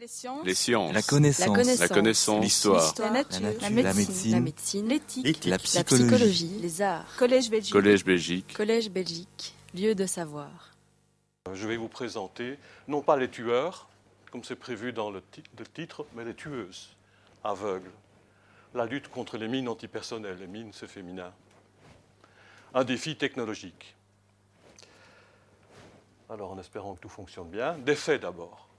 Les sciences. Les sciences. La connaissance. La connaissance. L'histoire. La nature. La nature. La La médecine. L'éthique. La La psychologie. psychologie. Les arts. Collège Belgique. Collège Belgique. Collège Belgique. Lieu de savoir. Je vais vous présenter non pas les tueurs, comme c'est prévu dans le, ti- le titre, mais les tueuses, aveugles. La lutte contre les mines antipersonnelles. Les mines, c'est féminin. Un défi technologique. Alors, en espérant que tout fonctionne bien, des faits d'abord.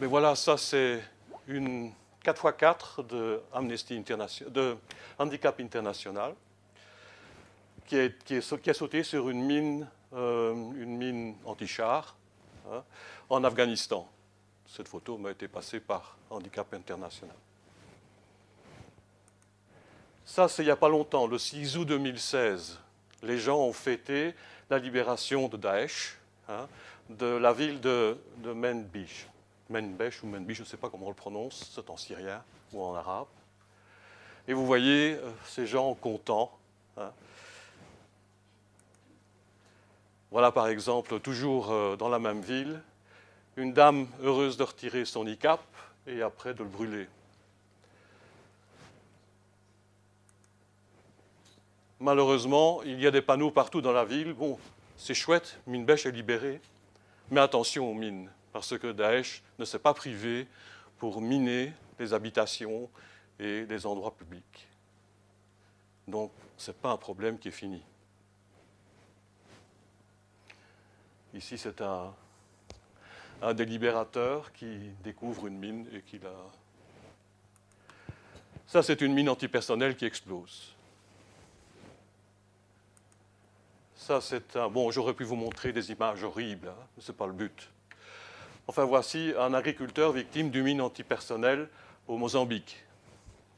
Mais voilà, ça c'est une 4x4 de Amnesty International, de Handicap International qui est, sauté sur une mine, euh, une mine anti-char hein, en Afghanistan. Cette photo m'a été passée par Handicap International. Ça, c'est il n'y a pas longtemps, le 6 août 2016. Les gens ont fêté la libération de Daesh, hein, de la ville de, de. Menbij ou Menbij, je ne sais pas comment on le prononce, c'est en syrien ou en arabe. Et vous voyez euh, ces gens contents. hein. Voilà par exemple, toujours euh, dans la même ville, une dame heureuse de retirer son niqab et après de le brûler. Malheureusement, il y a des panneaux partout dans la ville. Bon, c'est chouette, Minbech est libérée, mais attention aux mines, parce que Daesh ne s'est pas privé pour miner les habitations et les endroits publics. Donc, ce n'est pas un problème qui est fini. Ici, c'est un, des libérateurs qui découvre une mine et qui la. Ça, c'est une mine antipersonnelle qui explose. Ça, c'est un. Bon, j'aurais pu vous montrer des images horribles, hein, mais ce n'est pas le but. Enfin, voici un agriculteur victime d'une mine antipersonnelle au Mozambique.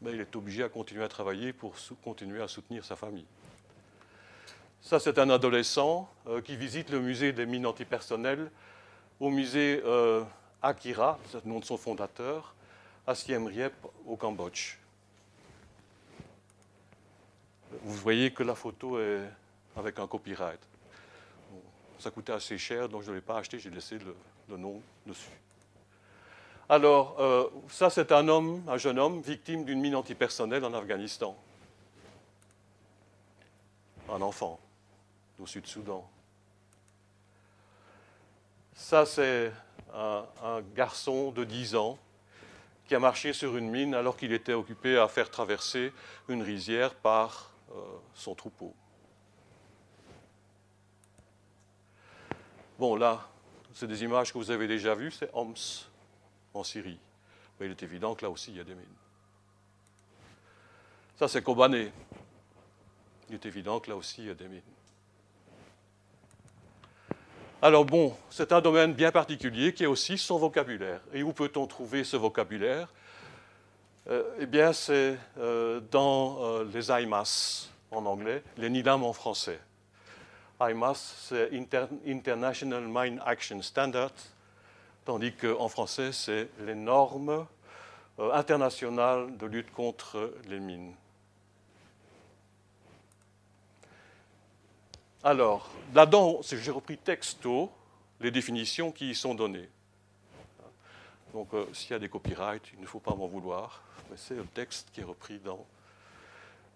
Mais il est obligé à continuer à travailler pour continuer à soutenir sa famille. Ça, c'est un adolescent euh, qui visite le musée des mines antipersonnelles au musée euh, Akira, c'est le nom de son fondateur, à Siem Reap, au Cambodge. Vous voyez que la photo est avec un copyright. Ça coûtait assez cher, donc je ne l'ai pas acheté, j'ai laissé le, nom dessus. Alors, euh, ça, c'est un homme, un jeune homme, victime d'une mine antipersonnelle en Afghanistan. Un enfant, au Sud-Soudan. Ça, c'est un, un garçon de 10 ans qui a marché sur une mine alors qu'il était occupé à faire traverser une rizière par euh, son troupeau. Bon, là, c'est des images que vous avez déjà vues, c'est Homs en Syrie. Mais il est évident que là aussi, il y a des mines. Ça, c'est Kobané. Il est évident que là aussi, il y a des mines. Alors bon, c'est un domaine bien particulier qui est aussi son vocabulaire. Et où peut-on trouver ce vocabulaire? Euh, Eh bien, c'est euh, dans euh, les IMAS en anglais, les NIDAM en français. IMAS, c'est Inter- International Mine Action Standard, tandis qu'en français, c'est les normes euh, internationales de lutte contre les mines. Alors, là-dedans, j'ai repris texto les définitions qui y sont données. Donc, euh, s'il y a des copyrights, il ne faut pas m'en vouloir, mais c'est le texte qui est repris dans.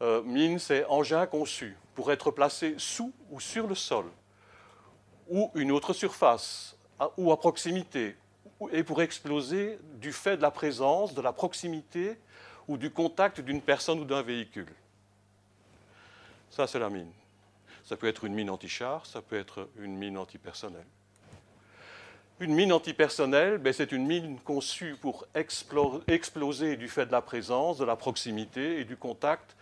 Euh, mine, c'est engin conçu pour être placé sous ou sur le sol, ou une autre surface, ou à proximité, et pour exploser du fait de la présence, de la proximité ou du contact d'une personne ou d'un véhicule. Ça, c'est la mine. Ça peut être une mine anti-char, ça peut être une mine antipersonnelle. Une mine antipersonnelle, ben, c'est une mine conçue pour explo- exploser du fait de la présence, de la proximité et du contact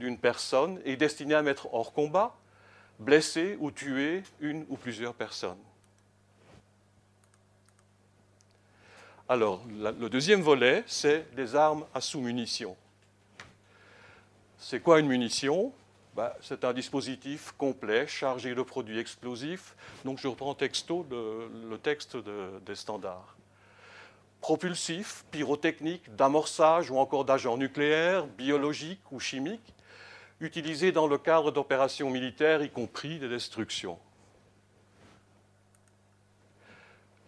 d'une personne et destinée à mettre hors combat, blesser ou tuer une ou plusieurs personnes. Alors, le deuxième volet, c'est les armes à sous-munitions. C'est quoi une munition? Ben, C'est un dispositif complet chargé de produits explosifs. Donc je reprends texto le, texte de- des standards. Propulsif, pyrotechnique, d'amorçage ou encore d'agents nucléaires, biologiques ou chimiques, utilisés dans le cadre d'opérations militaires, y compris des destructions.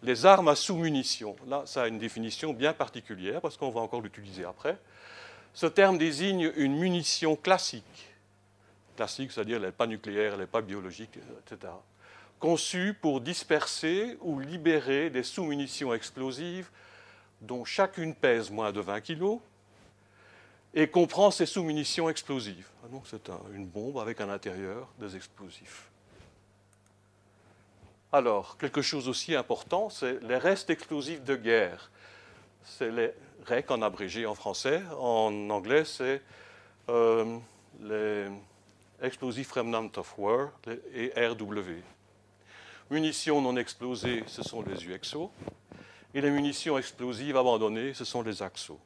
les armes à sous-munitions. Là, ça a une définition bien particulière parce qu'on va encore l'utiliser après. Ce terme désigne une munition classique. Classique, c'est-à-dire elle n'est pas nucléaire, elle n'est pas biologique, etc. Conçue pour disperser ou libérer des sous-munitions explosives dont chacune pèse moins de 20 kg et comprend ces sous-munitions explosives. Ah, donc c'est une bombe avec à l'intérieur des explosifs. Alors, quelque chose aussi important, c'est les restes explosifs de guerre. C'est les REC en abrégé en français. En anglais, c'est euh, les Explosive Remnant of War, et RW. Munitions non explosées, ce sont les UXO. Et les munitions explosives abandonnées, ce sont les AXO.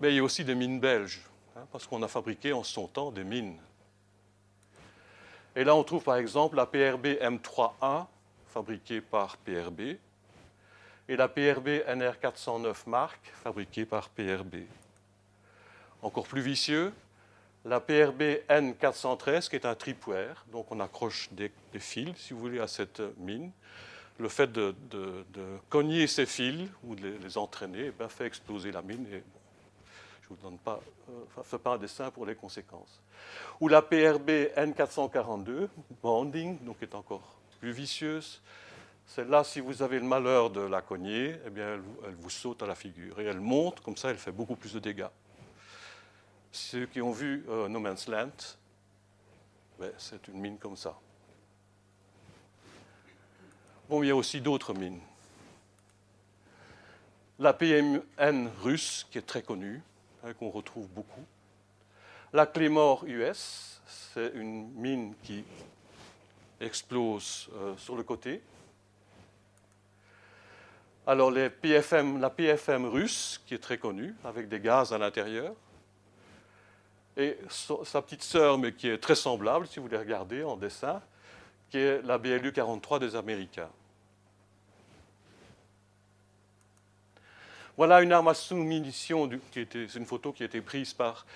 Mais il y a aussi des mines belges, hein, parce qu'on a fabriqué en son temps des mines. Et là, on trouve par exemple la PRB M3A, fabriquée par PRB, et la PRB NR409 Mark, fabriquée par PRB. Encore plus vicieux, la PRB N413, qui est un tripwire, donc on accroche des, fils, si vous voulez, à cette mine. Le fait de, cogner ces fils ou de les, entraîner eh fait exploser la mine. Je ne vous donne pas, euh, fais pas un dessin pour les conséquences. Ou la PRB N442, bonding, donc est encore plus vicieuse. Celle-là, si vous avez le malheur de la cogner, eh bien, elle, vous saute à la figure. Et elle monte, comme ça, elle fait beaucoup plus de dégâts. Ceux qui ont vu euh, No Man's Land, ben, c'est une mine comme ça. Bon, il y a aussi d'autres mines. La PMN russe, qui est très connue, hein, qu'on retrouve beaucoup. La Claymore US, c'est une mine qui explose euh, sur le côté. Alors la PFM russe, qui est très connue, avec des gaz à l'intérieur et sa petite sœur, mais qui est très semblable, si vous les regardez en dessin, qui est la BLU 43 des Américains. Voilà une arme à sous-munition, c'est une photo qui a été prise par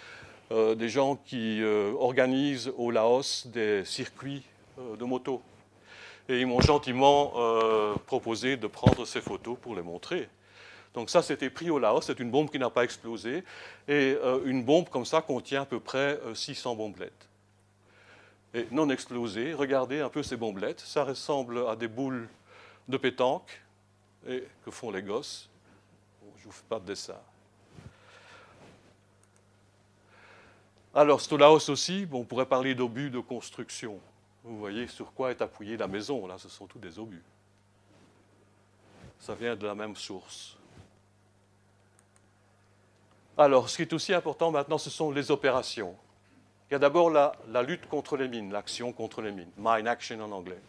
euh, des gens qui euh, organisent au Laos des circuits euh, de moto. Et ils m'ont gentiment proposé de prendre ces photos pour les montrer. Donc ça, c'était pris au Laos, c'est une bombe qui n'a pas explosé, et une bombe comme ça contient à peu près 600 euh, bombelettes. Et non explosées, regardez un peu ces bombelettes, ça ressemble à des boules de pétanque, et que font les gosses? De dessin. Alors, c'est au Laos aussi, on pourrait parler d'obus de construction. Vous voyez sur quoi est appuyée la maison, là, ce sont tous des obus. Ça vient de la même source. Alors, ce qui est aussi important maintenant, ce sont les opérations. Il y a d'abord la, lutte contre les mines, l'action contre les mines, mine action en anglais.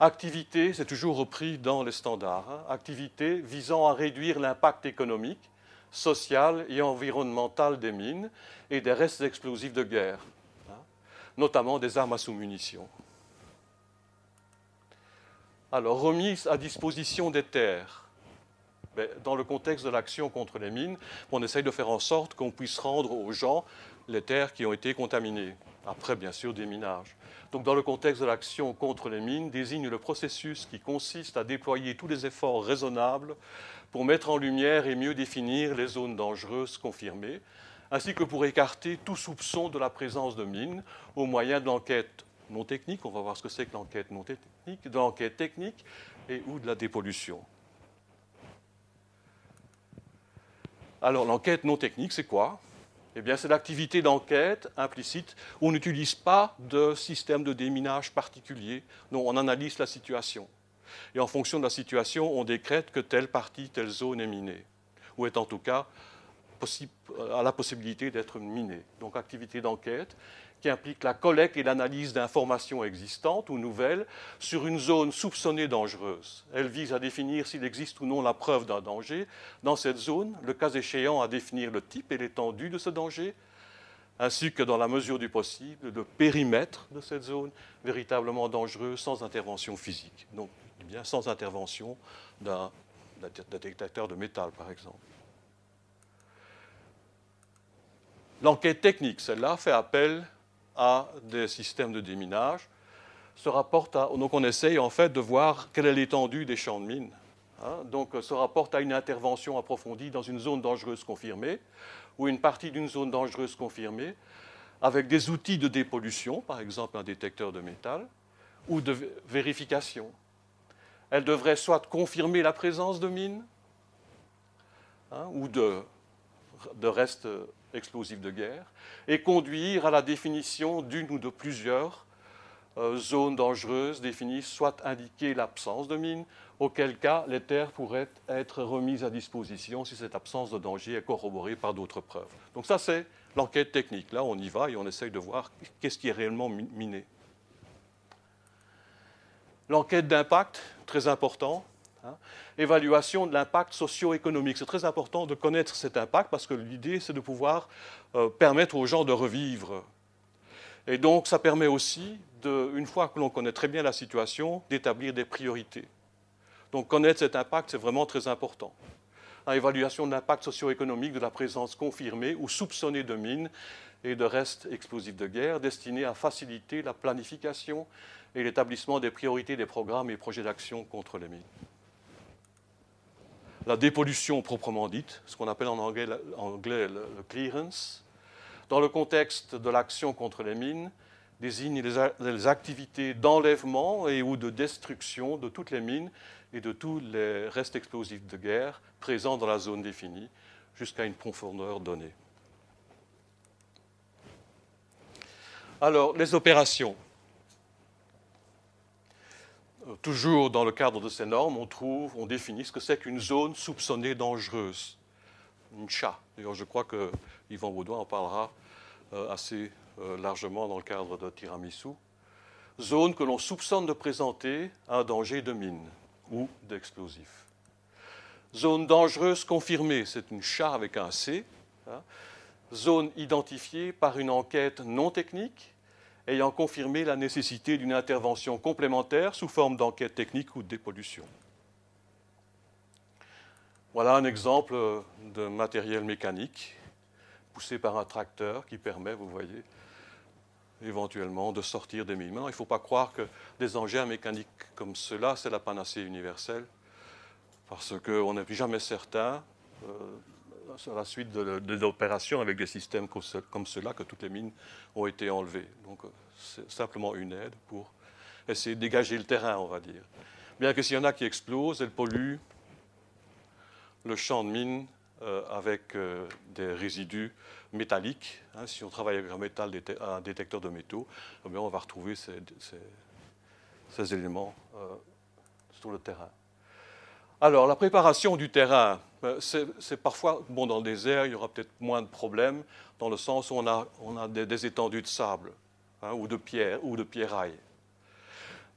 Activité, c'est toujours repris dans les standards, hein. activité visant à réduire l'impact économique, social et environnemental des mines et des restes explosifs de guerre, hein, notamment des armes à sous-munitions. Alors, remise à disposition des terres dans le contexte de l'action contre les mines, on essaye de faire en sorte qu'on puisse rendre aux gens les terres qui ont été contaminées. Après, bien sûr, des minages. Donc, dans le contexte de l'action contre les mines, désigne le processus qui consiste à déployer tous les efforts raisonnables pour mettre en lumière et mieux définir les zones dangereuses confirmées, ainsi que pour écarter tout soupçon de la présence de mines au moyen de l'enquête non technique, on va voir ce que c'est que l'enquête non technique, de l'enquête technique et ou de la dépollution. Alors l'enquête non technique, c'est quoi? Eh bien, c'est l'activité d'enquête implicite on n'utilise pas de système de déminage particulier. On analyse la situation. Et en fonction de la situation, on décrète que telle partie, telle zone est minée, ou est en tout cas à la possibilité d'être minée. Donc activité d'enquête qui implique la collecte et l'analyse d'informations existantes ou nouvelles sur une zone soupçonnée dangereuse. Elle vise à définir s'il existe ou non la preuve d'un danger dans cette zone, le cas échéant à définir le type et l'étendue de ce danger, ainsi que dans la mesure du possible le périmètre de cette zone véritablement dangereuse sans intervention physique. Donc, eh bien sans intervention d'un détecteur de métal, par exemple. L'enquête technique, celle-là, fait appel à des systèmes de déminage. se rapporte à. Donc on essaye en fait de voir quelle est l'étendue des champs de mines. Hein. donc se rapporte à une intervention approfondie dans une zone dangereuse confirmée ou une partie d'une zone dangereuse confirmée avec des outils de dépollution, par exemple un détecteur de métal, ou de vérification. Elle devrait soit confirmer la présence de mines hein, ou de, de restes explosifs de guerre et conduire à la définition d'une ou de plusieurs euh, zones dangereuses définies, soit indiquer l'absence de mines, auquel cas les terres pourraient être remises à disposition si cette absence de danger est corroborée par d'autres preuves. Donc ça, c'est l'enquête technique. Là, on y va et on essaye de voir qu'est-ce qui est réellement miné. L'enquête d'impact, très important. Hein. Évaluation de l'impact socio-économique. C'est très important de connaître cet impact parce que l'idée, c'est de pouvoir euh, permettre aux gens de revivre. Et donc, ça permet aussi, une fois que l'on connaît très bien la situation, d'établir des priorités. Donc, connaître cet impact, c'est vraiment très important. L'évaluation de l'impact socio-économique de la présence confirmée ou soupçonnée de mines et de restes explosifs de guerre destinés à faciliter la planification et l'établissement des priorités des programmes et projets d'action contre les mines la dépollution proprement dite, ce qu'on appelle en anglais, le, clearance, dans le contexte de l'action contre les mines, désigne les, activités d'enlèvement et ou de destruction de toutes les mines et de tous les restes explosifs de guerre présents dans la zone définie jusqu'à une profondeur donnée. Alors, les opérations. Toujours dans le cadre de ces normes, on trouve, on définit ce que c'est qu'une zone soupçonnée dangereuse. Une chat. D'ailleurs, je crois que Yvan Baudouin en parlera euh, assez euh, largement dans le cadre de Tiramisu. Zone que l'on soupçonne de présenter un danger de mine ou d'explosif. Zone dangereuse confirmée, c'est une chat avec un C. Hein. Zone identifiée par une enquête non technique ayant confirmé la nécessité d'une intervention complémentaire sous forme d'enquête technique ou de dépollution. Voilà un exemple de matériel mécanique poussé par un tracteur qui permet, vous voyez, éventuellement de sortir des mines. il ne faut pas croire que des engins mécaniques comme cela, c'est la panacée universelle, parce qu'on n'est jamais certain, à la suite de, l'opération avec des systèmes comme cela, que toutes les mines ont été enlevées. Donc, euh, c'est simplement une aide pour essayer de dégager le terrain, on va dire. Bien que s'il y en a qui explosent, elles polluent le champ de mine euh, avec euh, des résidus métalliques. Hein. si on travaille avec un, métal, un détecteur de métaux, eh on va retrouver ces, éléments euh, sur le terrain. Alors, la préparation du terrain, c'est parfois, bon, dans le désert, il y aura peut-être moins de problèmes, dans le sens où on a, des, étendues de sable. Hein, ou de pierre ou de pierraille.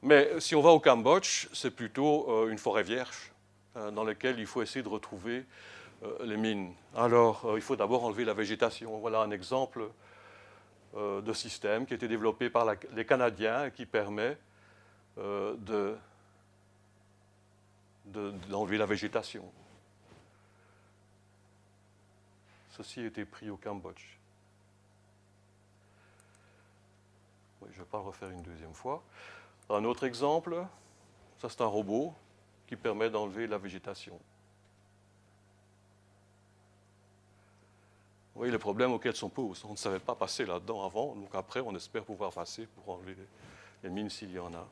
Mais si on va au Cambodge, c'est plutôt euh, une forêt vierge euh, dans laquelle il faut essayer de retrouver euh, les mines. Alors, il faut d'abord enlever la végétation. Voilà un exemple de système qui a été développé par les Canadiens et qui permet d'enlever la végétation. Ceci a été pris au Cambodge. je ne vais pas le refaire une deuxième fois. Un autre exemple, ça c'est un robot qui permet d'enlever la végétation. Vous voyez les problèmes auxquels sont pose. On ne savait pas passer là-dedans avant, donc après on espère pouvoir passer pour enlever les mines s'il y en a.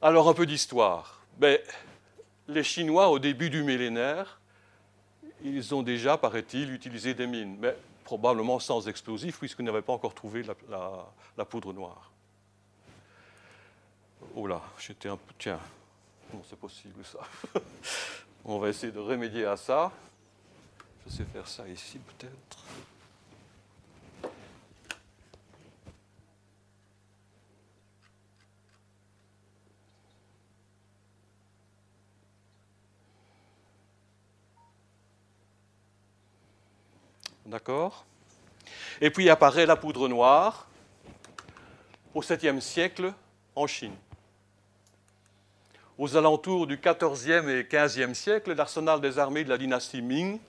Alors un peu d'histoire. Ben, les Chinois, au début du millénaire, ils ont déjà, paraît-il, utilisé des mines, mais probablement sans explosifs, puisqu'ils n'avaient pas encore trouvé la, poudre noire. Oh là, j'étais un peu. Tiens, c'est possible ça On va essayer de remédier à ça. Je sais faire ça ici peut-être. D'accord Et puis apparaît la poudre noire au 7e siècle en Chine. Aux alentours du 14e et 15e siècle, l'arsenal des armées de la dynastie Ming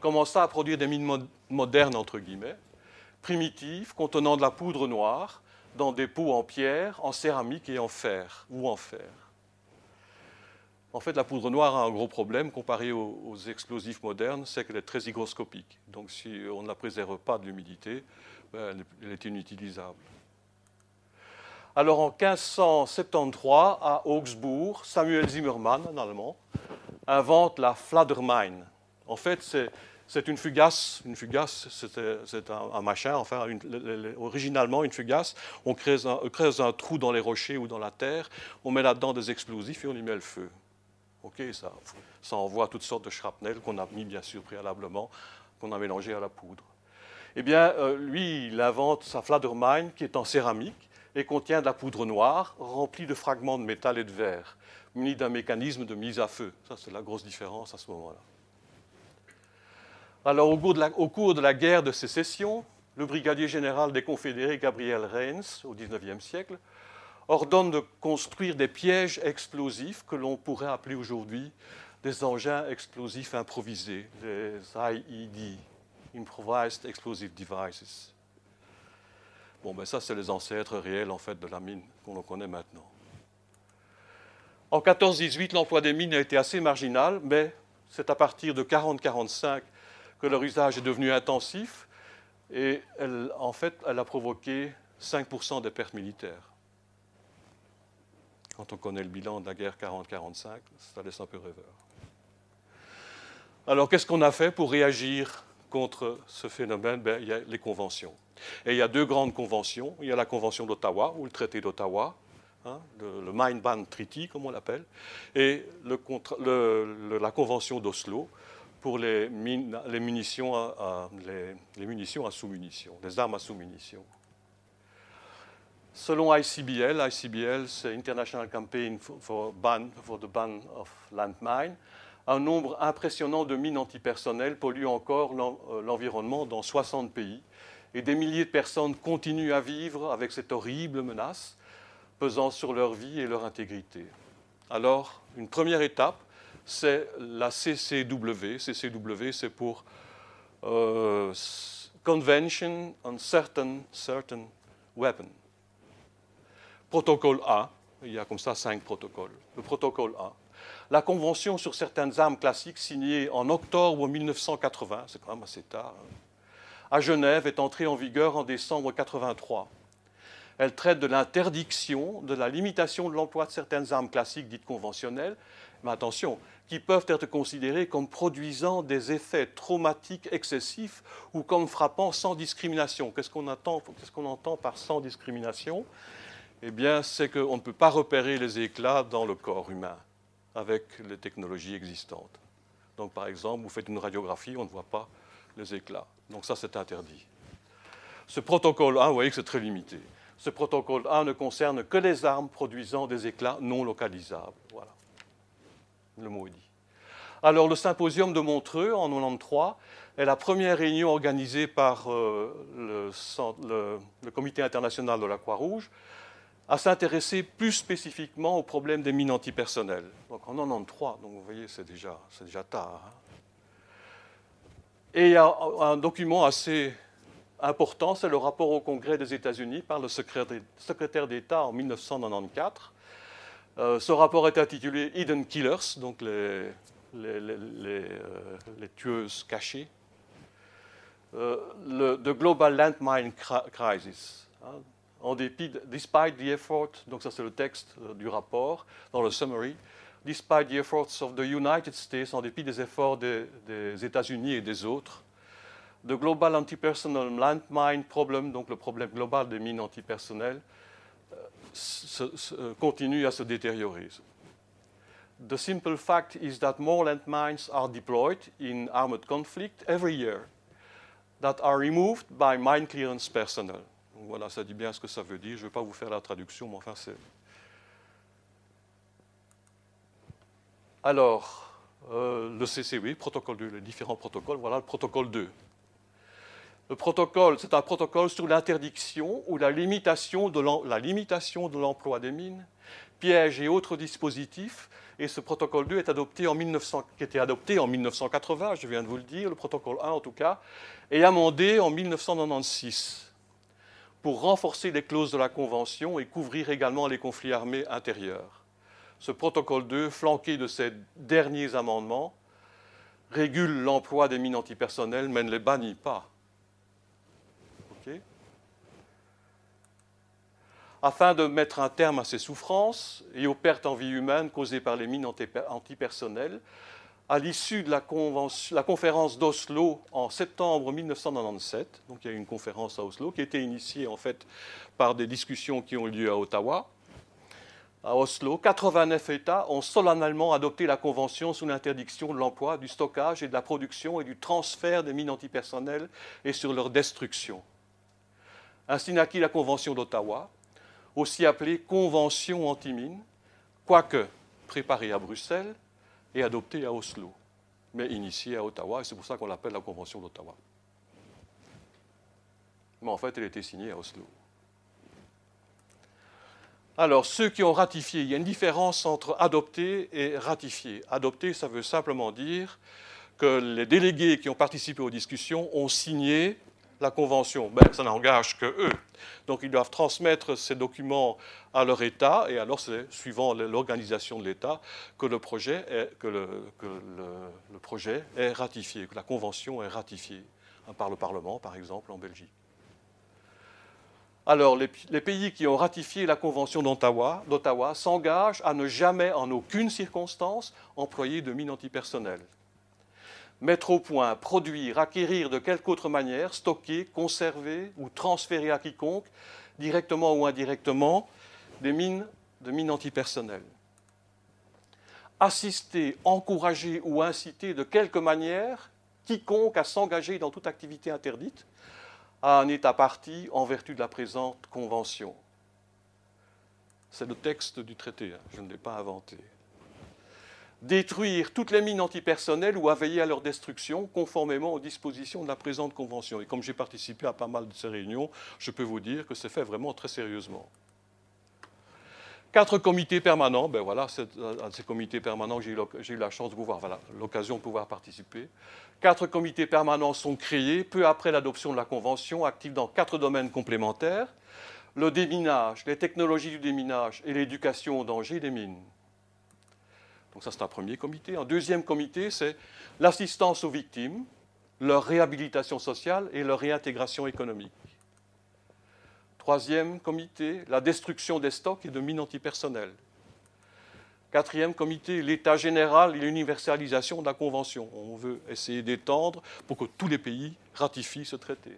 commença à produire des mines modernes, entre guillemets, primitives contenant de la poudre noire dans des pots en pierre, en céramique et en fer ou en fer. En fait, la poudre noire a un gros problème comparé aux, explosifs modernes, c'est qu'elle est très hygroscopique. Donc, si on ne la préserve pas de l'humidité, ben, elle est inutilisable. Alors, en 1573, à Augsbourg, Samuel Zimmermann, un Allemand, invente la Fladermine. En fait, c'est une fugace, une fugace, c'est un, machin, enfin, originalement une fugace, on creuse un, un, trou dans les rochers ou dans la terre, on met là-dedans des explosifs et on y met le feu. Ok, ça, envoie toutes sortes de shrapnel qu'on a mis bien sûr préalablement, qu'on a mélangé à la poudre. Eh bien, euh, lui, il invente sa Fladermine qui est en céramique et contient de la poudre noire remplie de fragments de métal et de verre, munie d'un mécanisme de mise à feu. C'est la grosse différence à ce moment-là. Alors, au cours, de la, au cours, de la, guerre de sécession, le brigadier général des Confédérés, Gabriel Reins, au XIXe siècle, ordonne de construire des pièges explosifs que l'on pourrait appeler aujourd'hui des engins explosifs improvisés, les IED, Improvised Explosive Devices. Bon, ben ça, c'est les ancêtres réels en fait de la mine qu'on connaît maintenant. En 14-18, l'emploi des mines a été assez marginal, mais c'est à partir de 40-45 que leur usage est devenu intensif et en fait, elle a provoqué 5% des pertes militaires. Quand on connaît le bilan de la guerre 40-45, ça laisse un peu rêveur. Alors, qu'est-ce qu'on a fait pour réagir contre ce phénomène? Ben, Il y a les conventions. Et il y a deux grandes conventions. Il y a la Convention d'Ottawa, ou le traité d'Ottawa, hein, le, Mine Ban Treaty, comme on l'appelle, et la Convention d'Oslo pour les, munitions à, les munitions à sous-munitions, les armes à sous-munitions. Selon ICBL, ICBL, c'est International Campaign for, ban, for the Ban of Landmine, un nombre impressionnant de mines antipersonnelles polluent encore euh, l'environnement dans 60 pays et des milliers de personnes continuent à vivre avec cette horrible menace pesant sur leur vie et leur intégrité. Alors, une première étape, c'est la CCW. CCW, c'est pour euh, Convention on Certain, certain Weapons. Protocole A, il y a comme ça cinq protocoles. Le protocole A. La convention sur certaines armes classiques signée en octobre 1980, c'est quand même assez tard, hein, à Genève est entrée en vigueur en décembre 1983. Elle traite de l'interdiction, de la limitation de l'emploi de certaines armes classiques dites conventionnelles, mais attention, qui peuvent être considérées comme produisant des effets traumatiques excessifs ou comme frappant sans discrimination. Qu'est-ce qu'on entend par sans discrimination? Eh bien, c'est qu'on ne peut pas repérer les éclats dans le corps humain avec les technologies existantes. Donc, par exemple, vous faites une radiographie, on ne voit pas les éclats. Donc, ça, c'est interdit. Ce protocole 1, vous voyez que c'est très limité. Ce protocole 1 ne concerne que les armes produisant des éclats non localisables. Voilà. Le mot est dit. Alors, le symposium de Montreux en 93 est la première réunion organisée par euh, le, le Comité international de la Croix-Rouge à s'intéresser plus spécifiquement au problème des mines antipersonnelles. Donc en 93, donc vous voyez, c'est déjà, déjà tard. Hein. Et il y a un document assez important, c'est le rapport au Congrès des États-Unis par le secrétaire d'État en 1994. Euh, ce rapport est intitulé Hidden Killers, donc les, les, euh, tueuses cachées. Euh, The Global Landmine Crisis. Hein en dépit, despite the effort, donc ça c'est le texte euh, du rapport, dans le summary, despite the efforts of the United States, en dépit des efforts des, États-Unis et des autres, the global antipersonnel landmine problem, donc le problème global des mines antipersonnelles, euh, euh, continue à se détériorer. The simple fact is that more landmines are deployed in armed conflict every year that are removed by mine clearance personnel voilà, ça dit bien ce que ça veut dire. Je ne vais pas vous faire la traduction, mais enfin c'est. Alors, euh, le CCW, protocole 2, les différents protocoles, voilà le protocole 2. Le protocole, c'est un protocole sur l'interdiction ou la limitation de l'emploi des mines, pièges et autres dispositifs Et ce protocole 2 est adopté en 1900, qui était adopté en 1980, je viens de vous le dire, le protocole 1 en tout cas, et amendé en 1996 pour renforcer les clauses de la Convention et couvrir également les conflits armés intérieurs. Ce protocole 2, flanqué de ces derniers amendements, régule l'emploi des mines antipersonnelles mais ne les bannit pas. Afin de mettre un terme à ces souffrances et aux pertes en vie humaine causées par les mines antipersonnelles, à l'issue de la, conférence d'Oslo en septembre 1997, donc il y a eu une conférence à Oslo qui a été initiée en fait par des discussions qui ont lieu à Ottawa, à Oslo, 89 États ont solennellement adopté la Convention sur l'interdiction de l'emploi, du stockage et de la production et du transfert des mines antipersonnelles et sur leur destruction. Ainsi naquit la Convention d'Ottawa, aussi appelée Convention anti-mine, quoique préparée à Bruxelles et adoptée à Oslo, mais initiée à Ottawa, et c'est pour ça qu'on l'appelle la Convention d'Ottawa. Mais en fait, elle a été signée à Oslo. Alors, ceux qui ont ratifié, il y a une différence entre adopter et ratifier. Adopter, ça veut simplement dire que les délégués qui ont participé aux discussions ont signé la Convention. Ben, ça n'engage que eux. Donc, ils doivent transmettre ces documents à leur État, et alors c'est suivant l'organisation de l'État que, le projet est, ratifié, que la Convention est ratifiée par le Parlement, par exemple, en Belgique. Alors, les, pays qui ont ratifié la Convention d'Ottawa s'engagent à ne jamais, en aucune circonstance, employer de mines antipersonnelles. Mettre au point, produire, acquérir de quelque autre manière, stocker, conserver ou transférer à quiconque, directement ou indirectement, des mines de mines antipersonnelles. Assister, encourager ou inciter de quelque manière quiconque à s'engager dans toute activité interdite, à un État parti en vertu de la présente convention. C'est le texte du traité, hein, je ne l'ai pas inventé. Détruire toutes les mines antipersonnelles ou à veiller à leur destruction conformément aux dispositions de la présente convention. Et comme j'ai participé à pas mal de ces réunions, je peux vous dire que c'est fait vraiment très sérieusement. Quatre comités permanents, ben voilà, c'est à ces comités permanents que j'ai eu, la chance de pouvoir, voilà, l'occasion de pouvoir participer. Quatre comités permanents sont créés peu après l'adoption de la Convention, actifs dans quatre domaines complémentaires le déminage, les technologies du déminage et l'éducation au danger des mines. Donc ça, c'est un premier comité. Un deuxième comité, c'est l'assistance aux victimes, leur réhabilitation sociale et leur réintégration économique. Troisième comité, la destruction des stocks et de mines antipersonnelles. Quatrième comité, l'état général et l'universalisation de la Convention. On veut essayer d'étendre pour que tous les pays ratifient ce traité.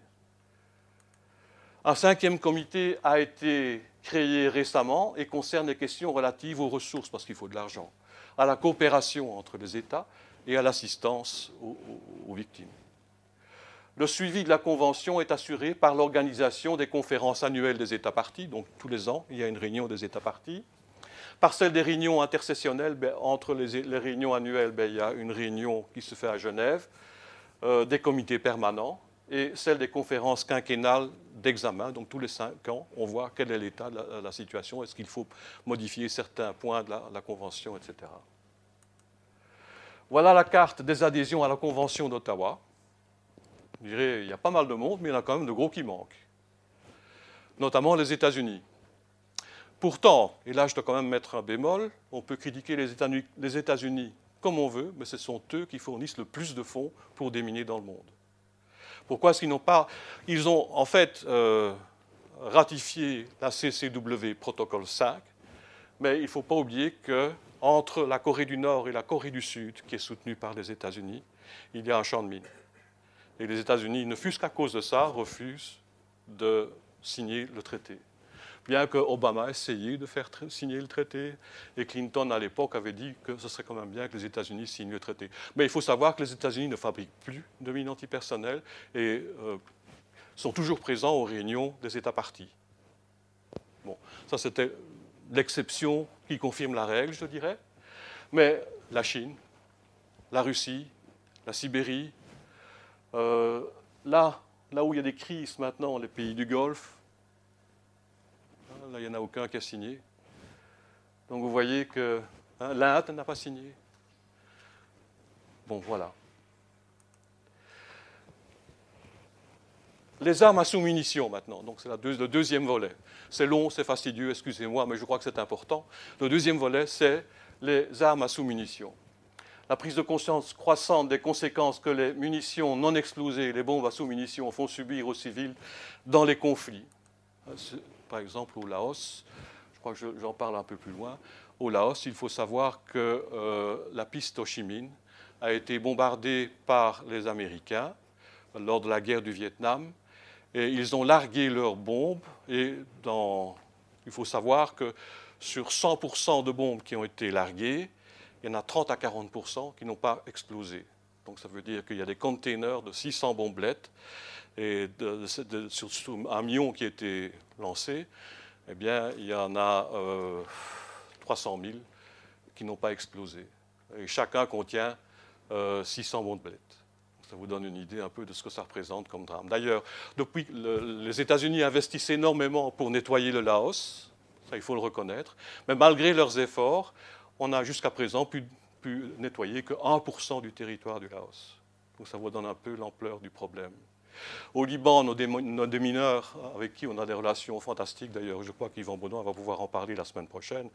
Un cinquième comité a été créé récemment et concerne les questions relatives aux ressources, parce qu'il faut de l'argent, à la coopération entre les États et à l'assistance aux, victimes. Le suivi de la Convention est assuré par l'organisation des conférences annuelles des États partis, donc tous les ans, il y a une réunion des États partis. Par celle des réunions intercessionnelles, ben, entre les, réunions annuelles, ben, il y a une réunion qui se fait à Genève, euh, des comités permanents, et celle des conférences quinquennales d'examen. Donc tous les cinq ans, on voit quel est l'état de la, situation, est-ce qu'il faut modifier certains points de la Convention, etc. Voilà la carte des adhésions à la Convention d'Ottawa. Je dirais, il y a pas mal de monde, mais il y en a quand même de gros qui manquent. Notamment les États-Unis. Pourtant, et là je dois quand même mettre un bémol, on peut critiquer les États-Unis comme on veut, mais ce sont eux qui fournissent le plus de fonds pour déminer dans le monde. Pourquoi est-ce qu'ils n'ont pas. Ils ont en fait euh, ratifié la CCW Protocole 5, mais il ne faut pas oublier que entre la Corée du Nord et la Corée du Sud, qui est soutenue par les États-Unis, il y a un champ de mines. Et les États-Unis, ne fût-ce qu'à cause de ça, refusent de signer le traité. Bien que Obama ait essayé de faire signer le traité, et Clinton à l'époque avait dit que ce serait quand même bien que les États-Unis signent le traité. Mais il faut savoir que les États-Unis ne fabriquent plus de mines antipersonnelles et euh, sont toujours présents aux réunions des États partis. Bon, ça c'était l'exception qui confirme la règle, je dirais. Mais la Chine, la Russie, la Sibérie, euh, là, où il y a des crises maintenant, les pays du Golfe, là, il n'y en a aucun qui a signé. Donc vous voyez que Hein, L'Inde n'a pas signé. Bon, voilà. Les armes à sous-munitions maintenant, donc c'est le deuxième volet. C'est long, c'est fastidieux, excusez-moi, mais je crois que c'est important. Le deuxième volet, c'est les armes à sous-munitions. La prise de conscience croissante des conséquences que les munitions non explosées, les bombes à sous-munitions font subir aux civils dans les conflits. Par exemple, au Laos, je crois que j'en parle un peu plus loin, au Laos, il faut savoir que euh, la piste Ho Chi Minh a été bombardée par les Américains lors de la guerre du Vietnam et ils ont largué leurs bombes. Et il faut savoir que sur 100% de bombes qui ont été larguées, il y en a 30 à 40% qui n'ont pas explosé. Donc ça veut dire qu'il y a des containers de 600 bombelettes et sur, un million qui a été lancé, eh bien, il y en a 300 euh, 000 qui n'ont pas explosé. Et chacun contient 600 euh, bombelettes. Ça vous donne une idée un peu de ce que ça représente comme drame. D'ailleurs, depuis, les États-Unis investissent énormément pour nettoyer le Laos, ça il faut le reconnaître, mais malgré leurs efforts, on n'a jusqu'à présent pu, pu, nettoyer que 1% du territoire du Laos. Donc ça vous donne un peu l'ampleur du problème. Au Liban, nos, démineurs, avec qui on a des relations fantastiques, d'ailleurs, je crois qu'Yvan Benoît va pouvoir en parler la semaine prochaine,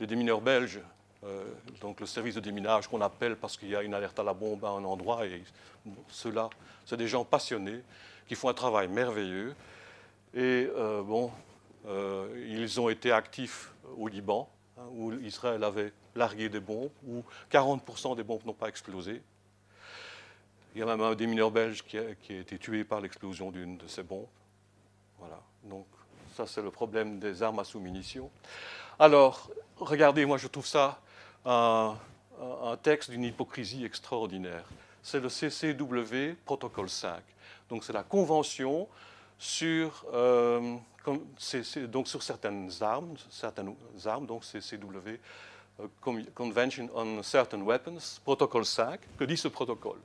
les démineurs belges, euh, donc le service de déminage qu'on appelle parce qu'il y a une alerte à la bombe à un endroit. Et ceux-là, c'est des gens passionnés qui font un travail merveilleux. Et euh, bon, euh, ils ont été actifs au Liban, hein, où Israël avait largué des bombes, où 40% des bombes n'ont pas explosé. Il y a même un démineur belge qui a, qui a été tué par l'explosion d'une de ces bombes. Voilà. Donc, ça, c'est le problème des armes à sous-munitions. Alors, regardez, moi, je trouve ça un, texte d'une hypocrisie extraordinaire. C'est le CCW Protocole 5. Donc c'est la convention sur, euh, donc sur certaines armes, certaines armes, donc CCW, Convention on Certain Weapons, protocole 5. Que dit ce protocole?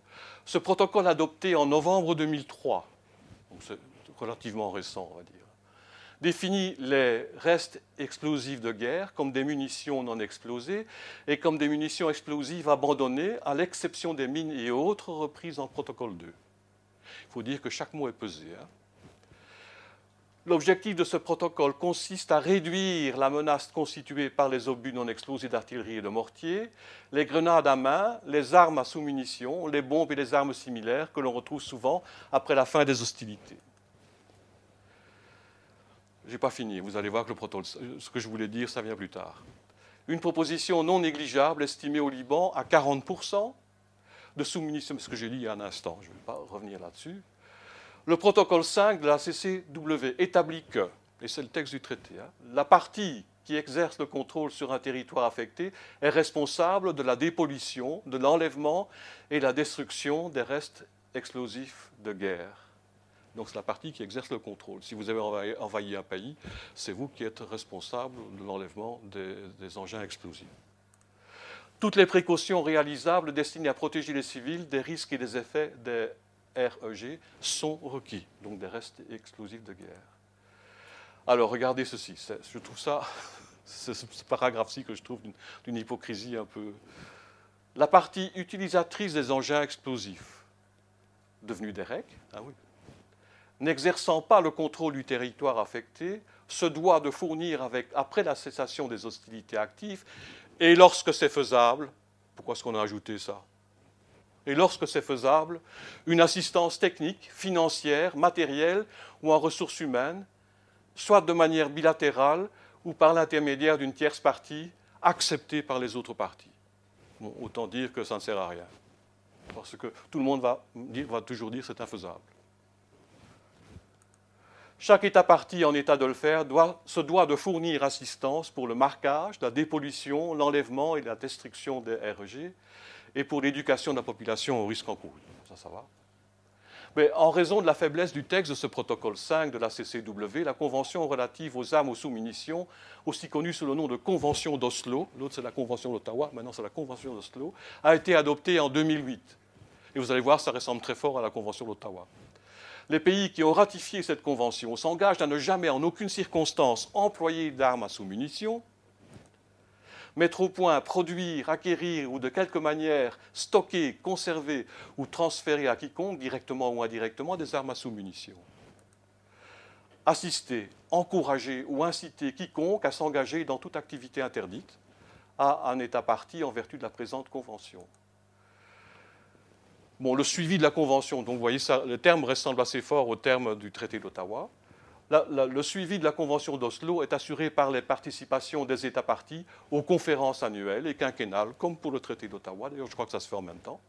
Ce protocole adopté en novembre 2003, donc c'est relativement récent, on va dire définit les restes explosifs de guerre comme des munitions non explosées et comme des munitions explosives abandonnées, à l'exception des mines et autres reprises en protocole 2. Il faut dire que chaque mot est pesé. Hein. L'objectif de ce protocole consiste à réduire la menace constituée par les obus non explosés d'artillerie et de mortier, les grenades à main, les armes à sous-munitions, les bombes et les armes similaires que l'on retrouve souvent après la fin des hostilités. Je n'ai pas fini. Vous allez voir que le protocole, ce que je voulais dire, ça vient plus tard. Une proposition non négligeable estimée au Liban à 40% de sous-munitions, ce que j'ai dit il y a un instant, je ne vais pas revenir là-dessus. Le protocole 5 de la CCW établit que, et c'est le texte du traité, hein, la partie qui exerce le contrôle sur un territoire affecté est responsable de la dépollution, de l'enlèvement et de la destruction des restes explosifs de guerre. Donc c'est la partie qui exerce le contrôle. Si vous avez envahi, un pays, c'est vous qui êtes responsable de l'enlèvement des, engins explosifs. Toutes les précautions réalisables destinées à protéger les civils des risques et des effets des REG sont requis, donc des restes explosifs de guerre. Alors regardez ceci, je trouve ça, ce paragraphe-ci que je trouve d'une hypocrisie un peu. La partie utilisatrice des engins explosifs, devenus des REC, ah oui, n'exerçant pas le contrôle du territoire affecté, se doit de fournir, avec, après la cessation des hostilités actives, et lorsque c'est faisable, pourquoi est-ce qu'on a ajouté ça? Et lorsque c'est faisable, une assistance technique, financière, matérielle ou en ressources humaines, soit de manière bilatérale ou par l'intermédiaire d'une tierce partie acceptée par les autres parties. autant dire que ça ne sert à rien. Parce que tout le monde va, toujours dire que c'est infaisable. Chaque État parti en état de le faire se doit de fournir assistance pour le marquage, la dépollution, l'enlèvement et la destruction des REG et pour l'éducation de la population au risque en cours. Ça, ça va. Mais en raison de la faiblesse du texte de ce protocole 5 de la CCW, la convention relative aux armes aux sous-munitions, aussi connue sous le nom de Convention d'Oslo, l'autre c'est la Convention d'Ottawa, maintenant c'est la Convention d'Oslo, a été adoptée en 2008. Et vous allez voir, ça ressemble très fort à la Convention d'Ottawa les pays qui ont ratifié cette convention s'engagent à ne jamais, en aucune circonstance, employer d'armes à sous-munitions, mettre au point, produire, acquérir ou de quelque manière stocker, conserver ou transférer à quiconque, directement ou indirectement, des armes à sous-munitions. Assister, encourager ou inciter quiconque à s'engager dans toute activité interdite à un État parti en vertu de la présente Convention. Bon, le suivi de la Convention, donc vous voyez le terme ressemble assez fort au terme du traité d'Ottawa le suivi de la Convention d'Oslo est assuré par les participations des États partis aux conférences annuelles et quinquennales, comme pour le traité d'Ottawa, d'ailleurs je crois que ça se fait en même temps,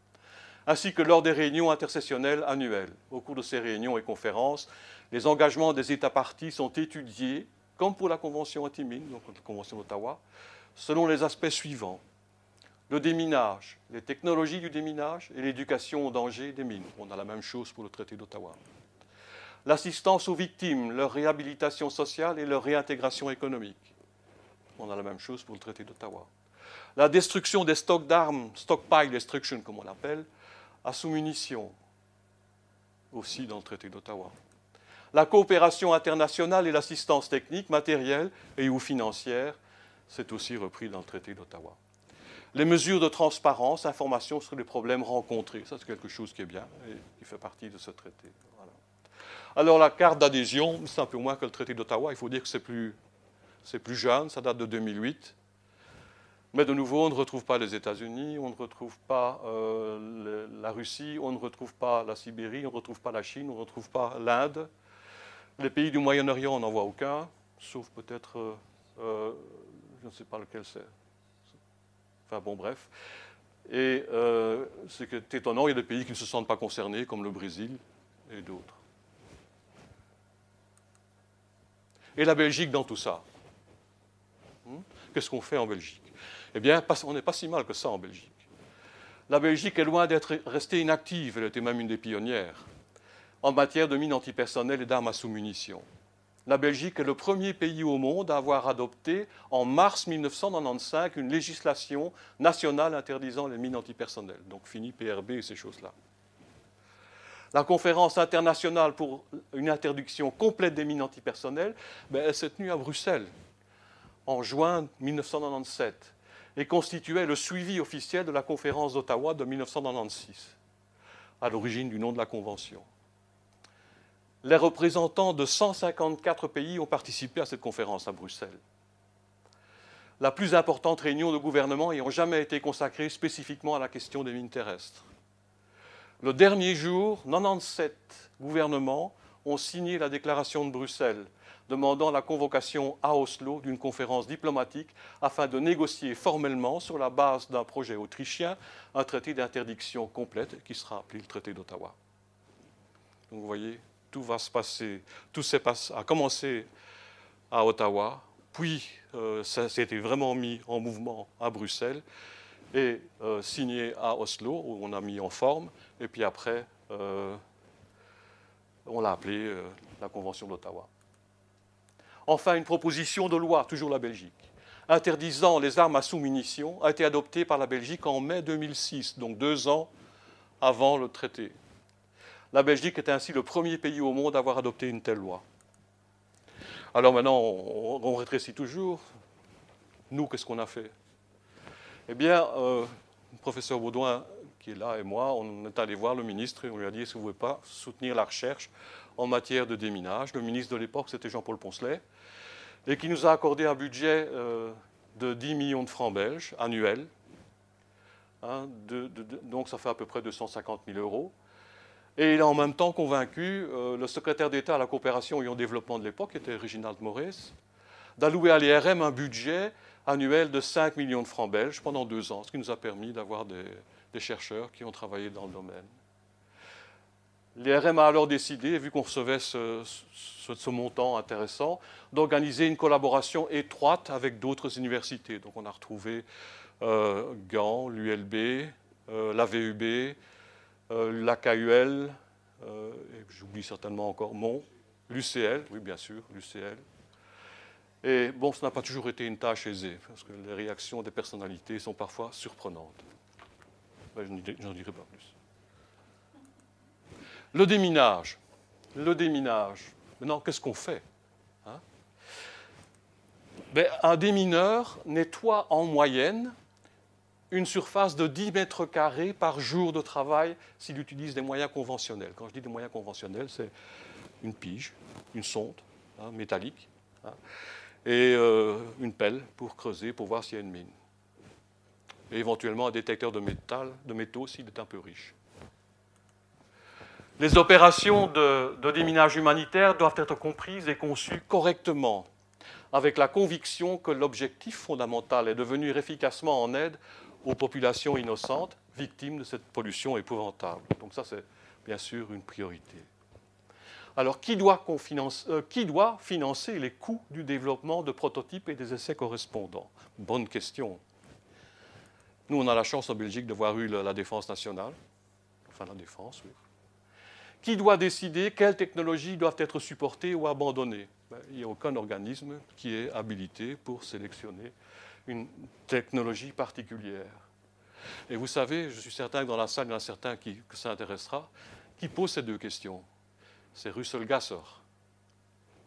ainsi que lors des réunions intercessionnelles annuelles. Au cours de ces réunions et conférences, les engagements des États partis sont étudiés, comme pour la Convention anti-mine, donc la Convention d'Ottawa, selon les aspects suivants. Le déminage, les technologies du déminage et l'éducation au danger des mines. On a la même chose pour le traité d'Ottawa l'assistance aux victimes, leur réhabilitation sociale et leur réintégration économique. On a la même chose pour le traité d'Ottawa. La destruction des stocks d'armes, stockpile destruction comme on l'appelle, à sous-munitions, aussi dans le traité d'Ottawa. La coopération internationale et l'assistance technique, matérielle et ou financière, c'est aussi repris dans le traité d'Ottawa. Les mesures de transparence, information sur les problèmes rencontrés, ça c'est quelque chose qui est bien et qui fait partie de ce traité. Alors la carte d'adhésion, c'est un peu moins que le traité d'Ottawa, il faut dire que c'est plus, plus jeune, ça date de 2008. Mais de nouveau, on ne retrouve pas les États-Unis, on ne retrouve pas euh, la Russie, on ne retrouve pas la Sibérie, on ne retrouve pas la Chine, on ne retrouve pas l'Inde. Les pays du Moyen-Orient, on n'en voit aucun, sauf peut-être, euh, euh, je ne sais pas lequel c'est. Enfin bon, bref. Et ce qui est étonnant, il y a des pays qui ne se sentent pas concernés, comme le Brésil et d'autres. Et la Belgique dans tout ça hmm? Qu'est-ce qu'on fait en Belgique? Eh bien, on n'est pas si mal que ça en Belgique. La Belgique est loin d'être restée inactive, elle était même une des pionnières, en matière de mines antipersonnelles et d'armes à sous-munitions. La Belgique est le premier pays au monde à avoir adopté en mars 1995 une législation nationale interdisant les mines antipersonnelles. Donc fini PRB et ces choses-là. La conférence internationale pour une interdiction complète des mines antipersonnelles, ben, s'est tenue à Bruxelles en juin 1997 et constituait le suivi officiel de la conférence d'Ottawa de 1996, à l'origine du nom de la Convention. Les représentants de 154 pays ont participé à cette conférence à Bruxelles. La plus importante réunion de gouvernement ayant jamais été consacrée spécifiquement à la question des mines terrestres. Le dernier jour, 97 gouvernements ont signé la déclaration de Bruxelles demandant la convocation à Oslo d'une conférence diplomatique afin de négocier formellement, sur la base d'un projet autrichien, un traité d'interdiction complète qui sera appelé le traité d'Ottawa. Donc vous voyez, tout va se passer, tout a commencé à Ottawa, puis euh, ça s'est vraiment mis en mouvement à Bruxelles et euh, signé à Oslo, où on a mis en forme, et puis après, euh, on l'a appelé euh, la Convention d'Ottawa. Enfin, une proposition de loi, toujours la Belgique, interdisant les armes à sous-munitions, a été adoptée par la Belgique en mai 2006, donc deux ans avant le traité. La Belgique était ainsi le premier pays au monde à avoir adopté une telle loi. Alors maintenant, on rétrécit toujours. Nous, qu'est-ce qu'on a fait? Eh bien, euh, le professeur Baudouin qui est là, et moi, on est allé voir le ministre et on lui a dit est-ce que vous ne pouvez pas soutenir la recherche en matière de déminage? Le ministre de l'époque, c'était Jean-Paul Poncelet, et qui nous a accordé un budget euh, de 10 millions de francs belges annuels. Hein, donc ça fait à peu près 250 000 euros. Et il a en même temps convaincu euh, le secrétaire d'État à la coopération et au développement de l'époque, qui était Reginald Maurice, d'allouer à l'IRM un budget annuel de 5 millions de francs belges pendant deux ans, ce qui nous a permis d'avoir des, chercheurs qui ont travaillé dans le domaine. L'IRM a alors décidé, vu qu'on recevait ce, montant intéressant, d'organiser une collaboration étroite avec d'autres universités. Donc on a retrouvé euh, Gand, l'ULB, euh, la VUB, euh, l'AKUL, et j'oublie certainement encore Mont, l'UCL, oui bien sûr, l'UCL. Et bon, ce n'a pas toujours été une tâche aisée, parce que les réactions des personnalités sont parfois surprenantes. Je n'en dirai pas plus. Le déminage. Le déminage. Maintenant, qu'est-ce qu'on fait hein? Ben, Un démineur nettoie en moyenne une surface de 10 mètres carrés par jour de travail s'il utilise des moyens conventionnels. Quand je dis des moyens conventionnels, c'est une pige, une sonde hein, métallique hein, et euh, une pelle pour creuser, pour voir s'il y a une mine. Et éventuellement un détecteur de métal, de métaux s'il est un peu riche. Les opérations de, de déminage humanitaire doivent être comprises et conçues correctement, avec la conviction que l'objectif fondamental est de venir efficacement en aide aux populations innocentes victimes de cette pollution épouvantable. Donc ça, c'est bien sûr une priorité. Alors, qui doit, euh, qui doit, financer les coûts du développement de prototypes et des essais correspondants? Bonne question. Nous, on a la chance en Belgique d'avoir eu la, défense nationale, enfin la défense, oui. Qui doit décider quelles technologies doivent être supportées ou abandonnées? Ben, Il n'y a aucun organisme qui est habilité pour sélectionner une technologie particulière. Et vous savez, je suis certain que dans la salle, il y en a certains qui, que qui posent ces deux questions. C'est Russell Gasser,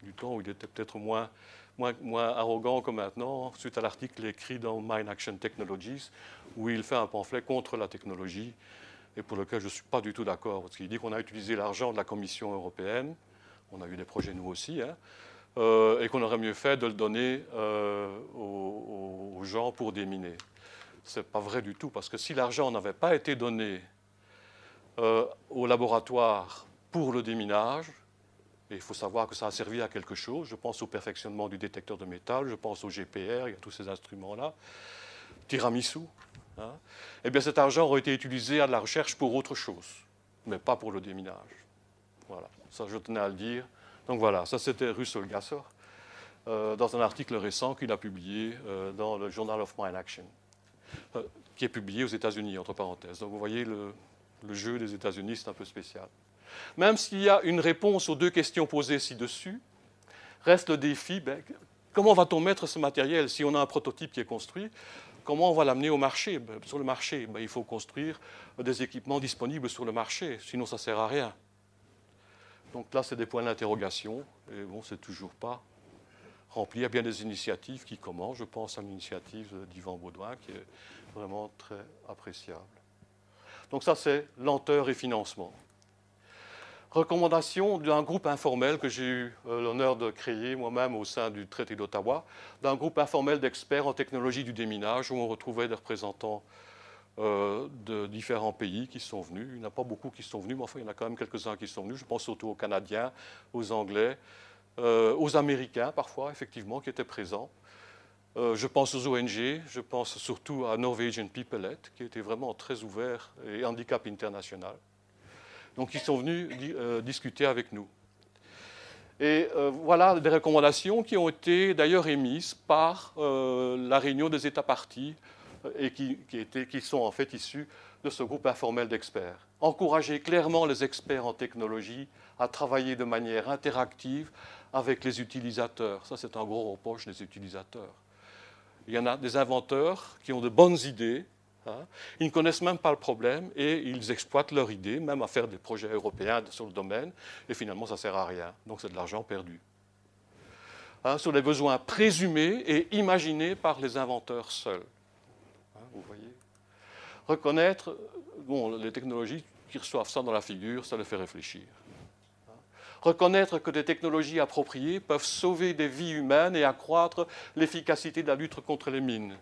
du temps où il était peut-être moins, moins, arrogant que maintenant, suite à l'article écrit dans Mind Action Technologies, où il fait un pamphlet contre la technologie, et pour lequel je ne suis pas du tout d'accord, parce qu'il dit qu'on a utilisé l'argent de la Commission européenne, on a eu des projets nous aussi, hein, euh, et qu'on aurait mieux fait de le donner euh, aux, gens pour déminer. Ce n'est pas vrai du tout, parce que si l'argent n'avait pas été donné euh, au laboratoire pour le déminage, et il faut savoir que ça a servi à quelque chose, je pense au perfectionnement du détecteur de métal, je pense au GPR, il y a tous ces instruments-là, tiramisu, hein, eh bien cet argent aurait été utilisé à la recherche pour autre chose, mais pas pour le déminage. Voilà, ça je tenais à le dire. Donc voilà, ça c'était Russell Gasser, euh, dans un article récent qu'il a publié euh, dans le Journal of Mind Action, euh, qui est publié aux États-Unis, entre parenthèses. Donc vous voyez, le, jeu des États-Unis, c'est un peu spécial. Même s'il y a une réponse aux deux questions posées ci-dessus, reste le défi, ben, comment va-t-on mettre ce matériel si on a un prototype qui est construit? Comment on va l'amener au marché? Ben, Sur le marché, ben, il faut construire des équipements disponibles sur le marché, sinon ça ne sert à rien. Donc là, c'est des points d'interrogation. Et bon, c'est toujours pas rempli. Il y a bien des initiatives qui commencent. Je pense à l'initiative d'Yvan Baudouin qui est vraiment très appréciable. Donc ça, c'est lenteur et financement. Recommandation d'un groupe informel que j'ai eu euh, l'honneur de créer moi-même au sein du traité d'Ottawa, d'un groupe informel d'experts en technologie du déminage où on retrouvait des représentants euh, de différents pays qui sont venus. Il n'y en a pas beaucoup qui sont venus, mais enfin, il y en a quand même quelques-uns qui sont venus. Je pense surtout aux Canadiens, aux Anglais, euh, aux Américains parfois, effectivement, qui étaient présents. Je pense aux ONG, je pense surtout à Norwegian Peoplelet, qui était vraiment très ouvert et handicap international. Donc, ils sont venus discuter avec nous. Et voilà des recommandations qui ont été d'ailleurs émises par la réunion des États partis et qui, qui, sont en fait issus de ce groupe informel d'experts. Encourager clairement les experts en technologie à travailler de manière interactive avec les utilisateurs. Ça, c'est un gros reproche des utilisateurs. Il y en a des inventeurs qui ont de bonnes idées. Ils ne connaissent même pas le problème et ils exploitent leur idée, même à faire des projets européens sur le domaine, et finalement, ça ne sert à rien. Donc, c'est de l'argent perdu. Hein, sur les besoins présumés et imaginés par les inventeurs seuls vous voyez. Reconnaître, bon, les technologies qui reçoivent ça dans la figure, ça les fait réfléchir. Reconnaître que des technologies appropriées peuvent sauver des vies humaines et accroître l'efficacité de la lutte contre les mines.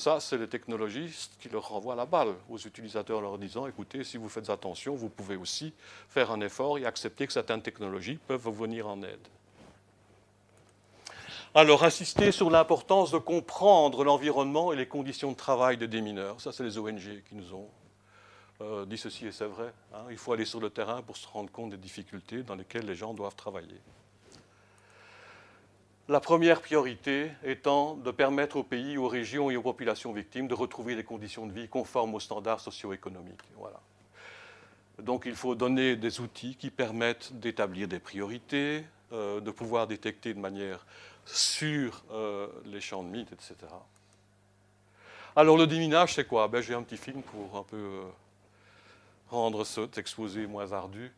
Ça, c'est les technologistes qui leur renvoient la balle aux utilisateurs leur disant, écoutez, si vous faites attention, vous pouvez aussi faire un effort et accepter que certaines technologies peuvent vous venir en aide. Alors, insister sur l'importance de comprendre l'environnement et les conditions de travail des démineurs. Ça, c'est les ONG qui nous ont euh, dit ceci et c'est vrai. Hein. Il faut aller sur le terrain pour se rendre compte des difficultés dans lesquelles les gens doivent travailler. La première priorité étant de permettre aux pays, aux régions et aux populations victimes de retrouver des conditions de vie conformes aux standards socio-économiques. Donc il faut donner des outils qui permettent d'établir des priorités, euh, de pouvoir détecter de manière sur euh, les champs de mythes, etc. Alors le déminage, c'est quoi? Ben, J'ai un petit film pour un peu euh, rendre cet exposé moins ardu.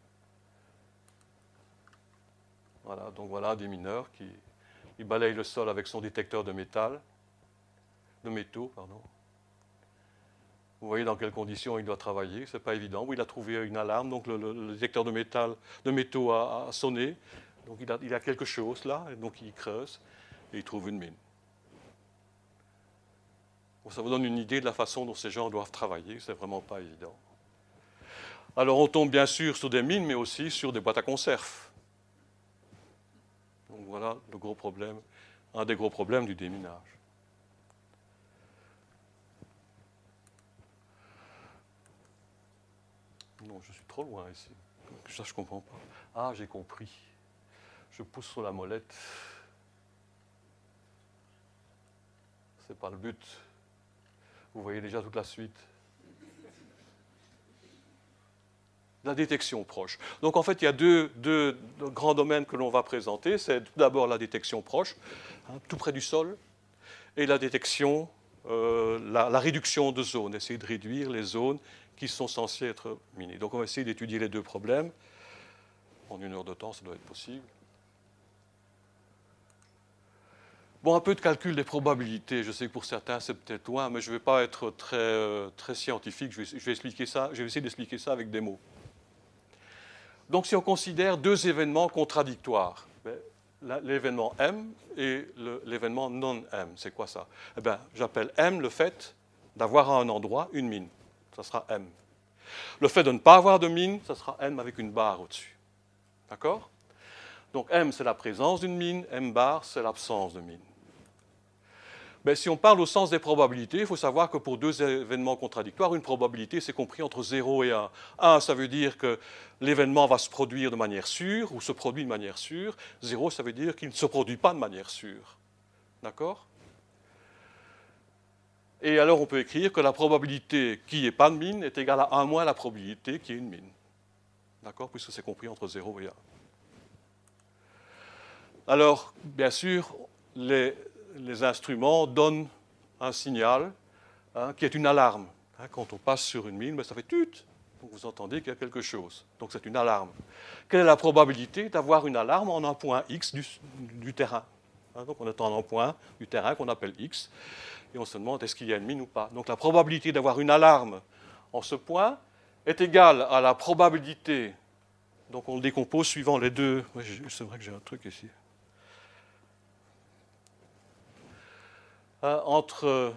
Voilà, donc voilà des mineurs qui il balaye le sol avec son détecteur de métal, de métaux, pardon. Vous voyez dans quelles conditions il doit travailler, ce n'est pas évident. il a trouvé une alarme, donc le, détecteur de, métal, de métaux a, sonné. Donc il a, quelque chose là, et donc il creuse et il trouve une mine. ça vous donne une idée de la façon dont ces gens doivent travailler, c'est vraiment pas évident. Alors on tombe bien sûr sur des mines, mais aussi sur des boîtes à conserve. Voilà le gros problème, un des gros problèmes du déminage. Non, je suis trop loin ici. Ça, je ne comprends pas. Ah, j'ai compris. Je pousse sur la molette. Ce n'est pas le but. Vous voyez déjà toute la suite. La détection proche. Donc en fait, il y a deux, grands domaines que l'on va présenter. C'est tout d'abord la détection proche, hein, tout près du sol, et la détection, euh, la, réduction de zones, essayer de réduire les zones qui sont censées être minées. Donc on va essayer d'étudier les deux problèmes. En une heure de temps, ça doit être possible. Bon, un peu de calcul des probabilités. Je sais que pour certains, c'est peut-être loin, mais je ne vais pas être très, euh, scientifique. Je vais, expliquer je vais essayer d'expliquer ça avec des mots. Donc, si on considère deux événements contradictoires, ben, l'événement M et l'événement non-M, c'est quoi ça? Eh bien, J'appelle M le fait d'avoir à un endroit une mine ça sera M. Le fait de ne pas avoir de mine, ça sera M avec une barre au-dessus. D'accord? Donc M, c'est la présence d'une mine, M bar, c'est l'absence de mine. Mais si on parle au sens des probabilités, il faut savoir que pour deux événements contradictoires, une probabilité, c'est compris entre 0 et 1. 1, ça veut dire que l'événement va se produire de manière sûre ou se produit de manière sûre. 0, ça veut dire qu'il ne se produit pas de manière sûre. D'accord? Et alors on peut écrire que la probabilité qu'il n'y ait pas de mine est égale à 1 moins la probabilité qu'il y ait une mine. D'accord? Puisque c'est compris entre 0 et 1. Alors, bien sûr, les, instruments donnent un signal hein, qui est une alarme. Hein, quand on passe sur une mine, ben, ça fait tut. Vous entendez qu'il y a quelque chose. Donc c'est une alarme. Quelle est la probabilité d'avoir une alarme en un point X du, terrain? Hein, Donc on est en un point du terrain qu'on appelle X et on se demande est-ce qu'il y a une mine ou pas? Donc la probabilité d'avoir une alarme en ce point est égale à la probabilité, donc on le décompose suivant les deux, c'est vrai que j'ai un truc ici, hein, entre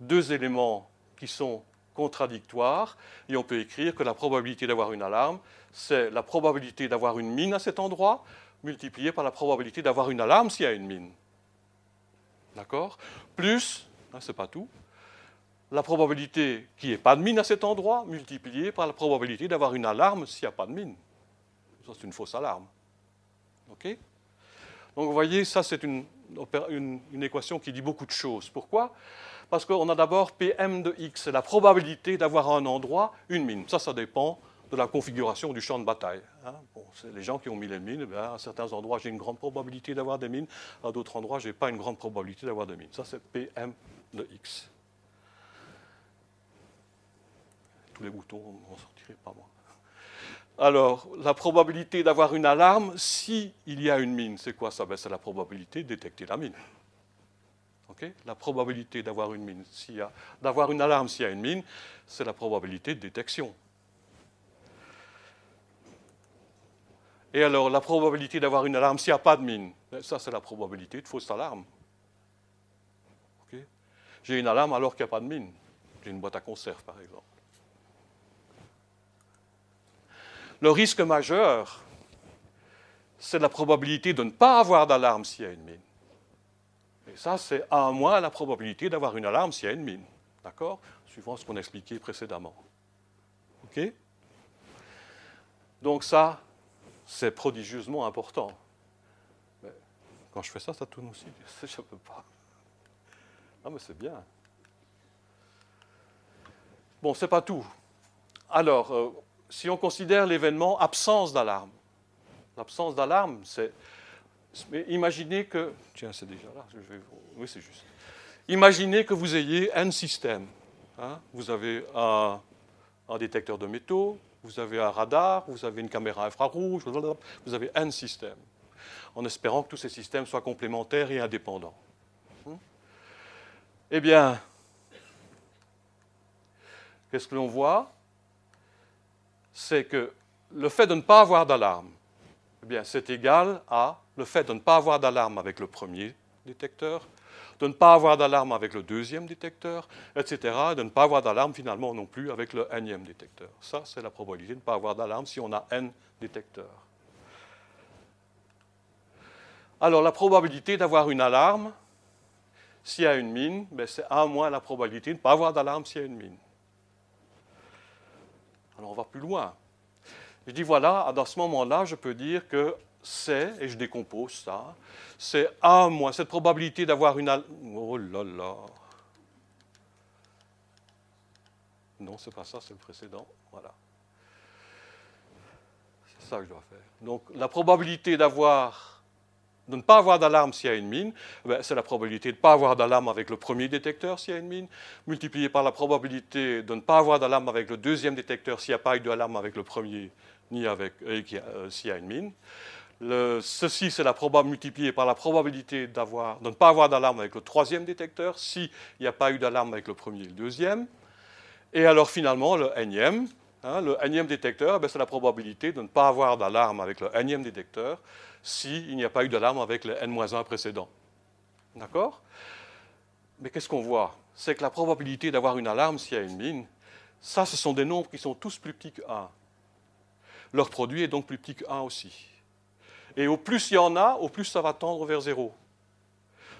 deux éléments qui sont contradictoires, et on peut écrire que la probabilité d'avoir une alarme, c'est la probabilité d'avoir une mine à cet endroit, multipliée par la probabilité d'avoir une alarme s'il y a une mine. D'accord? Plus, hein, ce n'est pas tout, la probabilité qu'il n'y ait pas de mine à cet endroit multipliée par la probabilité d'avoir une alarme s'il n'y a pas de mine. Ça, c'est une fausse alarme. OK? Donc, vous voyez, ça, c'est une, une, équation qui dit beaucoup de choses. Pourquoi? Parce qu'on a d'abord Pm de x, la probabilité d'avoir à un endroit une mine. Ça, ça dépend de la configuration du champ de bataille. Hein. les gens qui ont mis les mines, eh à certains endroits, j'ai une grande probabilité d'avoir des mines, à d'autres endroits, je n'ai pas une grande probabilité d'avoir des mines. Ça, c'est PM de X. Tous les boutons vont sortir, pas moi. Alors, la probabilité d'avoir une alarme, s'il y a une mine, c'est quoi ça? Ben, C'est la probabilité de détecter la mine. la probabilité d'avoir une mine, alarme s'il y a une mine, c'est la probabilité de détection. Et alors, la probabilité d'avoir une alarme s'il n'y a pas de mine, ben, ça c'est la probabilité de fausse alarme. J'ai une alarme alors qu'il n'y a pas de mine. J'ai une boîte à conserve, par exemple. Le risque majeur, c'est la probabilité de ne pas avoir d'alarme s'il y a une mine. Et ça, c'est à moins la probabilité d'avoir une alarme s'il y a une mine. D'accord? Suivant ce qu'on a expliqué précédemment. OK? Donc ça, c'est prodigieusement important. Mais quand je fais ça, ça tourne aussi. Je ne peux pas. Non, mais c'est bien. Bon, c'est pas tout. Alors, euh, si on considère l'événement absence d'alarme, l'absence d'alarme, c'est. Imaginez que. Tiens, c'est déjà là. Oui, c'est juste. Imaginez que vous ayez un système. Hein. Vous avez un détecteur de métaux, vous avez un radar, vous avez une caméra infrarouge, vous avez un système. en espérant que tous ces systèmes soient complémentaires et indépendants. Hmm? Eh bien, qu'est-ce que l'on voit? C'est que le fait de ne pas avoir d'alarme, eh bien, c'est égal à le fait de ne pas avoir d'alarme avec le premier détecteur, de ne pas avoir d'alarme avec le deuxième détecteur, etc., de ne pas avoir d'alarme finalement non plus avec le nème détecteur. Ça, c'est la probabilité de ne pas avoir d'alarme si on a n détecteurs. Alors, la probabilité d'avoir une alarme s'il y a une mine, ben, c'est 1 moins la probabilité de ne pas avoir d'alarme s'il y a une mine. On va plus loin. Je dis voilà, dans ce moment-là, je peux dire que c'est, et je décompose ça, c'est 1 moins cette probabilité d'avoir une... Oh là là. Non, c'est pas ça, c'est le précédent. Voilà. C'est ça que je dois faire. Donc la probabilité d'avoir de ne pas avoir d'alarme s'il y a une mine, ben, c'est la probabilité de ne pas avoir d'alarme avec le premier détecteur s'il y a une mine, multiplié par la probabilité de ne pas avoir d'alarme avec le deuxième détecteur s'il n'y a pas eu d'alarme avec le premier, ni avec euh, euh, s'il y a une mine ceci, c'est la probabilité multipliée par la probabilité de ne pas avoir d'alarme avec le troisième détecteur s'il n'y a pas eu d'alarme avec le premier et le deuxième. Et alors finalement, le énième, hein, le énième détecteur, ben, c'est la probabilité de ne pas avoir d'alarme avec le énième détecteur s'il n'y a pas eu d'alarme avec le n-1 précédent. D'accord? Mais qu'est-ce qu'on voit? C'est que la probabilité d'avoir une alarme s'il y a une mine, ça, ce sont des nombres qui sont tous plus petits que 1. Leur produit est donc plus petit que 1 aussi. Et au plus il y en a, au plus ça va tendre vers zéro.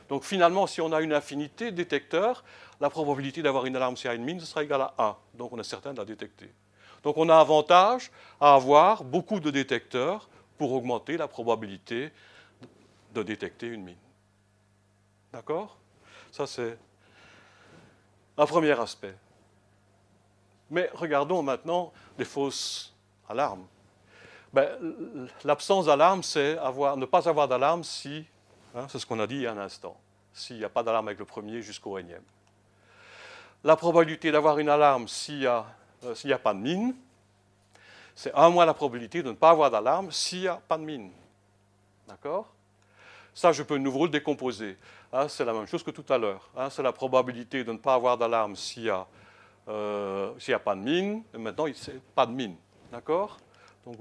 Donc finalement, si on a une infinité de détecteurs, la probabilité d'avoir une alarme s'il y a une mine, ce sera égale à 1. Donc on est certain de la détecter. Donc on a avantage à avoir beaucoup de détecteurs pour augmenter la probabilité de détecter une mine. D'accord? Ça, c'est un premier aspect. Mais regardons maintenant les fausses alarmes. Ben, l'absence d'alarme, c'est ne pas avoir d'alarme si, hein, c'est ce qu'on a dit il y a un instant, s'il n'y a pas d'alarme avec le premier jusqu'au énième. La probabilité d'avoir une alarme s'il n'y a, euh, a, pas de mine, c'est un moins la probabilité de ne pas avoir d'alarme s'il n'y a pas de mine. D'accord? Ça, je peux de nouveau le décomposer. Hein, c'est la même chose que tout à l'heure. Hein, c'est la probabilité de ne pas avoir d'alarme s'il n'y a, euh, a, pas de mine. Et maintenant, il n'y pas de mine. D'accord? Donc,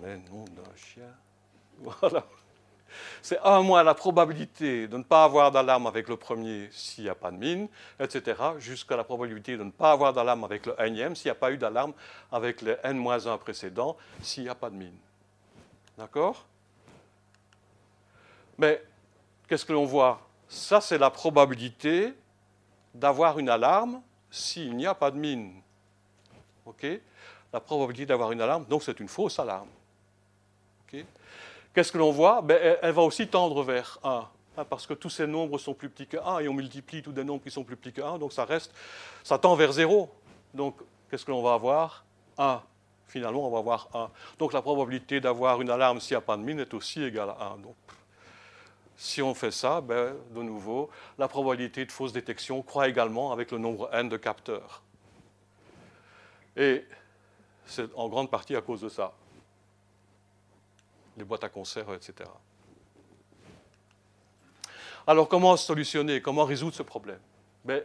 mais non d'un chien. Voilà. C'est un moins la probabilité de ne pas avoir d'alarme avec le premier s'il n'y a pas de mine, etc., jusqu'à la probabilité de ne pas avoir d'alarme avec le énième s'il n'y a pas eu d'alarme avec le n-1 précédent s'il n'y a pas de mine. D'accord? Mais qu'est-ce que l'on voit? Ça, c'est la probabilité d'avoir une alarme s'il n'y a pas de mine. OK? La probabilité d'avoir une alarme, donc c'est une fausse alarme. Qu'est-ce que l'on voit? Ben, elle, va aussi tendre vers 1, hein, parce que tous ces nombres sont plus petits que 1, et on multiplie tous des nombres qui sont plus petits que 1, donc ça reste, ça tend vers 0. Donc, qu'est-ce que l'on va avoir? 1. Finalement, on va avoir 1. Donc, la probabilité d'avoir une alarme s'il n'y a pas de mine est aussi égale à 1. Donc, si on fait ça, ben, de nouveau, la probabilité de fausse détection croît également avec le nombre n de capteurs. Et c'est en grande partie à cause de ça les boîtes à conserve, etc. Alors, comment solutionner, comment résoudre ce problème? Ben,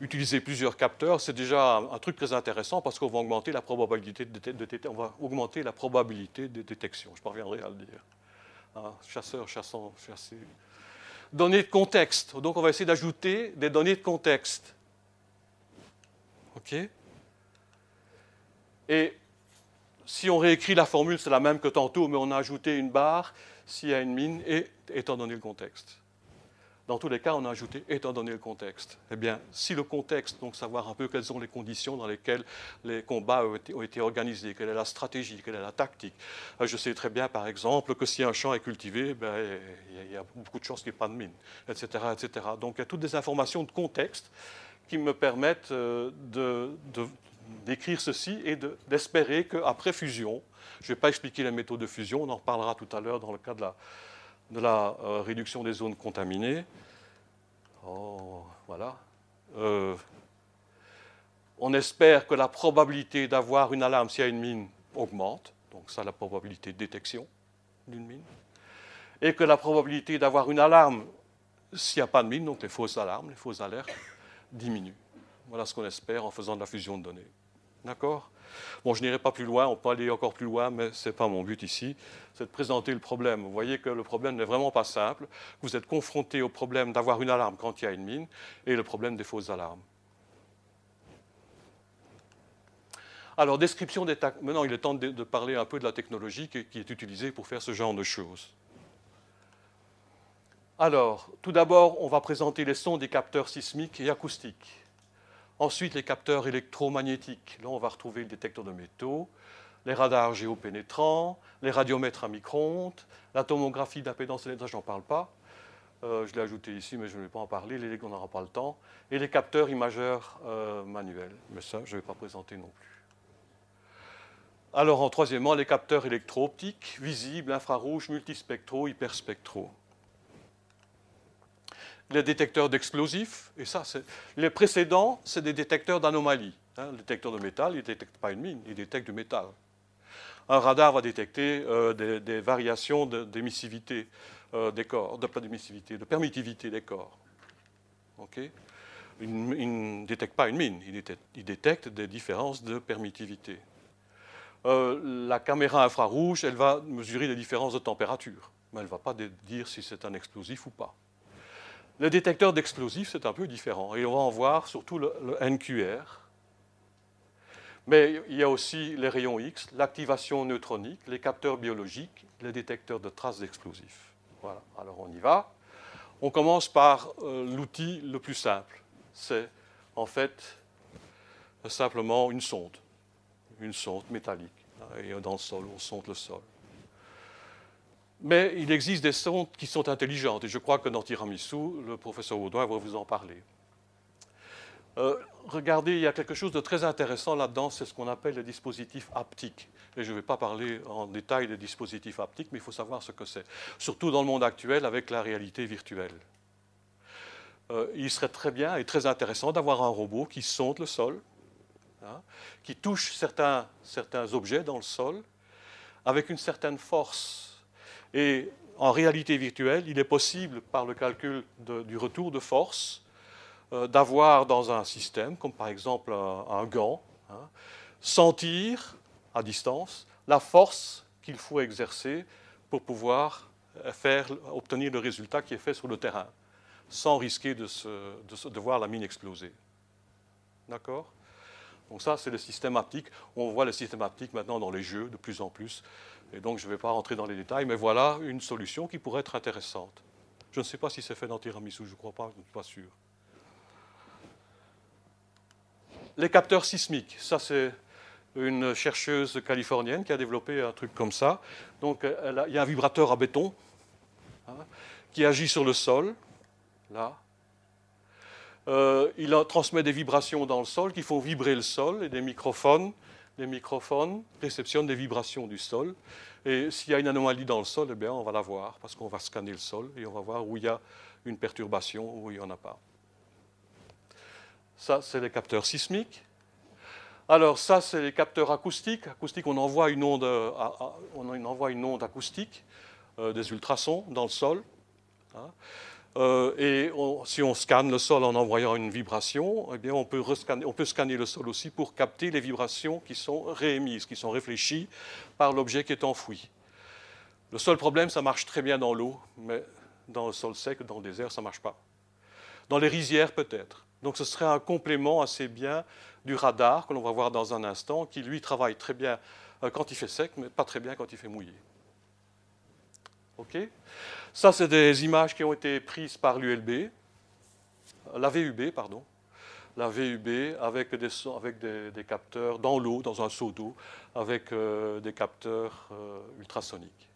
Utiliser plusieurs capteurs, c'est déjà un, truc très intéressant parce qu'on va augmenter la probabilité de, on va augmenter la probabilité de détection. Je parviendrai à le dire. Hein, chasseur, chassant, chassé. Données de contexte. Donc, on va essayer d'ajouter des données de contexte. OK? Et si on réécrit la formule, c'est la même que tantôt, mais on a ajouté une barre s'il y a une mine, et étant donné le contexte. Dans tous les cas, on a ajouté étant donné le contexte. Eh bien, si le contexte, donc savoir un peu quelles sont les conditions dans lesquelles les combats ont été, organisés, quelle est la stratégie, quelle est la tactique. Euh, je sais très bien, par exemple, que si un champ est cultivé, ben, il y a beaucoup de chances qu'il n'y ait pas de mine, etc., etc. Donc, il y a toutes des informations de contexte qui me permettent euh, de, d'écrire ceci et d'espérer qu'après fusion, je ne vais pas expliquer la méthode de fusion, on en reparlera tout à l'heure dans le cas de la, de la euh, réduction des zones contaminées. Oh, voilà. Euh, on espère que la probabilité d'avoir une alarme s'il y a une mine augmente, donc ça la probabilité de détection d'une mine. et que la probabilité d'avoir une alarme s'il n'y a pas de mine, donc les fausses alarmes, les fausses alertes, diminuent. Voilà ce qu'on espère en faisant de la fusion de données. D'accord? Bon, je n'irai pas plus loin, on peut aller encore plus loin, mais ce n'est pas mon but ici, c'est de présenter le problème. Vous voyez que le problème n'est vraiment pas simple. Vous êtes confronté au problème d'avoir une alarme quand il y a une mine et le problème des fausses alarmes. Alors, description des Maintenant, il est temps de, parler un peu de la technologie qui, qui est utilisée pour faire ce genre de choses. Alors, tout d'abord, on va présenter les sons des capteurs sismiques et acoustiques. Ensuite, les capteurs électromagnétiques. Là, on va retrouver le détecteur de métaux, les radars géopénétrants, les radiomètres à micro-ondes, la tomographie d'impédance électrique, je n'en parle pas. Euh, je l'ai ajouté ici, mais je ne vais pas en parler, on n'aura pas le temps. Et les capteurs imageurs euh, manuels. Mais ça, je ne vais pas présenter non plus. Alors, en troisièmement, les capteurs électro-optiques, visibles, infrarouges, multispectraux, hyperspectraux les détecteurs d'explosifs, et ça, les précédents, c'est des détecteurs d'anomalies. Hein. le détecteur de métal, il ne détecte pas une mine, il détecte du métal. Un radar va détecter euh, des, variations d'émissivité euh, des corps, de, pas de permittivité des corps. il, ne détecte pas une mine, il détecte, des différences de permittivité. Euh, la caméra infrarouge, elle va mesurer les différences de température, mais elle ne va pas dire si c'est un explosif ou pas. Le détecteur d'explosifs, c'est un peu différent. Et on va en voir surtout le, NQR. Mais il y a aussi les rayons X, l'activation neutronique, les capteurs biologiques, les détecteurs de traces d'explosifs. Voilà, alors on y va. On commence par euh, l'outil le plus simple. C'est en fait simplement une sonde, une sonde métallique. Et dans le sol, on sonde le sol. Mais il existe des sondes qui sont intelligentes, et je crois que dans Tiramisu, le professeur Audouin va vous en parler. Euh, regardez, il y a quelque chose de très intéressant là-dedans, c'est ce qu'on appelle les dispositifs haptiques. Et je ne vais pas parler en détail des dispositifs haptiques, mais il faut savoir ce que c'est. Surtout dans le monde actuel avec la réalité virtuelle. Euh, il serait très bien et très intéressant d'avoir un robot qui sonde le sol, hein, qui touche certains, certains objets dans le sol, avec une certaine force et en réalité virtuelle, il est possible, par le calcul du retour de force, euh, d'avoir dans un système, comme par exemple un, gant, hein, sentir à distance la force qu'il faut exercer pour pouvoir faire, obtenir le résultat qui est fait sur le terrain, sans risquer de, de voir la mine exploser. D'accord? Donc ça, c'est le système haptique. On voit le système haptique maintenant dans les jeux de plus en plus. Et donc, je ne vais pas rentrer dans les détails, mais voilà une solution qui pourrait être intéressante. Je ne sais pas si c'est fait dans Tiramisu, je ne crois pas, je ne suis pas sûr. Les capteurs sismiques, ça c'est une chercheuse californienne qui a développé un truc comme ça. Donc, il y a un vibrateur à béton hein, qui agit sur le sol, là. Euh, il transmet des vibrations dans le sol qui font vibrer le sol et des microphones les microphones réceptionnent des vibrations du sol. Et s'il y a une anomalie dans le sol, eh bien, on va la voir parce qu'on va scanner le sol et on va voir où il y a une perturbation où il n'y en a pas. Ça, c'est les capteurs sismiques. Alors ça, c'est les capteurs acoustiques. Acoustique, on envoie une onde, euh, acoustique, euh, des ultrasons dans le sol. Hein. Euh, et si on scanne le sol en envoyant une vibration, eh bien on, peut on peut scanner le sol aussi pour capter les vibrations qui sont réémises, qui sont réfléchies par l'objet qui est enfoui. Le seul problème, ça marche très bien dans l'eau, mais dans le sol sec, dans le désert, ça ne marche pas. Dans les rizières, peut-être. Donc ce serait un complément assez bien du radar que l'on va voir dans un instant, qui lui travaille très bien euh, quand il fait sec, mais pas très bien quand il fait mouillé. OK? Ça, c'est des images qui ont été prises par l'ULB, la VUB, pardon, la VUB avec des, avec des, capteurs dans l'eau, dans un seau d'eau, avec euh, des capteurs euh, ultrasoniques.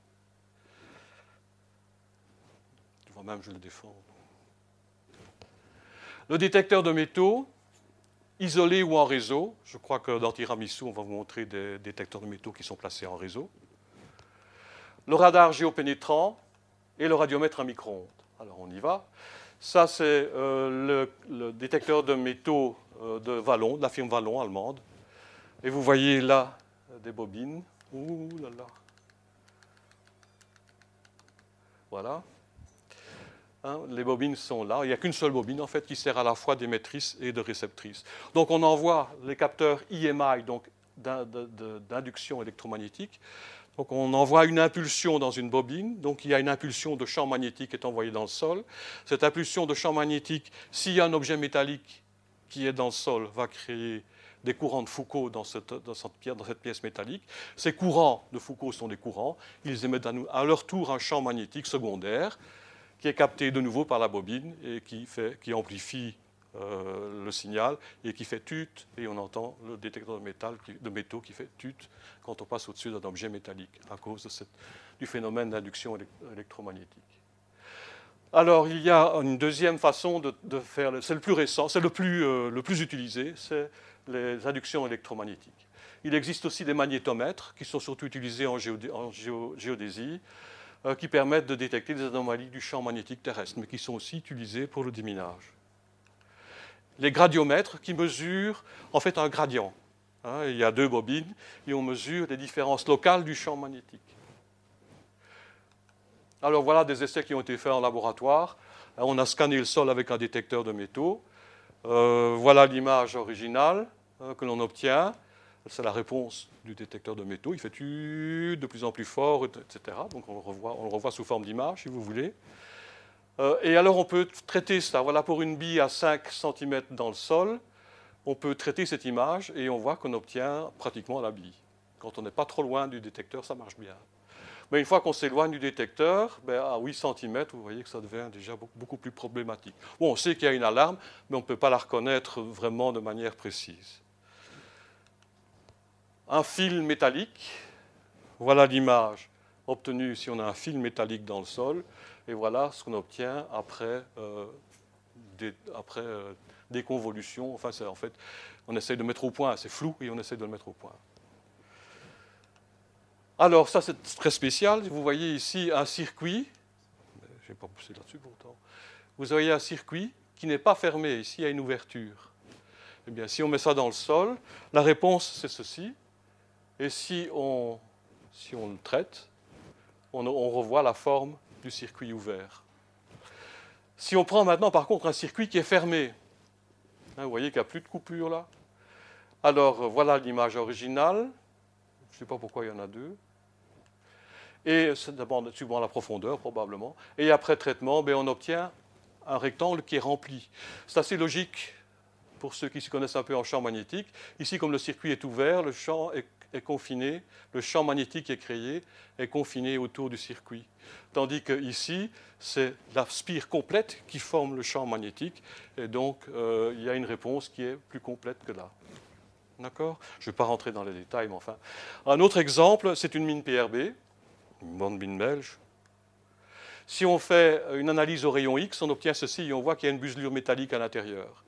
Tu vois même, je le défends. Le détecteur de métaux, isolé ou en réseau. Je crois que dans Tiramisu, on va vous montrer des détecteurs de métaux qui sont placés en réseau. Le radar géopénétrant, et le radiomètre à micro-ondes. Alors on y va. Ça, c'est euh, le, détecteur de métaux euh, de Vallon, de la firme Vallon allemande. Et vous voyez là des bobines. Ouh là là. Voilà. Hein, les bobines sont là. Il n'y a qu'une seule bobine en fait qui sert à la fois d'émettrice et de réceptrice. Donc on envoie les capteurs IMI, donc d'induction électromagnétique. Donc on envoie une impulsion dans une bobine, donc il y a une impulsion de champ magnétique qui est envoyée dans le sol. Cette impulsion de champ magnétique, s'il y a un objet métallique qui est dans le sol, va créer des courants de Foucault dans cette, pièce métallique. Ces courants de Foucault sont des courants, ils émettent à leur tour un champ magnétique secondaire qui est capté de nouveau par la bobine et qui, amplifie euh, le signal et qui fait tut, et on entend le détecteur de, métal, de métaux qui fait tut quand on passe au-dessus d'un objet métallique à cause du phénomène d'induction électromagnétique. Alors, il y a une deuxième façon de, faire, c'est le plus récent, c'est le plus, euh, le plus utilisé, c'est les inductions électromagnétiques. Il existe aussi des magnétomètres qui sont surtout utilisés en, géodésie, euh, qui permettent de détecter des anomalies du champ magnétique terrestre, mais qui sont aussi utilisés pour le déminage. Les gradiomètres qui mesurent en fait un gradient. Hein, il y a deux bobines et on mesure les différences locales du champ magnétique. Alors voilà des essais qui ont été faits en laboratoire. On a scanné le sol avec un détecteur de métaux. Euh, voilà l'image originale euh, que l'on obtient. C'est la réponse du détecteur de métaux. Il fait de plus en plus fort, etc. Donc on on le revoit sous forme d'image, si vous voulez. Euh, et alors on peut traiter ça. Voilà pour une bille à 5 cm dans le sol. On peut traiter cette image et on voit qu'on obtient pratiquement la bille. Quand on n'est pas trop loin du détecteur, ça marche bien. Mais une fois qu'on s'éloigne du détecteur, ben, à 8 cm, vous voyez que ça devient déjà beaucoup plus problématique. Bon, on sait qu'il y a une alarme, mais on ne peut pas la reconnaître vraiment de manière précise. Un fil métallique, voilà l'image obtenue si on a un fil métallique dans le sol, et voilà ce qu'on obtient après, euh, des, après euh, déconvolution. Enfin, en fait, on essaie de mettre au point, c'est flou, et on essaie de le mettre au point. Alors, ça, c'est très spécial. Vous voyez ici un circuit. Je n'ai pas poussé là-dessus pourtant. Vous voyez un circuit qui n'est pas fermé. Ici, il y a une ouverture. Eh bien, si on met ça dans le sol, la réponse, c'est ceci. Et si on, si on le traite, on revoit la forme du circuit ouvert. Si on prend maintenant, par contre, un circuit qui est fermé, hein, vous voyez qu'il n'y a plus de coupure là. Alors, voilà l'image originale. Je ne sais pas pourquoi il y en a deux et suivant la profondeur probablement. Et après traitement, ben, on obtient un rectangle qui est rempli. C'est assez logique pour ceux qui se connaissent un peu en champ magnétique. Ici, comme le circuit est ouvert, le champ est, confiné, le champ magnétique est créé, est confiné autour du circuit. Tandis que ici, c'est la spire complète qui forme le champ magnétique, et donc euh, il y a une réponse qui est plus complète que là. D'accord? Je ne vais pas rentrer dans les détails, mais enfin. Un autre exemple, c'est une mine PRB une bande mine belge. Si on fait une analyse au rayon X, on obtient ceci et on voit qu'il y a une buselure métallique à l'intérieur.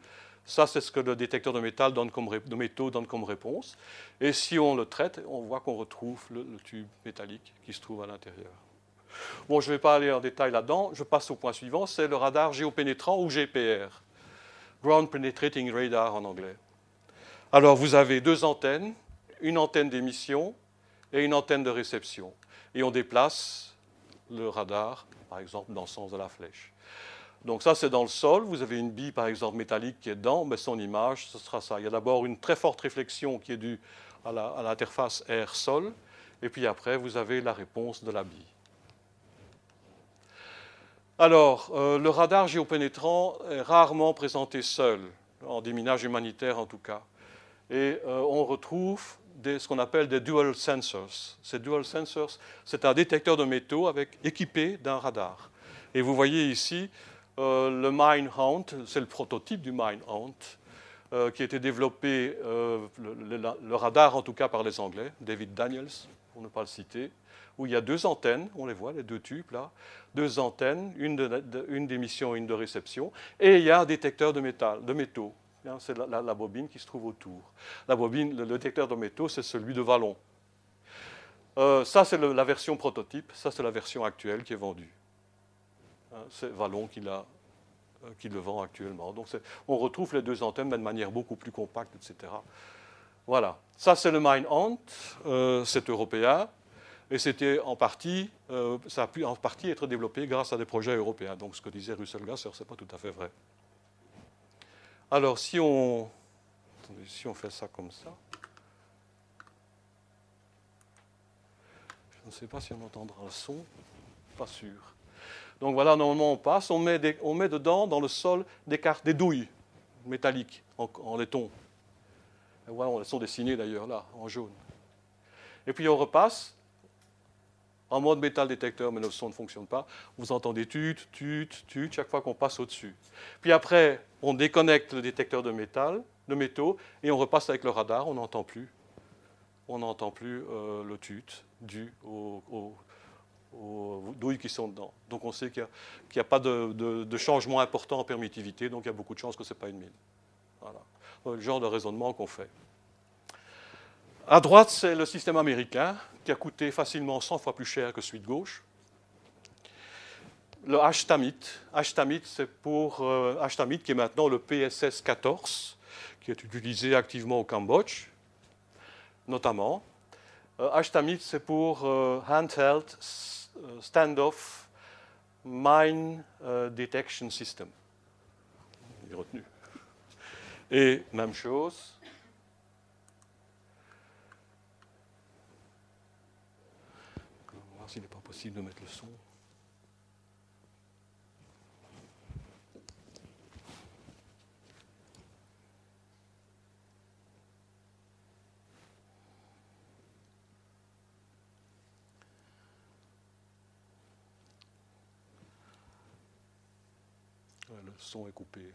Ça, c'est ce que le détecteur de, métal donne comme, métaux donne comme réponse. Et si on le traite, on voit qu'on retrouve le, tube métallique qui se trouve à l'intérieur. Bon, je ne vais pas aller en détail là-dedans. Je passe au point suivant. C'est le radar géopénétrant ou GPR. Ground Penetrating Radar en anglais. Alors, vous avez deux antennes, une antenne d'émission et une antenne de réception et on déplace le radar, par exemple, dans le sens de la flèche. Donc ça, c'est dans le sol. Vous avez une bille, par exemple, métallique qui est dedans, mais son image, ce sera ça. Il y a d'abord une très forte réflexion qui est due à l'interface air-sol, et puis après, vous avez la réponse de la bille. Alors, euh, le radar géopénétrant est rarement présenté seul, en déminage humanitaire en tout cas. Et euh, on retrouve ce qu'on appelle des dual sensors. Ces dual sensors, c'est un détecteur de métaux avec, équipé d'un radar. Et vous voyez ici euh, le Minehunt, c'est le prototype du Minehunt, euh, qui a été développé, euh, le, radar en tout cas par les Anglais, David Daniels, pour ne pas le citer, où il y a deux antennes, on les voit, les deux tubes là, deux antennes, une d'émission et une de réception, et il y a un détecteur de, métal, de métaux Hein, c'est la, bobine qui se trouve autour. La bobine, le détecteur de métaux, c'est celui de Vallon. Euh, ça, c'est la version prototype. Ça, c'est la version actuelle qui est vendue. Hein, c'est Vallon qui, euh, qui, le vend actuellement. On retrouve les deux antennes, mais de manière beaucoup plus compacte, etc. Voilà. Ça, c'est le Mine Hunt. Euh, c'est européen. Et c'était en partie, euh, ça a pu en partie être développé grâce à des projets européens. Donc ce que disait Russell Gasser, ce n'est pas tout à fait vrai. Alors si on, si on fait ça comme ça, je ne sais pas si on entendra le son, pas sûr. Donc voilà, normalement on passe, on met, on met dedans dans le sol des cartes, des douilles métalliques en, laiton. Et voilà, elles sont dessinées d'ailleurs là, en jaune. Et puis on repasse en mode métal détecteur, mais le son ne fonctionne pas. Vous entendez tut, tut, tut, chaque fois qu'on passe au-dessus. Puis après, on déconnecte le détecteur de métal, de métaux, et on repasse avec le radar, on n'entend plus. On n'entend plus euh, le tut dû au, aux douilles qui sont dedans. Donc on sait qu'il n'y a, pas de, changement important en permittivité, donc il y a beaucoup de chances que ce n'est pas une mine. Voilà le genre de raisonnement qu'on fait. À droite, c'est le système américain qui a coûté facilement 100 fois plus cher que celui de gauche. Le HTAMIT, HTAMIT c'est pour euh, qui est maintenant le PSS 14, qui est utilisé activement au Cambodge, notamment. Euh, c'est pour euh, Handheld euh, Standoff Mine euh, Detection System. retenu. Et même chose. On va voir s'il n'est pas possible de mettre le son. le son est coupé.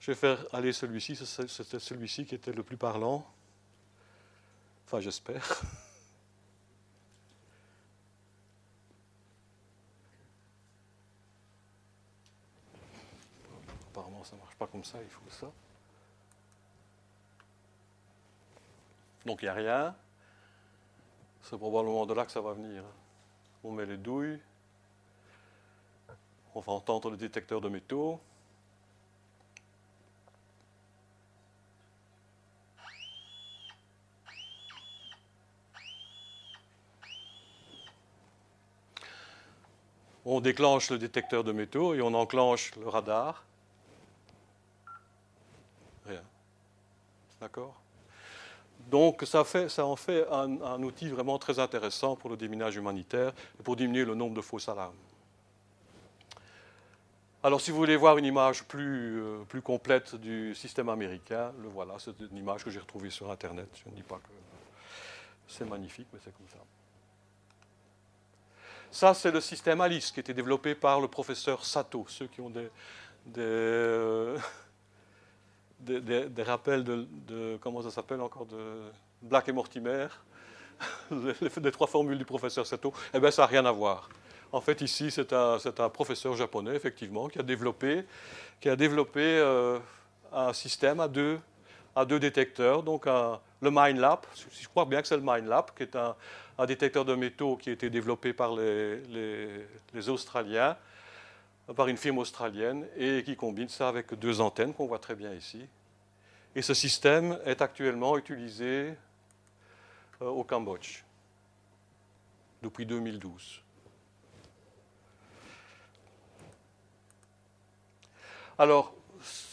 Je vais faire aller celui-ci, c'était celui-ci qui était le plus parlant. Enfin, j'espère. Apparemment, ça ne marche pas comme ça, il faut ça. Donc il n'y a rien. C'est probablement de là que ça va venir. On met les douilles. On va entendre le détecteur de métaux. On déclenche le détecteur de métaux et on enclenche le radar. Rien. D'accord? Donc ça, en fait un, outil vraiment très intéressant pour le déminage humanitaire et pour diminuer le nombre de fausses alarmes. Alors si vous voulez voir une image plus, euh, plus complète du système américain, le voilà, c'est une image que j'ai retrouvée sur Internet. Je ne dis pas que c'est magnifique, mais c'est comme ça. Ça, c'est le système ALICE qui a été développé par le professeur Sato. Ceux qui ont des, des, des, rappels de, comment ça s'appelle encore, de Black et Mortimer, des trois formules du professeur Sato, eh bien, ça n'a rien à voir. En fait, ici, c'est un, un, professeur japonais, effectivement, qui a développé, qui a développé euh, un système à deux, à deux détecteurs, donc le MineLab, je crois bien que c'est le MineLab, qui est un, un, détecteur de métaux qui a été développé par les Australiens, par une firme australienne et qui combine ça avec deux antennes qu'on voit très bien ici. Et ce système est actuellement utilisé euh, au Cambodge depuis 2012. Alors,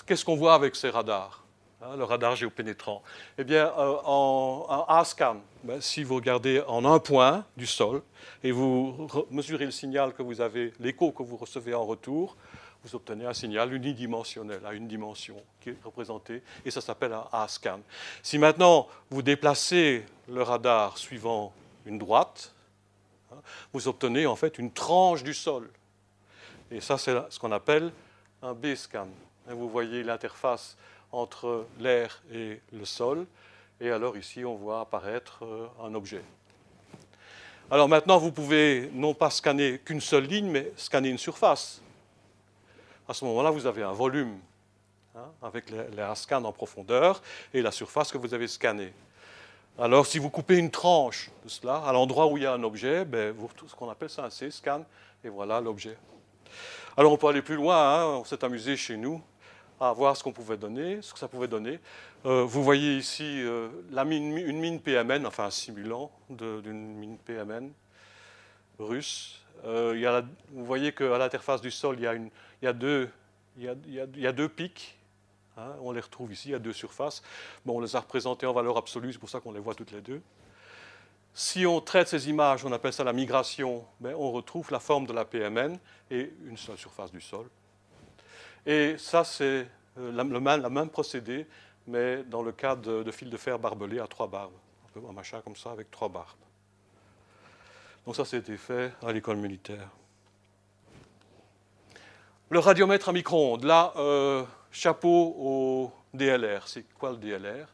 qu'est-ce qu'on voit avec ces radars? Hein, le radar géopénétrant. Eh bien, euh, en, ASCAN, ben, si vous regardez en un point du sol et vous mesurez le signal que vous avez, l'écho que vous recevez en retour, vous obtenez un signal unidimensionnel à une dimension qui est représentée, et ça s'appelle un ASCAN. Si maintenant vous déplacez le radar suivant une droite, hein, vous obtenez en fait une tranche du sol. Et ça, c'est ce qu'on appelle un B-scan. Vous voyez l'interface entre l'air et le sol. Et alors ici, on voit apparaître euh, un objet. Alors maintenant, vous pouvez non pas scanner qu'une seule ligne, mais scanner une surface. À ce moment-là, vous avez un volume hein, avec les scans en profondeur et la surface que vous avez scannée. Alors, si vous coupez une tranche de cela, à l'endroit où il y a un objet, ben, vous, ce qu'on appelle ça un C-scan, et voilà l'objet. Alors on peut aller plus loin, hein. on s'est amusé chez nous à voir ce qu'on pouvait donner, ce que ça pouvait donner. Euh, vous voyez ici euh, une mine PMN, enfin un simulant d'une mine PMN russe. Euh, vous voyez qu'à l'interface du sol, il y a, deux, pics. Hein. on les retrouve ici, il y a deux surfaces. Bon, on les a représentés en valeur absolue, c'est pour ça qu'on les voit toutes les deux. Si on traite ces images, on appelle ça la migration, mais on retrouve la forme de la PMN et une seule surface du sol. Et ça, c'est euh, le même, procédé, mais dans le cas de, de fil de fer barbelé à trois barbes. Un machin comme ça avec trois barbes. Donc ça, c'était fait à l'école militaire. Le radiomètre à micro-ondes. Là, euh, chapeau au DLR. C'est quoi le DLR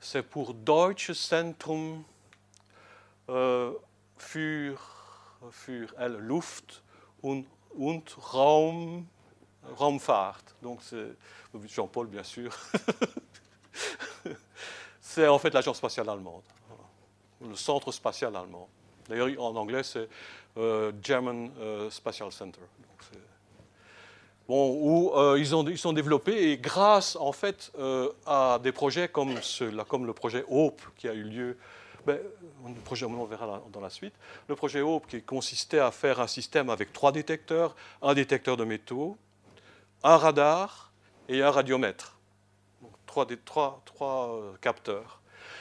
C'est pour Deutsche Zentrum äh, für, für Luft und Raum, Raumfahrt. Donc c'est Jean-Paul, bien sûr. c'est en fait l'agence spatiale allemande, le centre spatial allemand. D'ailleurs, en anglais, c'est euh, German euh, Spatial Center. bon, où euh, ils, ont, ils, sont développés et grâce en fait à des projets comme, comme le projet HOPE qui a eu lieu ben, le projet, on verra dans la suite. Le projet HOPE qui consistait à faire un système avec trois détecteurs, un détecteur de métaux, un radar et un radiomètre. Donc, trois, trois, trois euh, capteurs.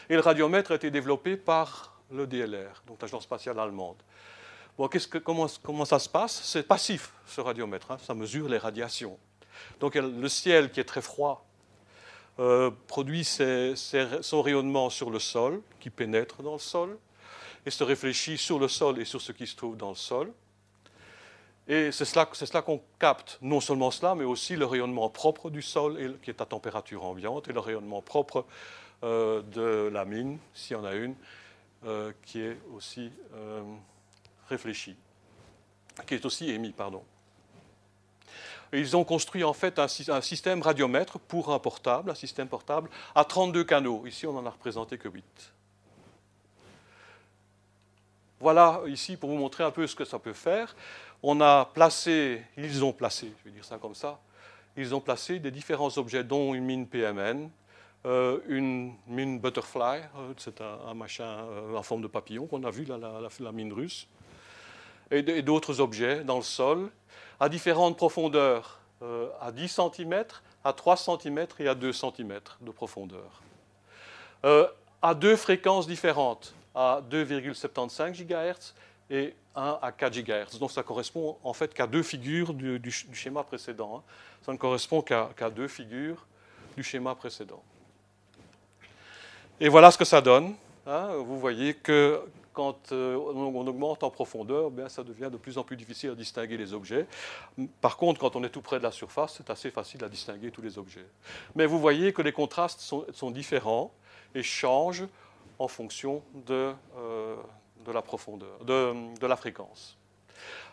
Et le radiomètre a été développé par le DLR, donc l'agence spatiale allemande. Bon, que, comment, comment, ça se passe? C'est passif, ce radiomètre. Hein. ça mesure les radiations. Donc le ciel qui est très froid euh, produit son rayonnement sur le sol, qui pénètre dans le sol, et se réfléchit sur le sol et sur ce qui se trouve dans le sol. Et c'est cela, qu'on capte, non seulement cela, mais aussi le rayonnement propre du sol, qui est à température ambiante, et le rayonnement propre euh, de la mine, s'il y en a une, euh, qui est aussi réfléchi, qui est aussi émis, pardon ils ont construit en fait un, système radiomètre pour un portable, un système portable à 32 canaux. Ici, on n'en a représenté que 8. Voilà ici pour vous montrer un peu ce que ça peut faire. On a placé, ils ont placé, je vais dire ça comme ça, ils ont placé des différents objets, dont une mine PMN, euh, une mine Butterfly, euh, c'est un, machin euh, en forme de papillon qu'on a vu, la, mine russe, et d'autres objets dans le sol à différentes profondeurs, à 10 cm, à 3 cm et à 2 cm de profondeur. À deux fréquences différentes, à 2,75 GHz et 1 à 4 GHz. Donc ça correspond en fait qu'à deux figures du, schéma précédent. Hein. Ça ne correspond qu'à deux figures du schéma précédent. Et voilà ce que ça donne. Hein. Vous voyez que quand euh, on augmente en profondeur, bien, ça devient de plus en plus difficile à distinguer les objets. Par contre, quand on est tout près de la surface, c'est assez facile à distinguer tous les objets. Mais vous voyez que les contrastes sont, différents et changent en fonction de, euh, de la profondeur, de, de, la fréquence.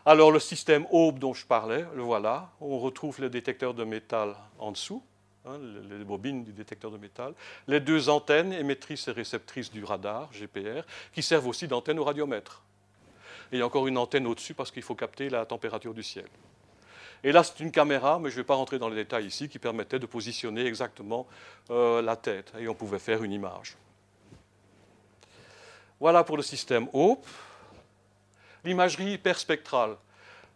Alors le système Aube dont je parlais, le voilà. On retrouve le détecteur de métal en dessous. Hein, les bobines du détecteur de métal, les deux antennes émettrices et réceptrices du radar, GPR, qui servent aussi d'antenne au radiomètre. Et il y a encore une antenne au-dessus parce qu'il faut capter la température du ciel. Et là, c'est une caméra, mais je ne vais pas rentrer dans les détails ici, qui permettait de positionner exactement euh, la tête. Et on pouvait faire une image. Voilà pour le système HOPE. L'imagerie hyperspectrale.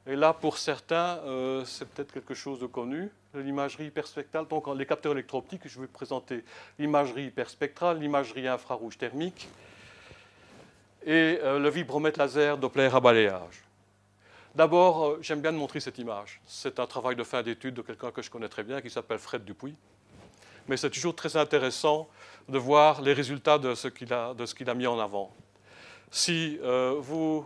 Et là, pour certains, euh, c'est peut-être quelque chose de connu, l'imagerie hyperspectrale. Donc, les capteurs électro-optiques, je vais présenter l'imagerie hyperspectrale, l'imagerie infrarouge thermique et euh, le vibromètre laser Doppler à balayage. D'abord, euh, j'aime bien montrer cette image. C'est un travail de fin d'études de quelqu'un que je connais très bien, qui s'appelle Fred Dupuis. Mais c'est toujours très intéressant de voir les résultats de ce qu'il a, a, mis en avant. Si vous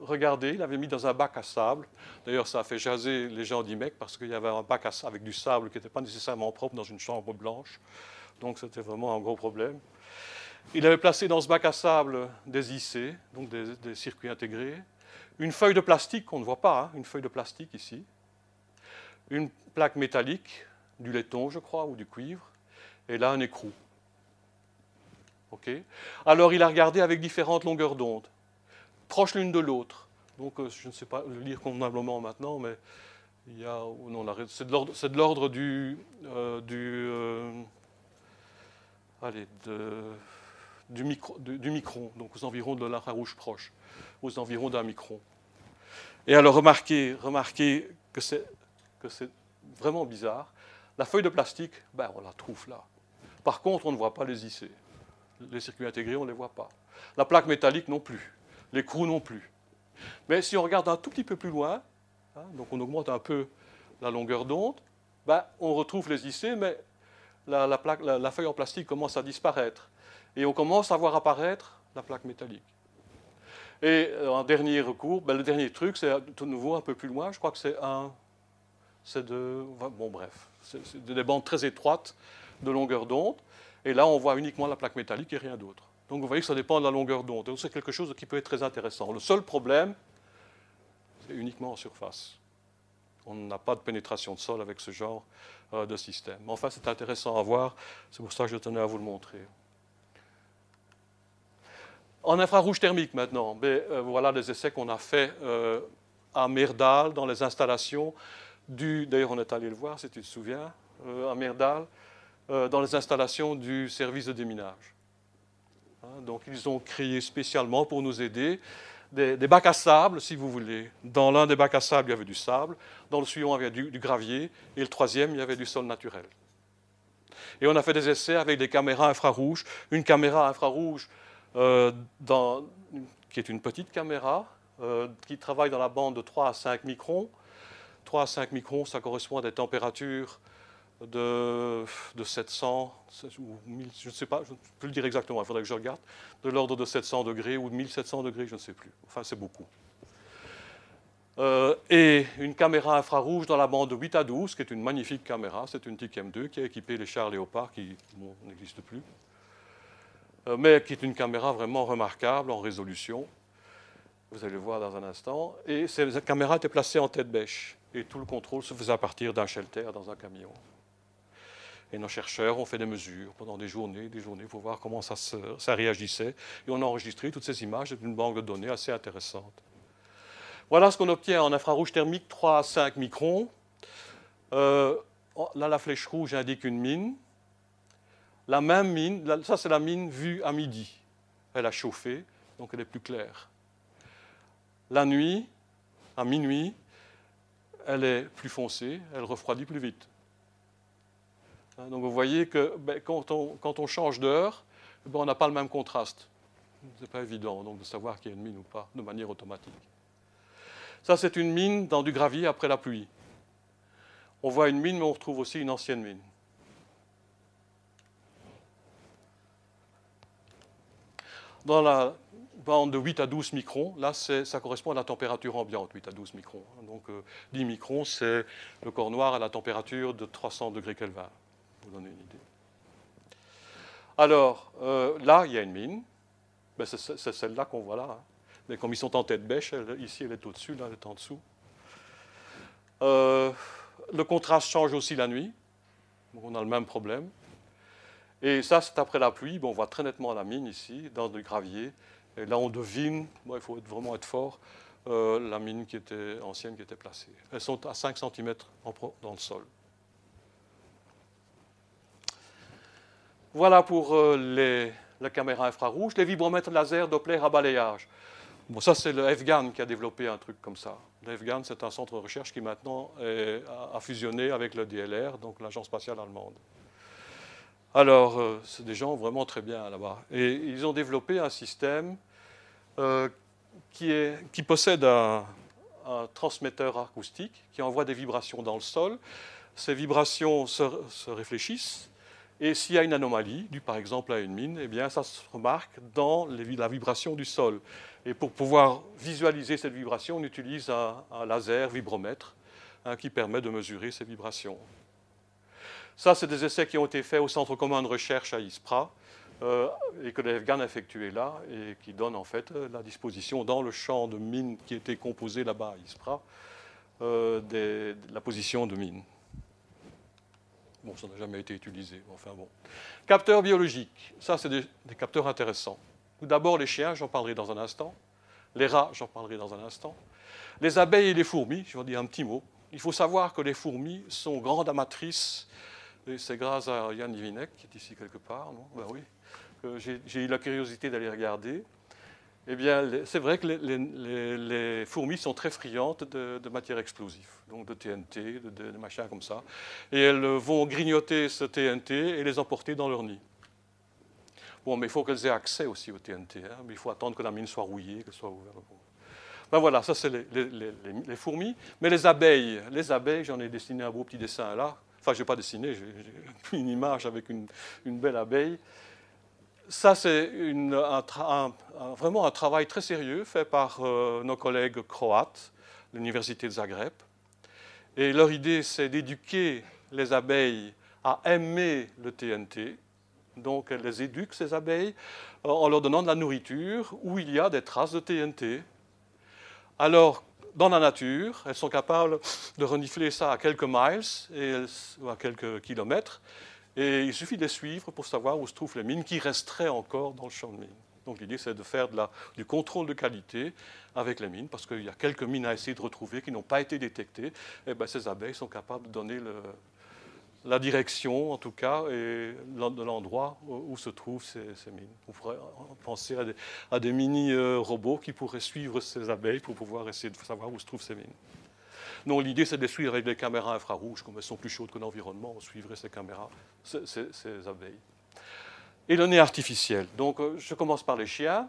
regardez, il avait mis dans un bac à sable. D'ailleurs, ça a fait jaser les gens d'IMEC parce qu'il y avait un bac avec du sable qui n'était pas nécessairement propre dans une chambre blanche. Donc c'était vraiment un gros problème. Il avait placé dans ce bac à sable des IC, donc des, circuits intégrés, une feuille de plastique qu'on ne voit pas, hein, une feuille de plastique ici, une plaque métallique, du laiton, je crois, ou du cuivre, et là un écrou. Alors il a regardé avec différentes longueurs d'onde proches l'une de l'autre. Donc, euh, je ne sais pas le lire convenablement maintenant, mais Il y a, oh non, c'est de l'ordre du, euh, du, euh, allez, du, micro, du, micron, donc aux environs de l'infrarouge proche, aux environs d'un micron. Et alors remarquez, remarquez que c'est vraiment bizarre. La feuille de plastique, ben, on la trouve là. Par contre, on ne voit pas les IC. Les circuits intégrés, on ne les voit pas. La plaque métallique non plus. Les crous non plus. Mais si on regarde un tout petit peu plus loin, hein, donc on augmente un peu la longueur d'onde, ben, on retrouve les IC, mais la, feuille en plastique commence à disparaître. Et on commence à voir apparaître la plaque métallique. Et en dernier recours, ben, le dernier truc, c'est de nouveau un peu plus loin, je crois que c'est un. C'est de. Bon, bref, c'est des bandes très étroites de longueur d'onde. Et là, on voit uniquement la plaque métallique et rien d'autre. Donc vous voyez que ça dépend de la longueur d'onde. C'est quelque chose qui peut être très intéressant. Le seul problème, c'est uniquement en surface. On n'a pas de pénétration de sol avec ce genre euh, de système. Enfin, c'est intéressant à voir. C'est pour ça que je tenais à vous le montrer. En infrarouge thermique maintenant, ben, euh, voilà les essais qu'on a faits euh, à Merdal dans les installations du. D'ailleurs, on est allé le voir, si tu te souviens, à Merdal, dans les installations du service de déminage. Hein, donc ils ont créé spécialement pour nous aider des, bacs à sable, si vous voulez. Dans l'un des bacs à sable, il y avait du sable, dans le suivant, il y avait du, gravier, et le troisième, il y avait du sol naturel. Et on a fait des essais avec des caméras infrarouges. Une caméra infrarouge euh, qui est une petite caméra euh, qui travaille dans la bande de 3 à 5 microns. 3 à 5 microns, ça correspond à des températures de, de 700, ou je ne sais pas, je ne peux le dire exactement, il faudrait que je regarde, de l'ordre de 700 degrés ou de 1700 degrés, je ne sais plus. Enfin, c'est beaucoup. Euh, et une caméra infrarouge dans la bande de 8 à 12, qui est une magnifique caméra, c'est une TIC M2 qui a équipé les chars Léopard, qui n'existent plus, euh, mais qui est une caméra vraiment remarquable en résolution. Vous allez le voir dans un instant. Et cette caméra était placée en tête bêche, et tout le contrôle se faisait à partir d'un shelter dans un camion. Et nos chercheurs ont fait des mesures pendant des journées, des journées, pour voir comment ça, réagissait. Et on a enregistré toutes ces images d'une banque de données assez intéressante. Voilà ce qu'on obtient en infrarouge thermique 3 à 5 microns. Euh, là, la flèche rouge indique une mine. La même mine, ça c'est la mine vue à midi. Elle a chauffé, donc elle est plus claire. La nuit, à minuit, elle est plus foncée, elle refroidit plus vite. Hein, donc vous voyez que ben, quand, on, change d'heure, ben, on n'a pas le même contraste. Ce n'est pas évident donc, de savoir qu'il y a une mine ou pas de manière automatique. Ça, c'est une mine dans du gravier après la pluie. On voit une mine, mais on retrouve aussi une ancienne mine. Dans la bande de 8 à 12 microns, là, ça correspond à la température ambiante, 8 à 12 microns. Donc 10 euh, microns, c'est le corps noir à la température de 300 degrés Kelvin donner une idée. Alors, euh, là, il y a une mine. Ben, c'est celle-là qu'on voit là. Hein. Mais comme ils sont en tête bêche, ici, elle est au-dessus, là, elle est en dessous. Euh, le contraste change aussi la nuit. On a le même problème. Et ça, c'est après la pluie. Bon, on voit très nettement la mine ici, dans du gravier. Et là, on devine, il faut vraiment être fort, euh, la mine qui était ancienne qui était placée. Elles sont à 5 cm dans le sol. Voilà pour euh, la caméra infrarouge. Les vibromètres laser Doppler à balayage. Bon, ça, c'est le FGAN qui a développé un truc comme ça. Le FGAN, c'est un centre de recherche qui maintenant a, fusionné avec le DLR, donc l'Agence spatiale allemande. Alors, euh, c'est des gens vraiment très bien là-bas. Et ils ont développé un système euh, qui, possède un, transmetteur acoustique qui envoie des vibrations dans le sol. Ces vibrations se réfléchissent et s'il y a une anomalie, due par exemple à une mine, eh bien, ça se remarque dans la vibration du sol. Et pour pouvoir visualiser cette vibration, on utilise un, laser vibromètre hein, qui permet de mesurer ces vibrations. Ça, c'est des essais qui ont été faits au Centre commun de recherche à ISPRA euh, et que l'EFGAN a effectué là et qui donnent en fait euh, la disposition dans le champ de mine qui était composé là-bas à ISPRA euh, de la position de mine. Bon, ça n'a jamais été utilisé. Enfin bon. Capteurs biologiques. Ça, c'est des, capteurs intéressants. D'abord, les chiens, j'en parlerai dans un instant. Les rats, j'en parlerai dans un instant. Les abeilles et les fourmis, je vais dire un petit mot. Il faut savoir que les fourmis sont grandes amatrices, et c'est grâce à Yann Divinek, qui est ici quelque part, non? Ben oui, que j'ai eu la curiosité d'aller regarder. Eh bien, c'est vrai que les, fourmis sont très friandes de, matière explosive, donc de TNT, de, machins comme ça. Et elles vont grignoter ce TNT et les emporter dans leur nid. Bon, mais il faut qu'elles aient accès aussi au TNT. Hein, mais il faut attendre que la mine soit rouillée, qu'elle soit ouverte. Ben voilà, ça c'est les, fourmis. Mais les abeilles, les abeilles, j'en ai dessiné un beau petit dessin là. Enfin, je n'ai pas dessiné, j'ai une image avec une, belle abeille. Ça, c'est vraiment un travail très sérieux fait par euh, nos collègues croates, l'Université de Zagreb. Et leur idée, c'est d'éduquer les abeilles à aimer le TNT. Donc, elles les éduquent, ces abeilles, en leur donnant de la nourriture où il y a des traces de TNT. Alors, dans la nature, elles sont capables de renifler ça à quelques miles ou à quelques kilomètres. Et il suffit de les suivre pour savoir où se trouvent les mines qui resteraient encore dans le champ de mines. Donc l'idée, c'est de faire du contrôle de qualité avec les mines, parce qu'il y a quelques mines à essayer de retrouver qui n'ont pas été détectées. Et eh bien, ces abeilles sont capables de donner la direction, en tout cas, et de l'endroit où se trouvent ces, mines. On pourrait penser à des, mini-robots qui pourraient suivre ces abeilles pour pouvoir essayer de savoir où se trouvent ces mines. Non, l'idée, c'est de suivre avec des caméras infrarouges. Comme elles sont plus chaudes que l'environnement, on suivrait ces caméras, ces, abeilles. Et le nez artificiel. Donc, euh, je commence par les chiens.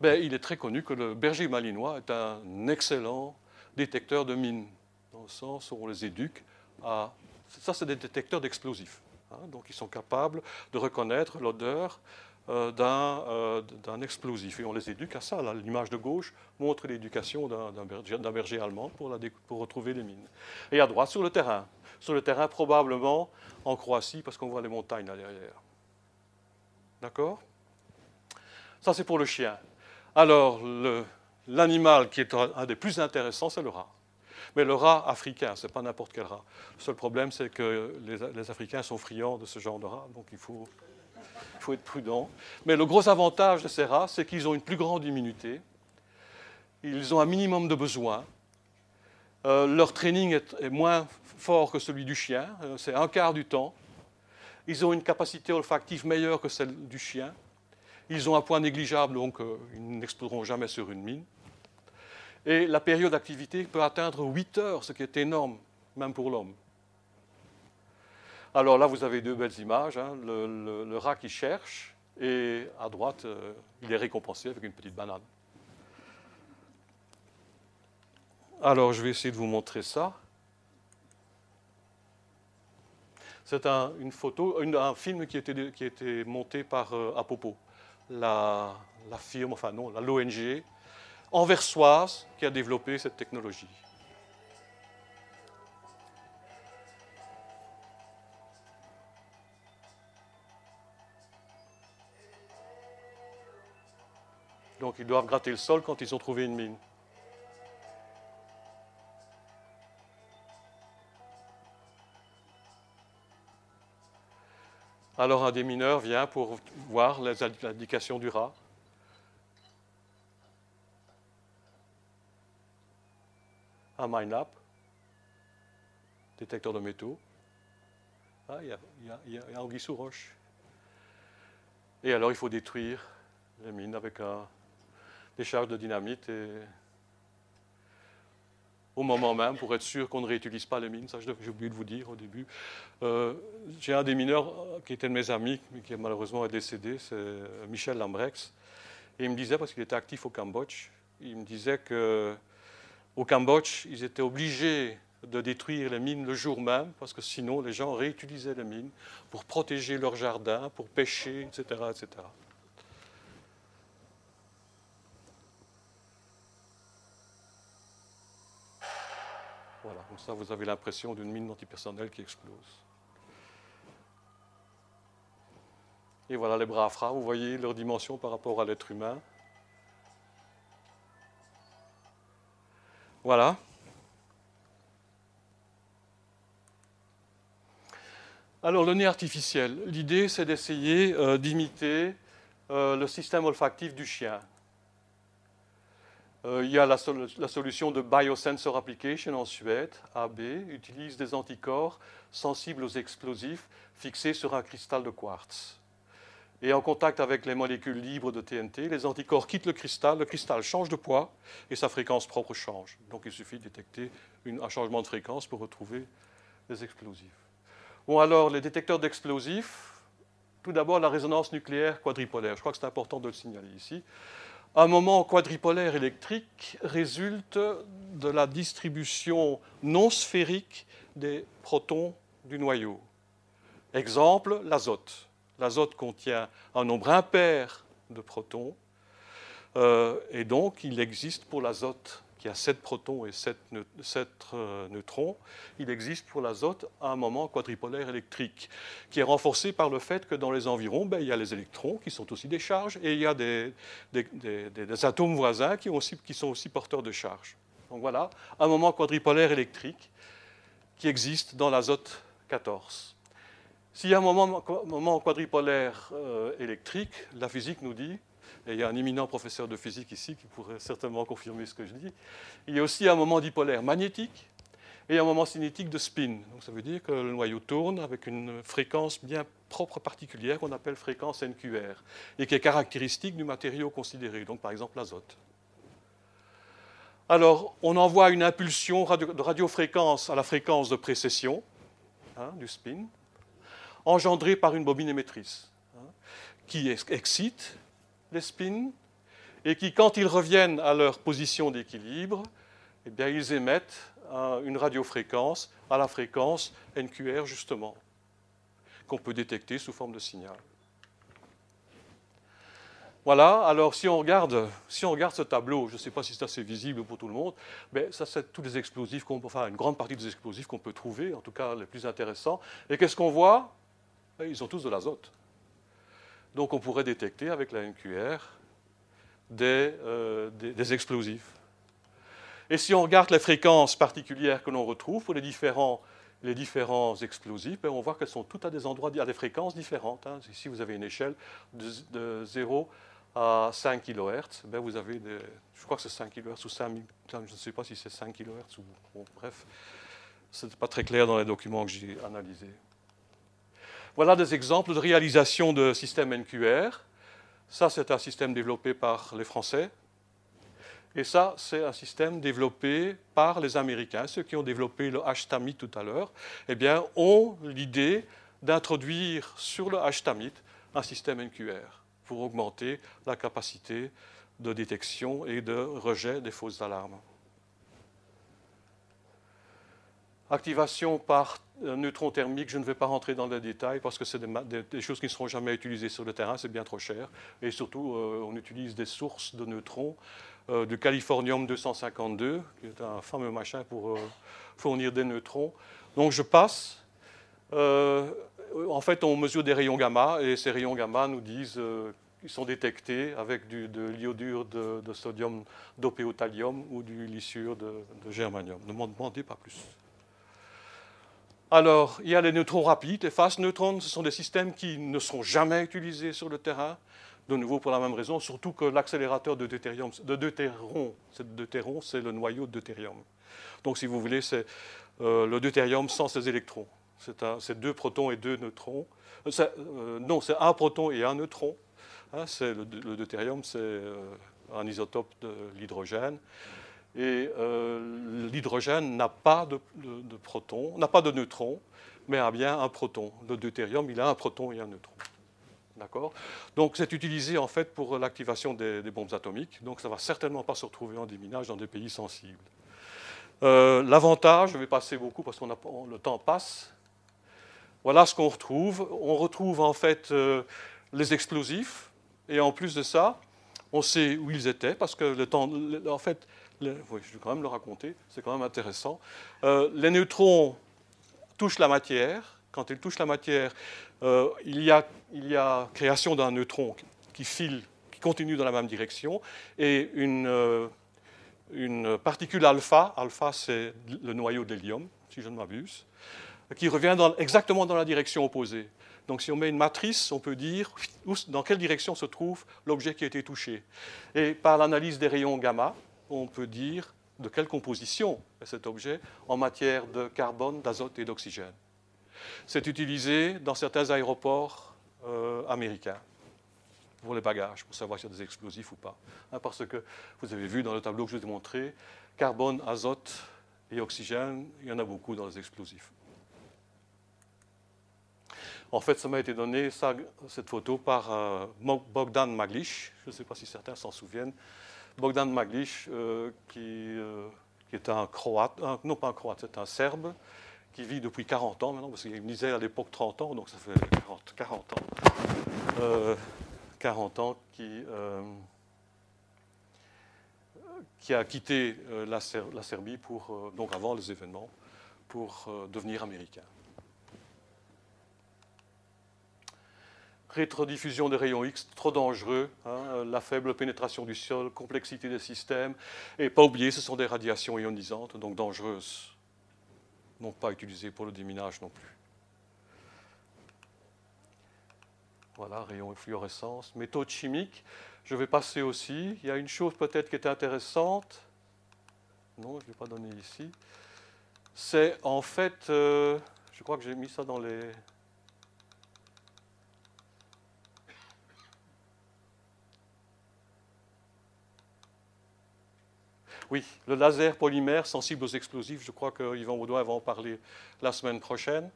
Ben, il est très connu que le berger malinois est un excellent détecteur de mines, dans le sens où on les éduque à ça, c'est des détecteurs d'explosifs. Hein. donc, ils sont capables de reconnaître l'odeur d'un explosif. Et on les éduque à ça. L'image de gauche montre l'éducation d'un berger, allemand pour, retrouver les mines. Et à droite, sur le terrain. Sur le terrain, probablement en Croatie, parce qu'on voit les montagnes là derrière. D'accord? Ça, c'est pour le chien. Alors, l'animal qui est un des plus intéressants, c'est le rat. Mais le rat africain, ce n'est pas n'importe quel rat. Le seul problème, c'est que les, Africains sont friands de ce genre de rat, donc il faut, être prudent. Mais le gros avantage de ces rats, c'est qu'ils ont une plus grande immunité, ils ont un minimum de besoins, euh, leur training est, moins fort que celui du chien, euh, c'est un quart du temps. Ils ont une capacité olfactive meilleure que celle du chien. Ils ont un poids négligeable, donc euh, ils n'exploseront jamais sur une mine. Et la période d'activité peut atteindre 8 heures, ce qui est énorme, même pour l'homme. Alors là, vous avez deux belles images. Hein. le, rat qui cherche, et à droite, euh, il est récompensé avec une petite banane. Alors, je vais essayer de vous montrer ça. C'est un, une photo, un film qui a été, monté par euh, Apopo, la, la firme, enfin non, l'ONG anversoise qui a développé cette technologie. Donc ils doivent gratter le sol quand ils ont trouvé une mine. Alors un des mineurs vient pour voir les indications du rat. un MineLab, détecteur de métaux. Ah, il y a, Anguille sous roche. Et alors, il faut détruire les mines avec un, des charges de dynamite et au moment même pour être sûr qu'on ne réutilise pas les mines. Ça, j'ai oublié de vous dire au début. Euh, j'ai un des mineurs qui était de mes amis, mais qui malheureusement est décédé, c'est Michel Lambrex. Et il me disait, parce qu'il était actif au Cambodge, il me disait que au Cambodge, ils étaient obligés de détruire les mines le jour même, parce que sinon les gens réutilisaient les mines pour protéger leurs jardins, pour pêcher, etc. etc. Voilà, comme ça vous avez l'impression d'une mine antipersonnelle qui explose. Et voilà les bras à vous voyez leur dimension par rapport à l'être humain. Voilà. Alors le nez artificiel, l'idée c'est d'essayer euh, d'imiter euh, le système olfactif du chien. Il y a la, la, solution de Biosensor Application en Suède, AB, utilise des anticorps sensibles aux explosifs fixés sur un cristal de quartz. Et en contact avec les molécules libres de TNT, les anticorps quittent le cristal, le cristal change de poids et sa fréquence propre change. Donc il suffit de détecter un changement de fréquence pour retrouver les explosifs. Bon alors, les détecteurs d'explosifs, tout d'abord la résonance nucléaire quadripolaire. Je crois que c'est important de le signaler ici. Un moment quadripolaire électrique résulte de la distribution non sphérique des protons du noyau. Exemple, l'azote. L'azote contient un nombre impair de protons, euh, et donc il existe pour l'azote qui a 7 protons et 7, euh, neutrons, il existe pour l'azote un moment quadripolaire électrique, qui est renforcé par le fait que dans les environs, ben, il y a les électrons qui sont aussi des charges, et il y a des, atomes voisins qui, sont aussi porteurs de charges. Donc voilà, un moment quadripolaire électrique qui existe dans l'azote 14. S'il y a un moment, quadripolaire euh, électrique, la physique nous dit, et il y a un éminent professeur de physique ici qui pourrait certainement confirmer ce que je dis, il y a aussi un moment dipolaire magnétique et un moment cinétique de spin. Donc ça veut dire que le noyau tourne avec une fréquence bien propre particulière qu'on appelle fréquence NQR et qui est caractéristique du matériau considéré, donc par exemple l'azote. Alors, on envoie une impulsion de radiofréquence à la fréquence de précession hein, du spin, engendrés par une bobine émettrice, hein, qui excite les spins et qui, quand ils reviennent à leur position d'équilibre, eh ils émettent une radiofréquence à la fréquence NQR, justement, qu'on peut détecter sous forme de signal. Voilà, alors si on regarde, ce tableau, je ne sais pas si c'est assez visible pour tout le monde, mais ça c'est tous les explosifs, enfin une grande partie des explosifs qu'on peut trouver, en tout cas les plus intéressants. Et qu'est-ce qu'on voit? Ils ont tous de l'azote. Donc on pourrait détecter avec la NQR euh, des, explosifs. Et si on regarde les fréquences particulières que l'on retrouve pour les différents, explosifs, ben, on voit qu'elles sont toutes à des endroits, à des fréquences différentes. Hein. Ici, vous avez une échelle de, 0 à 5 kHz. Ben, vous avez je crois que c'est 5 kHz ou 5 je ne sais pas si c'est 5 kHz ou bref, ce n'est pas très clair dans les documents que j'ai analysés. Voilà des exemples de réalisation de systèmes NQR. Ça, c'est un système développé par les Français. Et ça, c'est un système développé par les Américains. Ceux qui ont développé le HTAMIT tout à l'heure, eh bien, ont l'idée d'introduire sur le HTAMIT un système NQR pour augmenter la capacité de détection et de rejet des fausses alarmes. Activation par neutrons thermiques, je ne vais pas rentrer dans les détails parce que c'est des, choses qui ne seront jamais utilisées sur le terrain, c'est bien trop cher. Et surtout, euh, on utilise des sources de neutrons euh, du californium 252, qui est un fameux machin pour euh, fournir des neutrons. Donc je passe. en fait, on mesure des rayons gamma et ces rayons gamma nous disent qu'ils sont détectés avec du, de l'iodure de, sodium dopé au thallium ou du lissure de, de germanium. Ne m'en demandez pas plus. Alors, il y a les neutrons rapides, les fast neutrons, ce sont des systèmes qui ne seront jamais utilisés sur le terrain, de nouveau pour la même raison, surtout que l'accélérateur de de deutéron, c'est le noyau de deutérium. Donc, si vous voulez, c'est euh, le deutérium sans ses électrons. C'est deux protons et deux neutrons. Euh, euh, non, c'est un proton et un neutron. Hein, le, deutérium, c'est un isotope de l'hydrogène. Et euh, l'hydrogène n'a pas de, protons, n'a pas de neutrons, mais a bien un proton. Le deutérium, il a un proton et un neutron. D'accord? Donc c'est utilisé en fait pour l'activation des, bombes atomiques. Donc ça ne va certainement pas se retrouver en déminage dans des pays sensibles. Euh, l'avantage, je vais passer beaucoup parce que le temps passe. Voilà ce qu'on retrouve. On retrouve en fait euh, les explosifs. Et en plus de ça, on sait où ils étaient parce que le temps, en fait, je vais quand même le raconter, c'est quand même intéressant. Euh, les neutrons touchent la matière. Quand ils touchent la matière, euh, il, y a, création d'un neutron qui file, qui continue dans la même direction, et une, euh, particule alpha, alpha c'est le noyau de l'hélium, si je ne m'abuse, qui revient exactement dans la direction opposée. Donc si on met une matrice, on peut dire dans quelle direction se trouve l'objet qui a été touché. Et par l'analyse des rayons gamma, on peut dire de quelle composition est cet objet en matière de carbone, d'azote et d'oxygène. C'est utilisé dans certains aéroports euh, américains pour les bagages, pour savoir s'il y a des explosifs ou pas. Hein, parce que vous avez vu dans le tableau que je vous ai montré, carbone, azote et oxygène, il y en a beaucoup dans les explosifs. En fait, ça m'a été donné, cette photo, par euh, Bogdan Maglish. Je ne sais pas si certains s'en souviennent. Bogdan Maglish, euh, qui, qui, est un croate, non pas un croate, c'est un serbe, qui vit depuis 40 ans maintenant, parce qu'il disait à l'époque 30 ans, donc ça fait 40, 40 ans. 40 ans qui, euh, qui a quitté euh, la, Serbie pour, euh, donc avant les événements pour devenir américain. Rétrodiffusion des rayons X, trop dangereux, hein, la faible pénétration du sol, complexité des systèmes, et pas oublier, ce sont des radiations ionisantes, donc dangereuses, non pas utilisées pour le déminage non plus. Voilà, rayon fluorescence, méthode chimique. Je vais passer aussi. Il y a une chose peut-être qui était intéressante. Non, je ne vais pas donner ici. C'est en fait, euh, je crois que j'ai mis ça dans les... Oui, le laser polymère sensible aux explosifs, je crois que Yvan Audouin va en parler la semaine prochaine.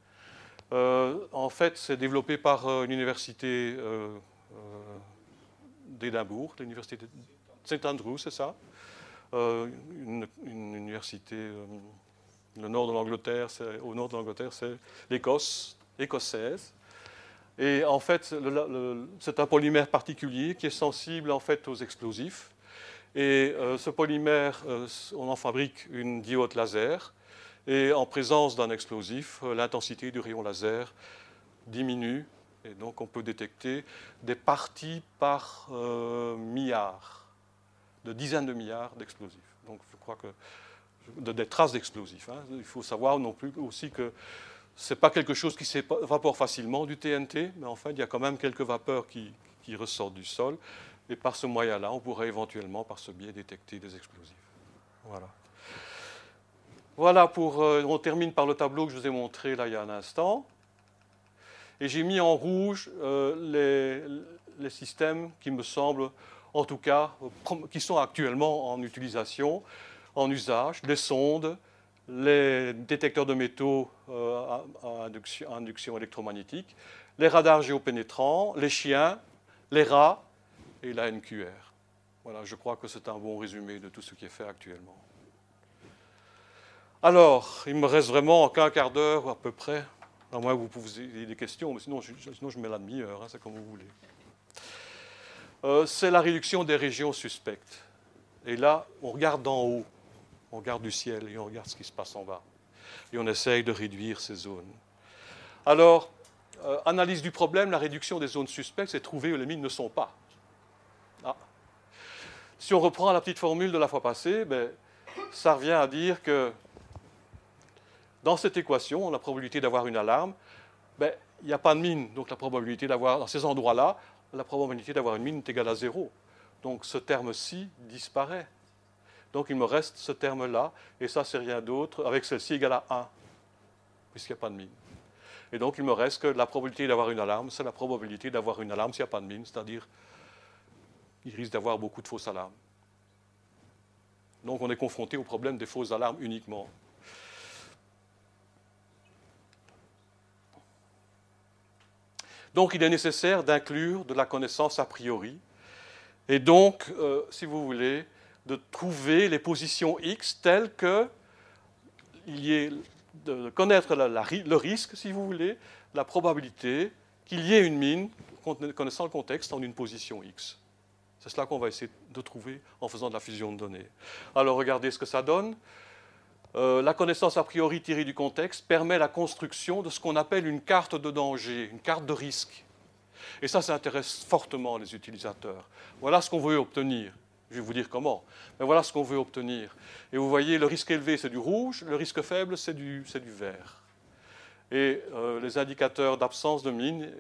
Euh, en fait, c'est développé par euh, une université euh, d'Édimbourg, l'université de St. Andrews, c'est ça une, université, nord de l'Angleterre, au nord de l'Angleterre, c'est l'Écosse, écossaise. Et en fait, c'est un polymère particulier qui est sensible en fait aux explosifs. Et ce polymère, on en fabrique une diode laser et en présence d'un explosif, euh, l'intensité du rayon laser diminue et donc on peut détecter des parties par euh, milliards, de dizaines de milliards d'explosifs. Donc je crois que des traces d'explosifs. Hein. Il faut savoir non plus aussi que ce n'est pas quelque chose qui s'évapore facilement du TNT, mais en fait il y a quand même quelques vapeurs qui, qui ressortent du sol. Et par ce moyen-là, on pourrait éventuellement, par ce biais, détecter des explosifs. Voilà. Voilà, pour, euh, on termine par le tableau que je vous ai montré là il y a un instant. Et j'ai mis en rouge euh, les, systèmes qui me semblent, en tout cas, qui sont actuellement en utilisation, en usage, les sondes, les détecteurs de métaux euh, à, induction, induction, électromagnétique, les radars géopénétrants, les chiens, les rats et la NQR. Voilà, je crois que c'est un bon résumé de tout ce qui est fait actuellement. Alors, il me reste vraiment qu'un quart d'heure à peu près, à moins que vous posiez des questions, mais sinon je, sinon je mets la demi-heure, hein, c'est comme vous voulez. Euh, c'est la réduction des régions suspectes. Et là, on regarde d'en haut, on regarde du ciel et on regarde ce qui se passe en bas. Et on essaye de réduire ces zones. Alors, euh, analyse du problème, la réduction des zones suspectes, c'est trouver où les mines ne sont pas. Ah. Si on reprend la petite formule de la fois passée, ben, ça revient à dire que dans cette équation, la probabilité d'avoir une alarme, ben, il n'y a pas de mine. Donc la probabilité d'avoir, dans ces endroits-là, la probabilité d'avoir une mine est égale à zéro. Donc ce terme-ci disparaît. Donc il me reste ce terme-là, et ça c'est rien d'autre, avec celle-ci égale à 1, puisqu'il n'y a pas de mine. Et donc il me reste que la probabilité d'avoir une alarme, c'est la probabilité d'avoir une alarme s'il n'y a pas de mine, c'est-à-dire il risque d'avoir beaucoup de fausses alarmes. Donc on est confronté au problème des fausses alarmes uniquement. Donc il est nécessaire d'inclure de la connaissance a priori, et donc, euh, si vous voulez, de trouver les positions X telles que il y ait, de connaître le risque, si vous voulez, la probabilité qu'il y ait une mine, connaissant le contexte, en une position X. C'est cela qu'on va essayer de trouver en faisant de la fusion de données. Alors regardez ce que ça donne. Euh, la connaissance a priori tirée du contexte permet la construction de ce qu'on appelle une carte de danger, une carte de risque. Et ça, ça intéresse fortement les utilisateurs. Voilà ce qu'on veut obtenir. Je vais vous dire comment. Mais voilà ce qu'on veut obtenir. Et vous voyez, le risque élevé, c'est du rouge, le risque faible, c'est du, du, vert. Et euh, les indicateurs d'absence de mine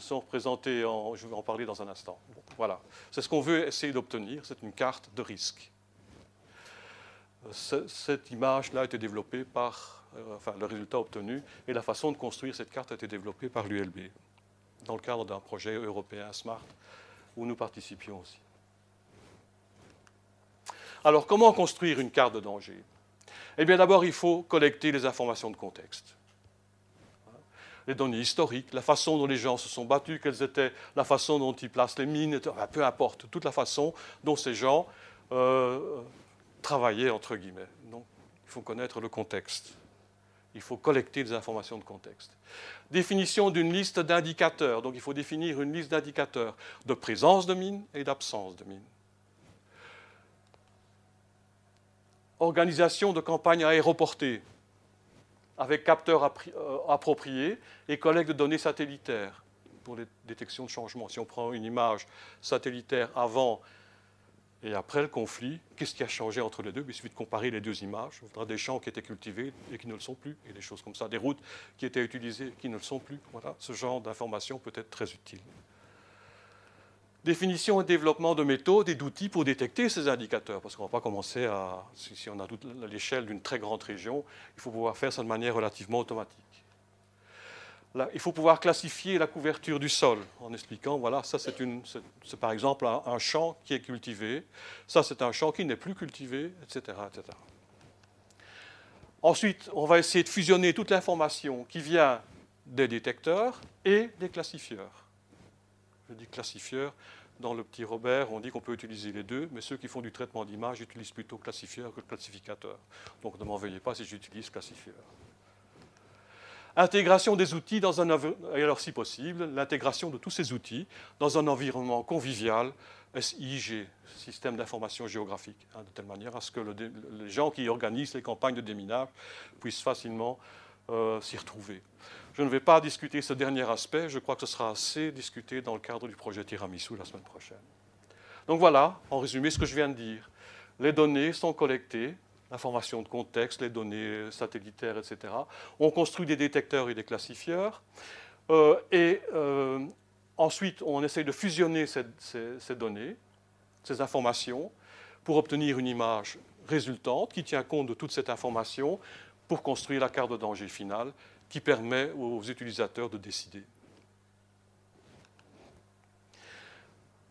sont représentés, en, je vais en parler dans un instant. Voilà. C'est ce qu'on veut essayer d'obtenir, c'est une carte de risque. cette image-là a été développée par, euh, enfin le résultat obtenu et la façon de construire cette carte a été développée par l'ULB dans le cadre d'un projet européen SMART où nous participions aussi. Alors comment construire une carte de danger? Eh bien d'abord il faut collecter les informations de contexte les données historiques, la façon dont les gens se sont battus, quelles étaient la façon dont ils placent les mines, peu importe, toute la façon dont ces gens euh, travailler, entre guillemets. Donc, il faut connaître le contexte. Il faut collecter des informations de contexte. Définition d'une liste d'indicateurs. Donc, il faut définir une liste d'indicateurs de présence de mines et d'absence de mines. Organisation de campagnes aéroportées avec capteurs euh, appropriés et collecte de données satellitaires pour les détections de changement. Si on prend une image satellitaire avant et après le conflit, qu'est-ce qui a changé entre les deux? Il suffit de comparer les deux images. On des champs qui étaient cultivés et qui ne le sont plus, et des choses comme ça, des routes qui étaient utilisées et qui ne le sont plus. Voilà, ce genre d'information peut être très utile. Définition et développement de méthodes et d'outils pour détecter ces indicateurs, parce qu'on ne va pas commencer à, si on a l'échelle d'une très grande région, il faut pouvoir faire ça de manière relativement automatique il faut pouvoir classifier la couverture du sol en expliquant, voilà, ça c'est, par exemple un, champ qui est cultivé, ça c'est un champ qui n'est plus cultivé, etc., etc. Ensuite, on va essayer de fusionner toute l'information qui vient des détecteurs et des classifieurs. Je dis classifieurs, dans le petit Robert, on dit qu'on peut utiliser les deux, mais ceux qui font du traitement d'image utilisent plutôt classifieur que classificateur. Donc ne m'en veuillez pas si j'utilise classifieur. Intégration des outils dans un alors si possible, l'intégration de tous ces outils dans un environnement convivial, SIG, système d'information géographique, hein, de telle manière à ce que les gens qui organisent les campagnes de déminage puissent facilement euh, s'y retrouver. Je ne vais pas discuter ce dernier aspect, je crois que ce sera assez discuté dans le cadre du projet Tiramisu la semaine prochaine. Donc voilà, en résumé, ce que je viens de dire. Les données sont collectées, l'information de contexte, les données satellitaires, etc. On construit des détecteurs et des classifieurs. Euh, et euh, ensuite, on essaye de fusionner ces, ces, données, ces informations, pour obtenir une image résultante qui tient compte de toute cette information pour construire la carte de danger finale qui permet aux utilisateurs de décider.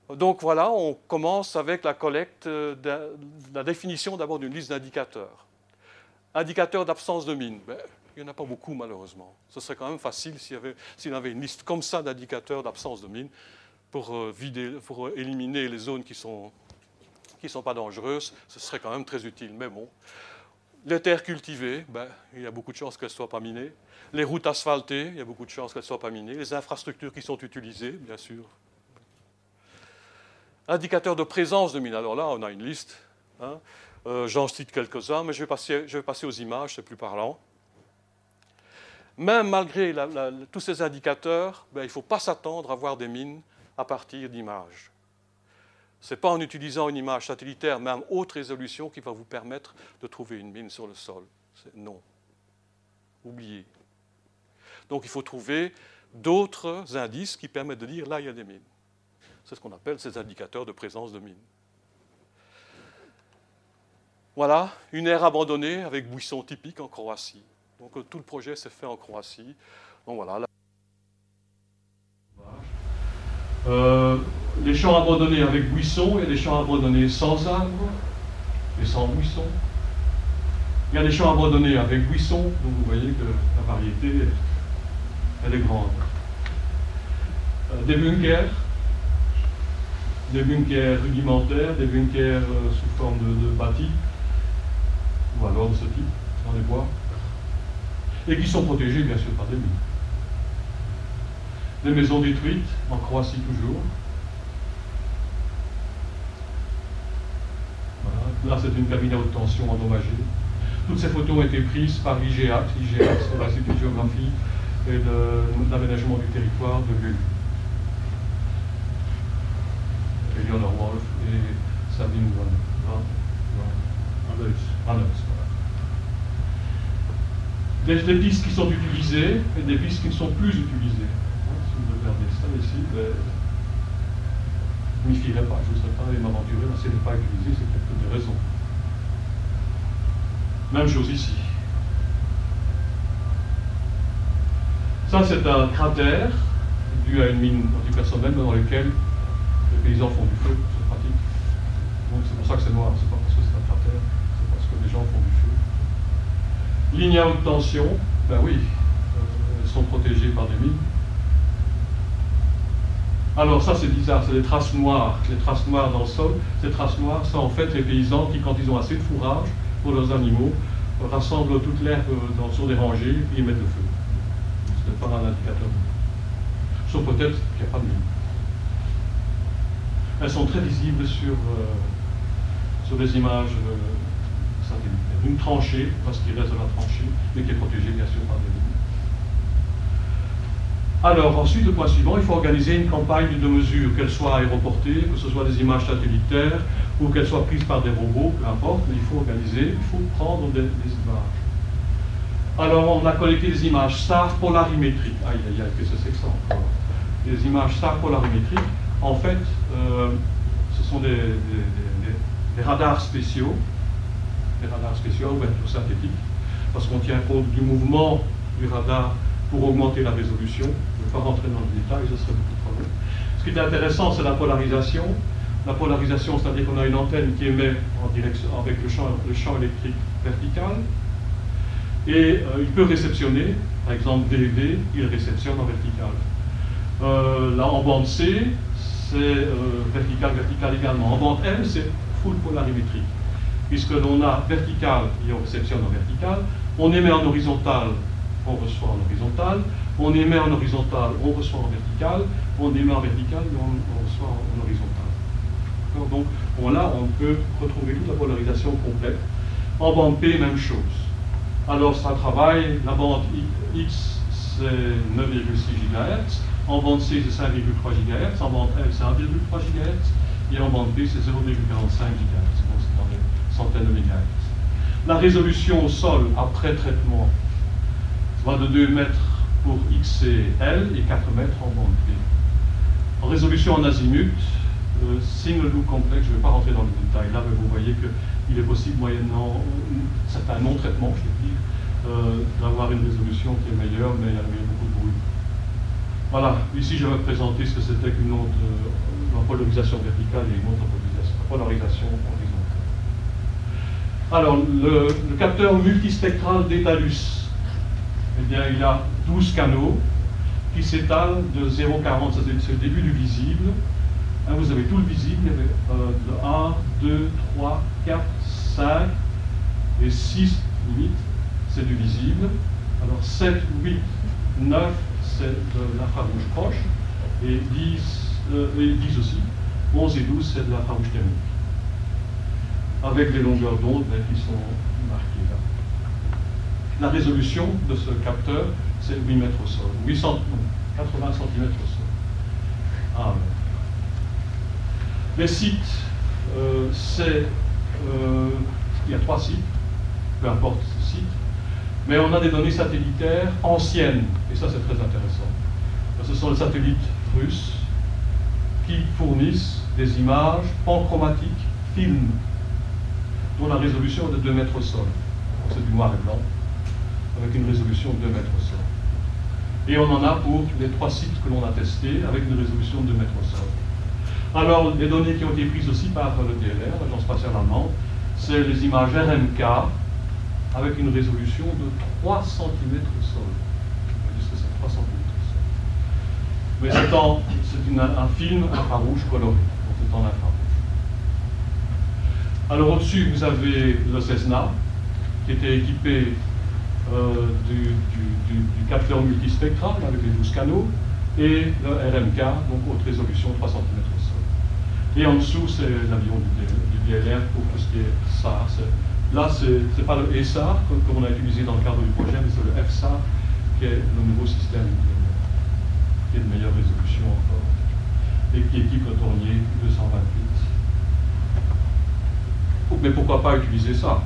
Donc voilà, on commence avec la collecte, euh, la définition d'abord d'une liste d'indicateurs. Indicateurs d'absence de mine. Ben, il n'y en a pas beaucoup malheureusement. Ce serait quand même facile s'il y, avait une liste comme ça d'indicateurs d'absence de mine pour, euh, pour éliminer les zones qui ne sont, qui sont pas dangereuses. Ce serait quand même très utile. Mais bon, les terres cultivées, ben, il y a beaucoup de chances qu'elles ne soient pas minées. Les routes asphaltées, il y a beaucoup de chances qu'elles ne soient pas minées. Les infrastructures qui sont utilisées, bien sûr, Indicateur de présence de mines. Alors là, on a une liste. Hein. Euh, j'en cite quelques-uns, mais je vais, passer, je vais, passer, aux images, c'est plus parlant. Même malgré tous ces indicateurs, ben, il ne faut pas s'attendre à voir des mines à partir d'images. Ce n'est pas en utilisant une image satellitaire, même haute résolution, qui va vous permettre de trouver une mine sur le sol. Non. Oubliez. Donc il faut trouver d'autres indices qui permettent de dire là, il y a des mines. C'est ce qu'on appelle ces indicateurs de présence de mines. Voilà, une aire abandonnée avec buissons typiques en Croatie. Donc euh, tout le projet s'est fait en Croatie. Donc voilà. Euh, les champs abandonnés avec buissons, il y a des champs abandonnés sans arbres et sans buissons. Il y a des champs abandonnés avec buissons, donc vous voyez que la variété, elle est grande. Euh, des bunkers, des bunkers rudimentaires, des bunkers euh, sous forme de, bâtis, ou alors de ce type, dans les bois, et qui sont protégés bien sûr par des murs. Des maisons détruites, en Croatie toujours. Là, c'est une cabine à haute tension endommagée. Toutes ces photos ont été prises par l'IGA, l'IGA c'est l'Institut de géographie et de l'aménagement du territoire de Bulle. Eleonore Wolf et Sabine Van, Des, des, pistes qui sont utilisées et des pistes qui ne sont plus utilisées. Si vous regardez ça ici, ben, je ne m'y fierai pas, je ne serais pas m'aventurer, mais si elle n'est pas utilisée, c'est peut-être des raisons. Même chose ici. Ça, c'est un cratère dû à une mine antipersonnelle dans lequel les paysans font du feu, c'est pratique. Donc c'est pour ça que c'est noir, c'est pas parce que c'est un cratère, c'est parce que les gens font du feu. Lignes à haute tension, ben oui, euh, elles sont protégées par des mines. Alors ça c'est bizarre, c'est des traces noires, les traces noires dans le sol. Ces traces noires sont en fait les paysans qui, quand ils ont assez de fourrage pour leurs animaux, rassemblent toute l'herbe sur des rangées et mettent le feu. Ce n'est pas un indicateur. Sauf peut-être qu'il n'y a pas de. Elles sont très visibles sur, euh, des images euh. Une tranchée, parce qu'il reste de la tranchée, mais qui est protégée bien sûr par des. Alors ensuite, le point suivant, il faut organiser une campagne de mesure, qu'elle soit aéroportée, que ce soit des images satellitaires, ou qu'elle soit prise par des robots, peu importe, mais il faut organiser, il faut prendre des, images. Alors on a collecté des images SAR polarimétriques. Aïe aïe aïe, que c'est encore Des images SAR polarimétriques en fait, euh, ce sont des, radars spéciaux, des radars spéciaux à ouverture synthétique, parce qu'on tient compte du mouvement du radar pour augmenter la résolution. Je ne vais pas rentrer dans le détail, ce serait beaucoup trop long. Ce qui est intéressant, c'est la polarisation. La polarisation, c'est-à-dire qu'on a une antenne qui émet en direction, avec le champ, le champ électrique vertical, et euh, il peut réceptionner, par exemple VV, il réceptionne en vertical. Euh, là, en bande C, c'est euh, vertical, vertical également. En bande M, c'est full polarimétrique, puisque l'on a vertical et on réceptionne en vertical, on émet en horizontal, on reçoit en horizontal, on émet en horizontal, on reçoit en vertical, on émet en vertical on, reçoit en, horizontal. Donc on, là, on peut retrouver toute la polarisation complète. En bande P, même chose. Alors ça travaille, la bande X c'est 9,6 GHz, en bande C, c'est 5,3 GHz. En bande L, c'est 1,3 GHz. Et en bande B, c'est 0,45 GHz. Donc, c'est dans des centaines de mégahertz. La résolution au sol, après traitement, de 2 mètres pour X et L et 4 mètres en bande B. En résolution en azimut, euh, single loop complexe, je ne vais pas rentrer dans le détail là, mais vous voyez qu'il est possible, moyennant certains non-traitements, je veux dire, euh, d'avoir une résolution qui est meilleure, mais il y a beaucoup de bruit. Voilà, ici je vais présenter ce que c'était qu'une autre euh, polarisation verticale et une autre polarisation, horizontale. Alors, le, capteur multispectral d'Etalus, eh bien, il a 12 canaux qui s'étalent de 0,40, c'est le début du visible. Hein, vous avez tout le visible, il 1, 2, 3, 4, 5 et 6 limites, c'est du visible. Alors 7, 8, 9, c'est de l'infrarouge proche, et 10, euh, et 10 aussi. 11 et 12, c'est de l'infrarouge thermique. Avec des longueurs d'onde ben, qui sont marquées. La résolution de ce capteur, c'est 8 mètres au sol. 800, 80 cm au sol. Ah, Les sites, euh. Euh, il y a trois sites, peu importe ce site mais on a des données satellitaires anciennes, et ça c'est très intéressant. Ce sont les satellites russes qui fournissent des images panchromatiques, films, dont la résolution est de 2 mètres au sol. C'est du noir et blanc, avec une résolution de 2 mètres au sol. Et on en a pour les trois sites que l'on a testés, avec une résolution de 2 mètres au sol. Alors, les données qui ont été prises aussi par le DLR, l'Agence spatiale allemande, c'est les images RMK, avec une résolution de 3 cm au sol. Que c'est 3 cm au sol. Mais c'est un film infrarouge coloré, donc c'est en infrarouge. Alors au-dessus, vous avez le Cessna, qui était équipé euh, du, capteur multispectral avec les 12 canaux, et le RMK, donc haute résolution 3 cm au sol. Et en dessous, c'est l'avion du, DLR pour tout ce qui est SAR, Là, ce n'est pas le ESAR qu'on a utilisé dans le cadre du projet, mais c'est le FSAR qui est le nouveau système qui est de meilleure résolution encore et qui équipe le tournier 228. Mais pourquoi pas utiliser ça?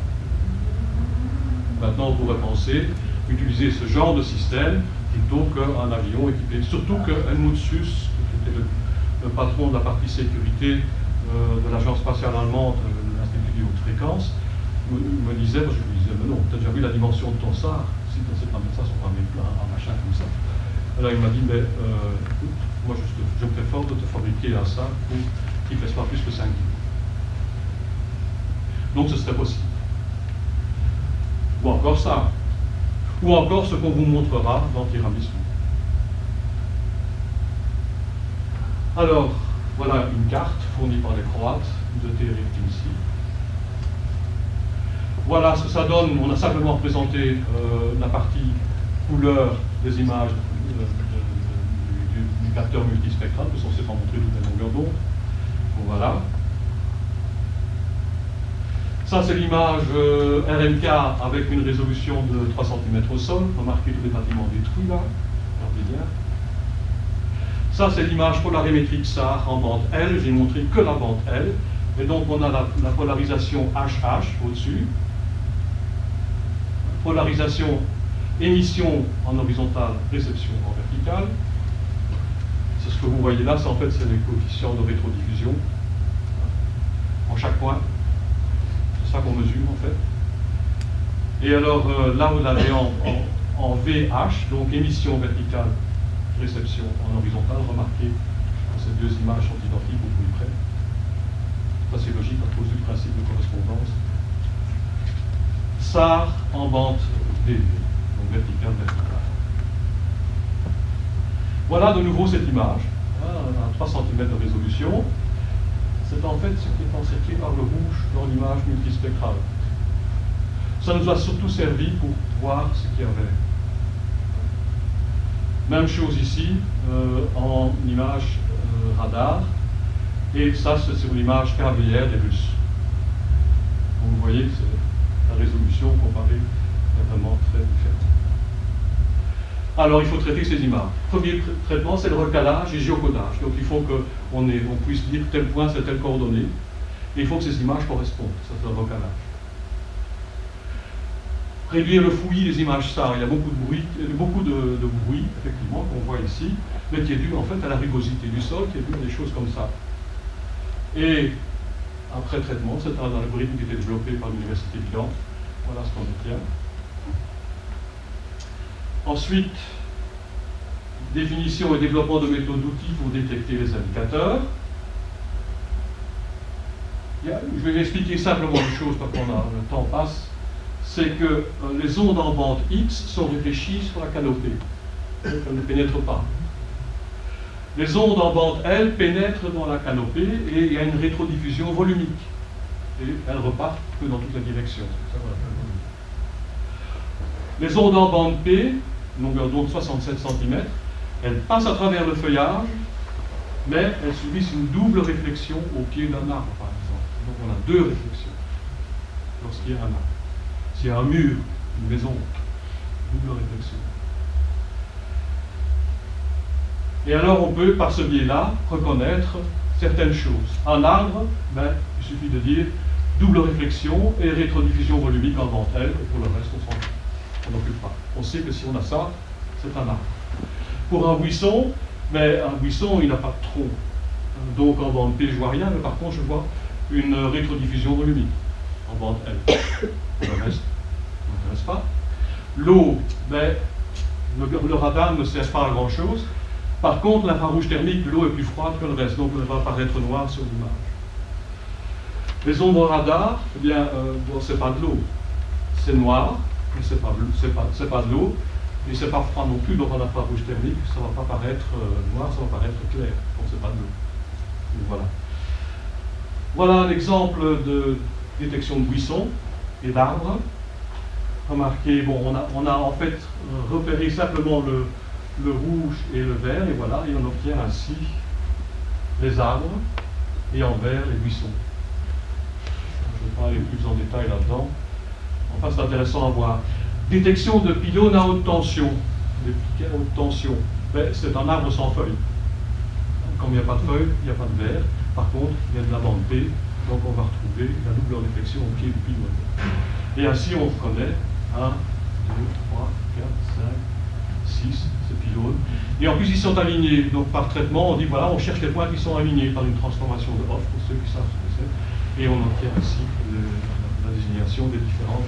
Maintenant, on pourrait penser utiliser ce genre de système plutôt qu'un avion équipé. Surtout que Helmut qui était le, patron de la partie sécurité euh, de l'agence spatiale allemande, de l'Institut de haute fréquence, me, disait, je lui disais, mais non, tu as déjà vu la dimension de ton SAR? Si tu sais pas mettre ça sur un, un machin comme ça. Alors il m'a dit, mais euh, écoute, moi je, je préfère de te fabriquer un SAR pour qu'il ne pèse pas plus que 5 kg. Donc ce serait possible. Ou encore ça. Ou encore ce qu'on vous montrera dans Tiramisu. Alors, voilà une carte fournie par les Croates de ici. Voilà ce que ça donne. On a simplement représenté euh, la partie couleur des images du, capteur multispectral, que sont pas montrer toutes les longueurs d'onde. Voilà. Ça, c'est l'image euh, RMK avec une résolution de 3 cm au sol. Remarquez tous les bâtiments détruits là. Regardez bien. Ça, c'est l'image polarimétrique SAR en bande L. J'ai montré que la bande L. Et donc, on a la, polarisation HH au-dessus. Polarisation émission en horizontale, réception en verticale. C'est ce que vous voyez là, en fait, c'est les coefficients de rétrodiffusion en chaque point. C'est ça qu'on mesure en fait. Et alors euh, là, vous l'avez en, VH, donc émission verticale réception en horizontale, remarquez que ces deux images sont identiques au plus près. Ça c'est logique à cause du principe de correspondance. SAR en bande DV, donc verticale, verticale. Voilà de nouveau cette image, à 3 cm de résolution. C'est en fait ce qui est encerclé par le rouge dans l'image multispectrale. Ça nous a surtout servi pour voir ce qu'il y avait même chose ici, euh, en image euh, radar. Et ça, c'est sur l'image KVR des Russes. vous voyez que la résolution comparée est vraiment très différente. Alors, il faut traiter ces images. Premier traitement, c'est le recalage et géocodage. Donc, il faut qu'on on puisse dire tel point, c'est telle coordonnée. Et il faut que ces images correspondent. Ça, c'est le recalage réduire le fouillis des images SAR. Il y a beaucoup de bruit, beaucoup de, effectivement, qu'on voit ici, mais qui est dû en fait à la rugosité du sol, qui est dû à des choses comme ça. Et après traitement, c'est un algorithme qui a été développé par l'Université de Lyon. Voilà ce qu'on obtient. Ensuite, définition et développement de méthodes d'outils pour détecter les indicateurs. Je vais expliquer simplement une chose parce que le temps passe c'est que euh, les ondes en bande X sont réfléchies sur la canopée. elles ne pénètrent pas. Les ondes en bande L pénètrent dans la canopée et il y a une rétrodiffusion volumique. Et elles repartent que dans toutes les directions. Les ondes en bande P, longueur d'onde 67 cm, elles passent à travers le feuillage, mais elles subissent une double réflexion au pied d'un arbre, par exemple. Donc on a deux réflexions lorsqu'il y a un arbre. C'est un mur, une maison, double réflexion. Et alors on peut, par ce biais-là, reconnaître certaines choses. Un arbre, ben, il suffit de dire double réflexion et rétrodiffusion volumique en dentelle, pour le reste, on s'en occupe pas. On sait que si on a ça, c'est un arbre. Pour un buisson, mais un buisson, il n'a pas de tronc. Donc en bande P, je vois rien, mais par contre, je vois une rétrodiffusion volumique en bande L. Le reste, pas L'eau, ben, le, radar ne sert pas à grand chose. Par contre, l'infrarouge thermique, l'eau est plus froide que le reste, donc elle va apparaître noire sur l'image. Les ombres radar, eh bien, euh, c'est pas de l'eau. C'est noir, mais c'est pas, pas, pas de l'eau, et c'est pas froid non plus, donc en infrarouge thermique, ça va pas paraître euh, noir, ça va paraître clair, donc c'est pas de l'eau. Voilà. Voilà un exemple de détection de buissons et d'arbres remarquez, bon, on a, on a en fait repéré simplement le, le, rouge et le vert, et voilà, et on obtient ainsi les arbres, et en vert les buissons. Je ne vais pas aller plus en détail là-dedans. Enfin, c'est intéressant à voir. Détection de pylônes à haute tension. Des à haute tension. C'est un arbre sans feuilles. Comme il n'y a pas de feuilles, il n'y a pas de vert. Par contre, il y a de la bande P, donc on va retrouver la double réflexion au pied du pylône. Et ainsi, on reconnaît 1, 2, 3, 4, 5, 6, ces pylônes. Et en plus, ils sont alignés. Donc, par traitement, on dit voilà, on cherche les points qui sont alignés par une transformation de off, pour ceux qui savent ce que c'est. Et on obtient ainsi la des différentes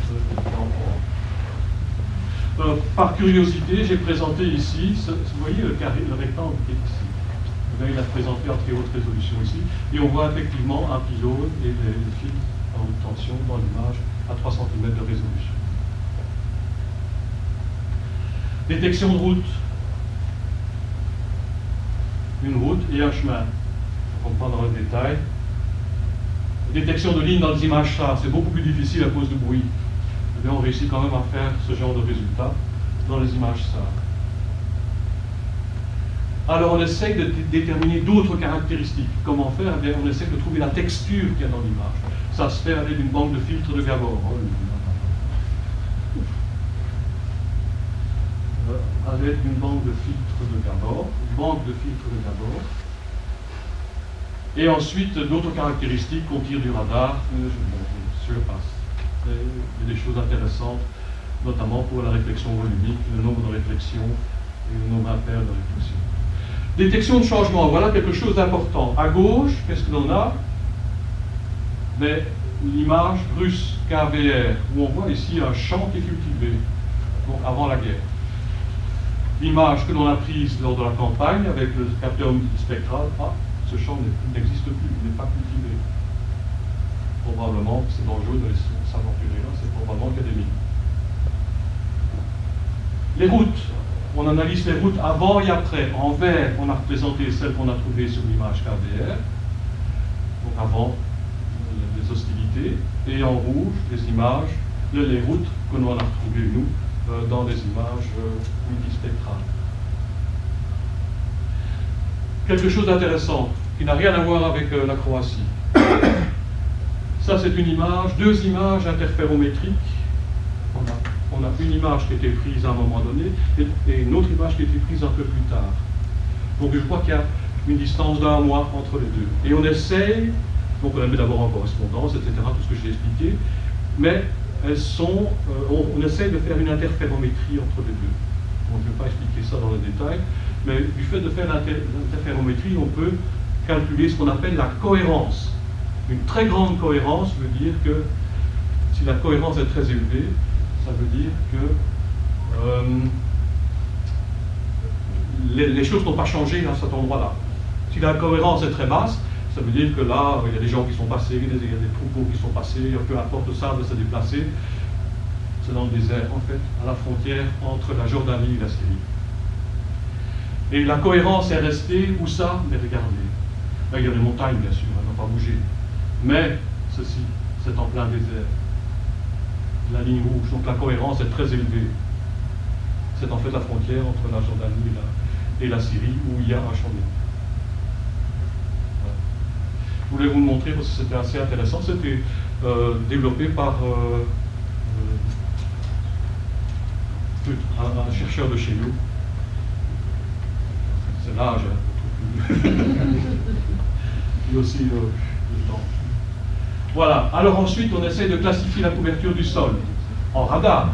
euh, par curiosité, j'ai présenté ici, vous voyez le, carré, le rectangle qui est ici. Il a présenté en très haute résolution ici, et on voit effectivement un pylône et les, fils en haute tension dans l'image à 3 cm de résolution. Détection de route. Une route et un chemin. On comprend dans le détail. Détection de ligne dans les images ça, c'est beaucoup plus difficile à cause du bruit. Mais on réussit quand même à faire ce genre de résultat dans les images ça. Alors on essaye de déterminer d'autres caractéristiques. Comment faire? Eh On essaie de trouver la texture qu'il y a dans l'image. Ça se fait avec une banque de filtres de Gabor. Avec une banque de filtres de Gabor, banque de filtres de Gabor. Et ensuite, d'autres caractéristiques qu'on tire du radar, euh, je, passe. Il y a des choses intéressantes, notamment pour la réflexion volumique, le nombre de réflexions et le nombre impair de réflexions. Détection de changement, voilà quelque chose d'important. À gauche, qu'est-ce que l'on a? Mais l'image russe KVR, où on voit ici un champ qui est cultivé, avant la guerre. L'image que l'on a prise lors de la campagne avec le capteur multispectral, ah, ce champ n'existe plus, il n'est pas cultivé. Probablement, c'est dangereux de s'aventurer là, c'est probablement qu'il y a des mines. Les routes, on analyse les routes avant et après. En vert, on a représenté celles qu'on a trouvées sur l'image KVR, donc avant les hostilités, et en rouge, les images, les routes que l'on a retrouvées, nous, euh, dans les images euh, multispectrales. Quelque chose d'intéressant, qui n'a rien à voir avec euh, la Croatie. Ça, c'est une image, deux images interférométriques on a une image qui a été prise à un moment donné et, une autre image qui a été prise un peu plus tard. Donc je crois qu'il y a une distance d'un mois entre les deux. Et on essaye, donc on les met d'abord en correspondance, etc., tout ce que j'ai expliqué, mais elles sont, euh, on, essaye de faire une interférométrie entre les deux. je ne vais pas expliquer ça dans le détail, mais du fait de faire l'interférométrie, on peut calculer ce qu'on appelle la cohérence. Une très grande cohérence veut dire que si la cohérence est très élevée, ça veut dire que euh, les, choses n'ont pas changé à cet endroit-là. Si la cohérence est très basse, ça veut dire que là, il y a des gens qui sont passés, il y a des, troupeaux qui sont passés, peu importe le sable s'est déplacé. C'est dans le désert, en fait, à la frontière entre la Jordanie et la Syrie. Et la cohérence est restée, où ça? Mais regardez. Là, il y a des montagnes, bien sûr, elles n'ont pas bougé. Mais ceci, c'est en plein désert la ligne rouge. Donc la cohérence est très élevée. C'est en fait la frontière entre la Jordanie et la, Syrie où il y a un champ Je voulais vous le montrer parce que c'était assez intéressant. C'était euh, développé par euh, euh, un, chercheur de chez nous. C'est l'âge. Hein, aussi le temps. Voilà. Alors ensuite, on essaie de classifier la couverture du sol en radar.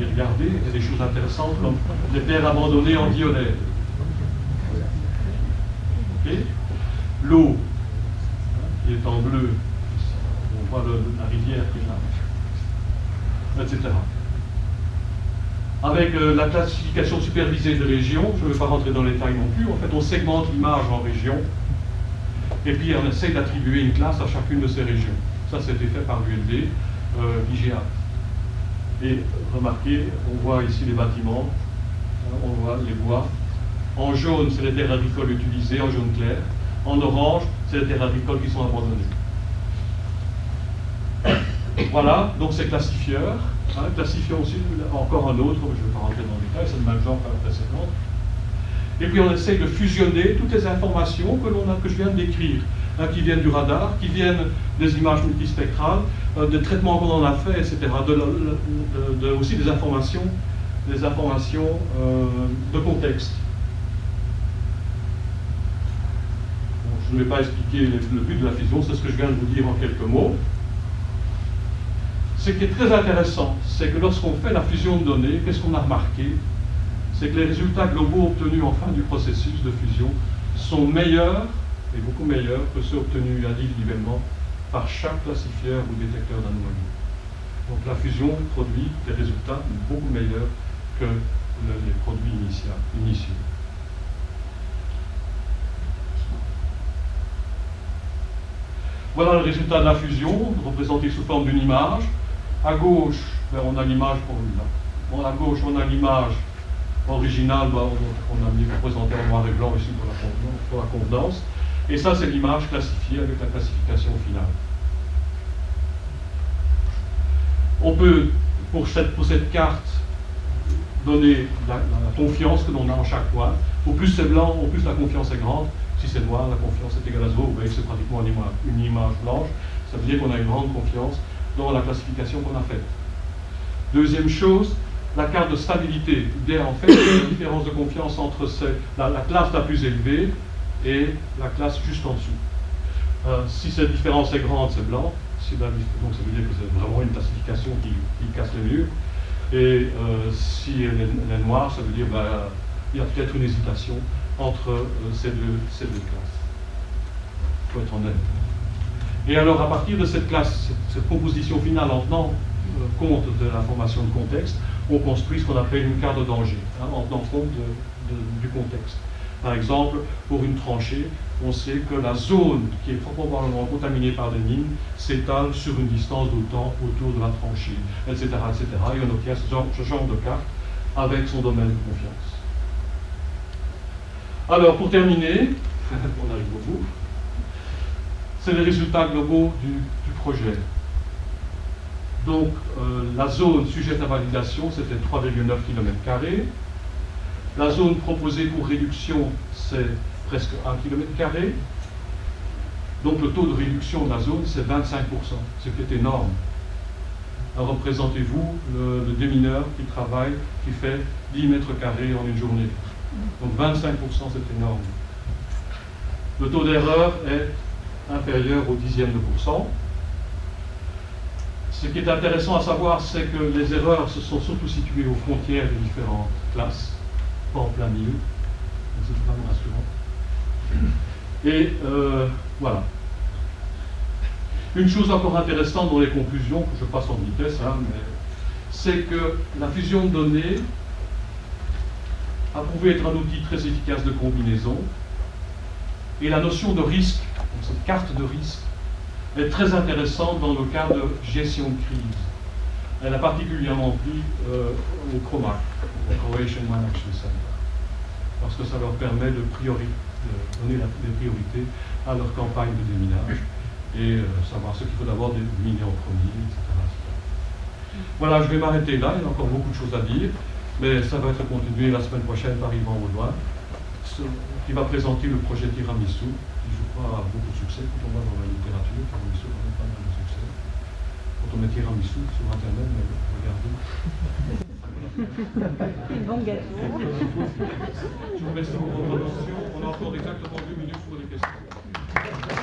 Et regardez, il y a des choses intéressantes comme les terres abandonnées en diolaire. L'eau, qui est en bleu, on voit la rivière qui est là, etc. Avec euh, la classification supervisée de régions, je ne vais pas rentrer dans les détails non plus, en fait on segmente l'image en régions et puis on essaie d'attribuer une classe à chacune de ces régions. Ça, c'était fait par l'ULB, euh, IGA. Et remarquez, on voit ici les bâtiments, on voit les bois. En jaune, c'est les terres agricoles utilisées, en jaune clair. En orange, c'est les terres agricoles qui sont abandonnées. Voilà, donc c'est classifieur. Hein, classifieur aussi, encore un autre, je ne vais pas rentrer dans le détail, c'est le même genre que la précédente. Et puis on essaye de fusionner toutes les informations que, je viens de décrire, hein, qui viennent du radar, qui viennent des images multispectrales, euh, des traitements qu'on en a fait, etc. Aussi des informations, des informations euh, de contexte. je ne vais pas expliquer le but de la fusion, c'est ce que je viens de vous dire en quelques mots. Ce qui est très intéressant, c'est que lorsqu'on fait la fusion de données, qu'est-ce qu'on a remarqué? C'est que les résultats globaux obtenus en fin du processus de fusion sont meilleurs, et beaucoup meilleurs, que ceux obtenus individuellement par chaque classifieur ou détecteur d'anomalies. Donc la fusion produit des résultats beaucoup meilleurs que les produits initiaux. Voilà le résultat de la fusion, représenté sous forme d'une image. Ben, on a l'image gauche, on a l'image originale, ben, on a mis représenté en noir et blanc ici pour la, pour la convenance. Et ça, c'est l'image classifiée avec la classification finale. On peut, pour cette, carte, donner la, confiance que l'on a en chaque point. Au plus c'est blanc, au plus la confiance est grande. Si c'est noir, la confiance est égale à zéro. Vous voyez que c'est pratiquement une image blanche. Ça veut dire qu'on a une grande confiance dans la classification qu'on a faite. Deuxième chose, la carte de stabilité. Bien, en fait, il y a une différence de confiance entre la, classe la plus élevée et la classe juste en dessous. Euh, si cette différence est grande, c'est blanc. donc ça veut dire que c'est vraiment une classification qui, casse le mur. Et euh, si elle est, noire, ça veut dire qu'il bah, y a peut-être une hésitation entre euh, ces, deux, ces, deux, classes. Il faut être honnête. Et alors, à partir de cette classe, cette, composition finale en tenant euh, compte de l'information de contexte, on construit ce qu'on appelle une carte de danger, hein, en tenant compte du contexte. Par exemple, pour une tranchée, on sait que la zone qui est probablement contaminée par des mines s'étale sur une distance d'autant autour de la tranchée, etc. etc. Et on obtient ce genre, ce genre de carte avec son domaine de confiance. Alors, pour terminer, on arrive au bout, c'est les résultats globaux du, projet. Donc, euh, la zone sujette à validation, c'était 3,9 km. La zone proposée pour réduction, c'est presque 1 km. Donc le taux de réduction de la zone, c'est 25%, ce qui est énorme. Représentez-vous le, démineur qui travaille, qui fait 10 mètres carrés en une journée. Donc 25%, c'est énorme. Le taux d'erreur est inférieur au dixième de pourcent. Ce qui est intéressant à savoir, c'est que les erreurs se sont surtout situées aux frontières des différentes classes en plein milieu. C'est vraiment rassurant. Et euh, voilà. Une chose encore intéressante dans les conclusions, que je passe en vitesse, hein, c'est que la fusion de données a prouvé être un outil très efficace de combinaison. Et la notion de risque, cette carte de risque, est très intéressante dans le cas de gestion de crise. Elle a particulièrement plu euh, au CROMAC, au Croatian Mine Action Center, parce que ça leur permet de, donner la, des priorités à leur campagne de déminage et euh, savoir ce qu'il faut d'abord déminer en premier, etc., Voilà, je vais m'arrêter là, il y a encore beaucoup de choses à dire, mais ça va être continué la semaine prochaine par Yvan Audouin, qui va présenter le projet Tiramisu, a beaucoup de succès quand on va dans la littérature, Tiramisu a pas mal de succès. Quand on met Tiramisu sur Internet, mais regardez. bon gâteau. Je vous remercie pour votre attention. On a encore exactement deux minutes pour les questions.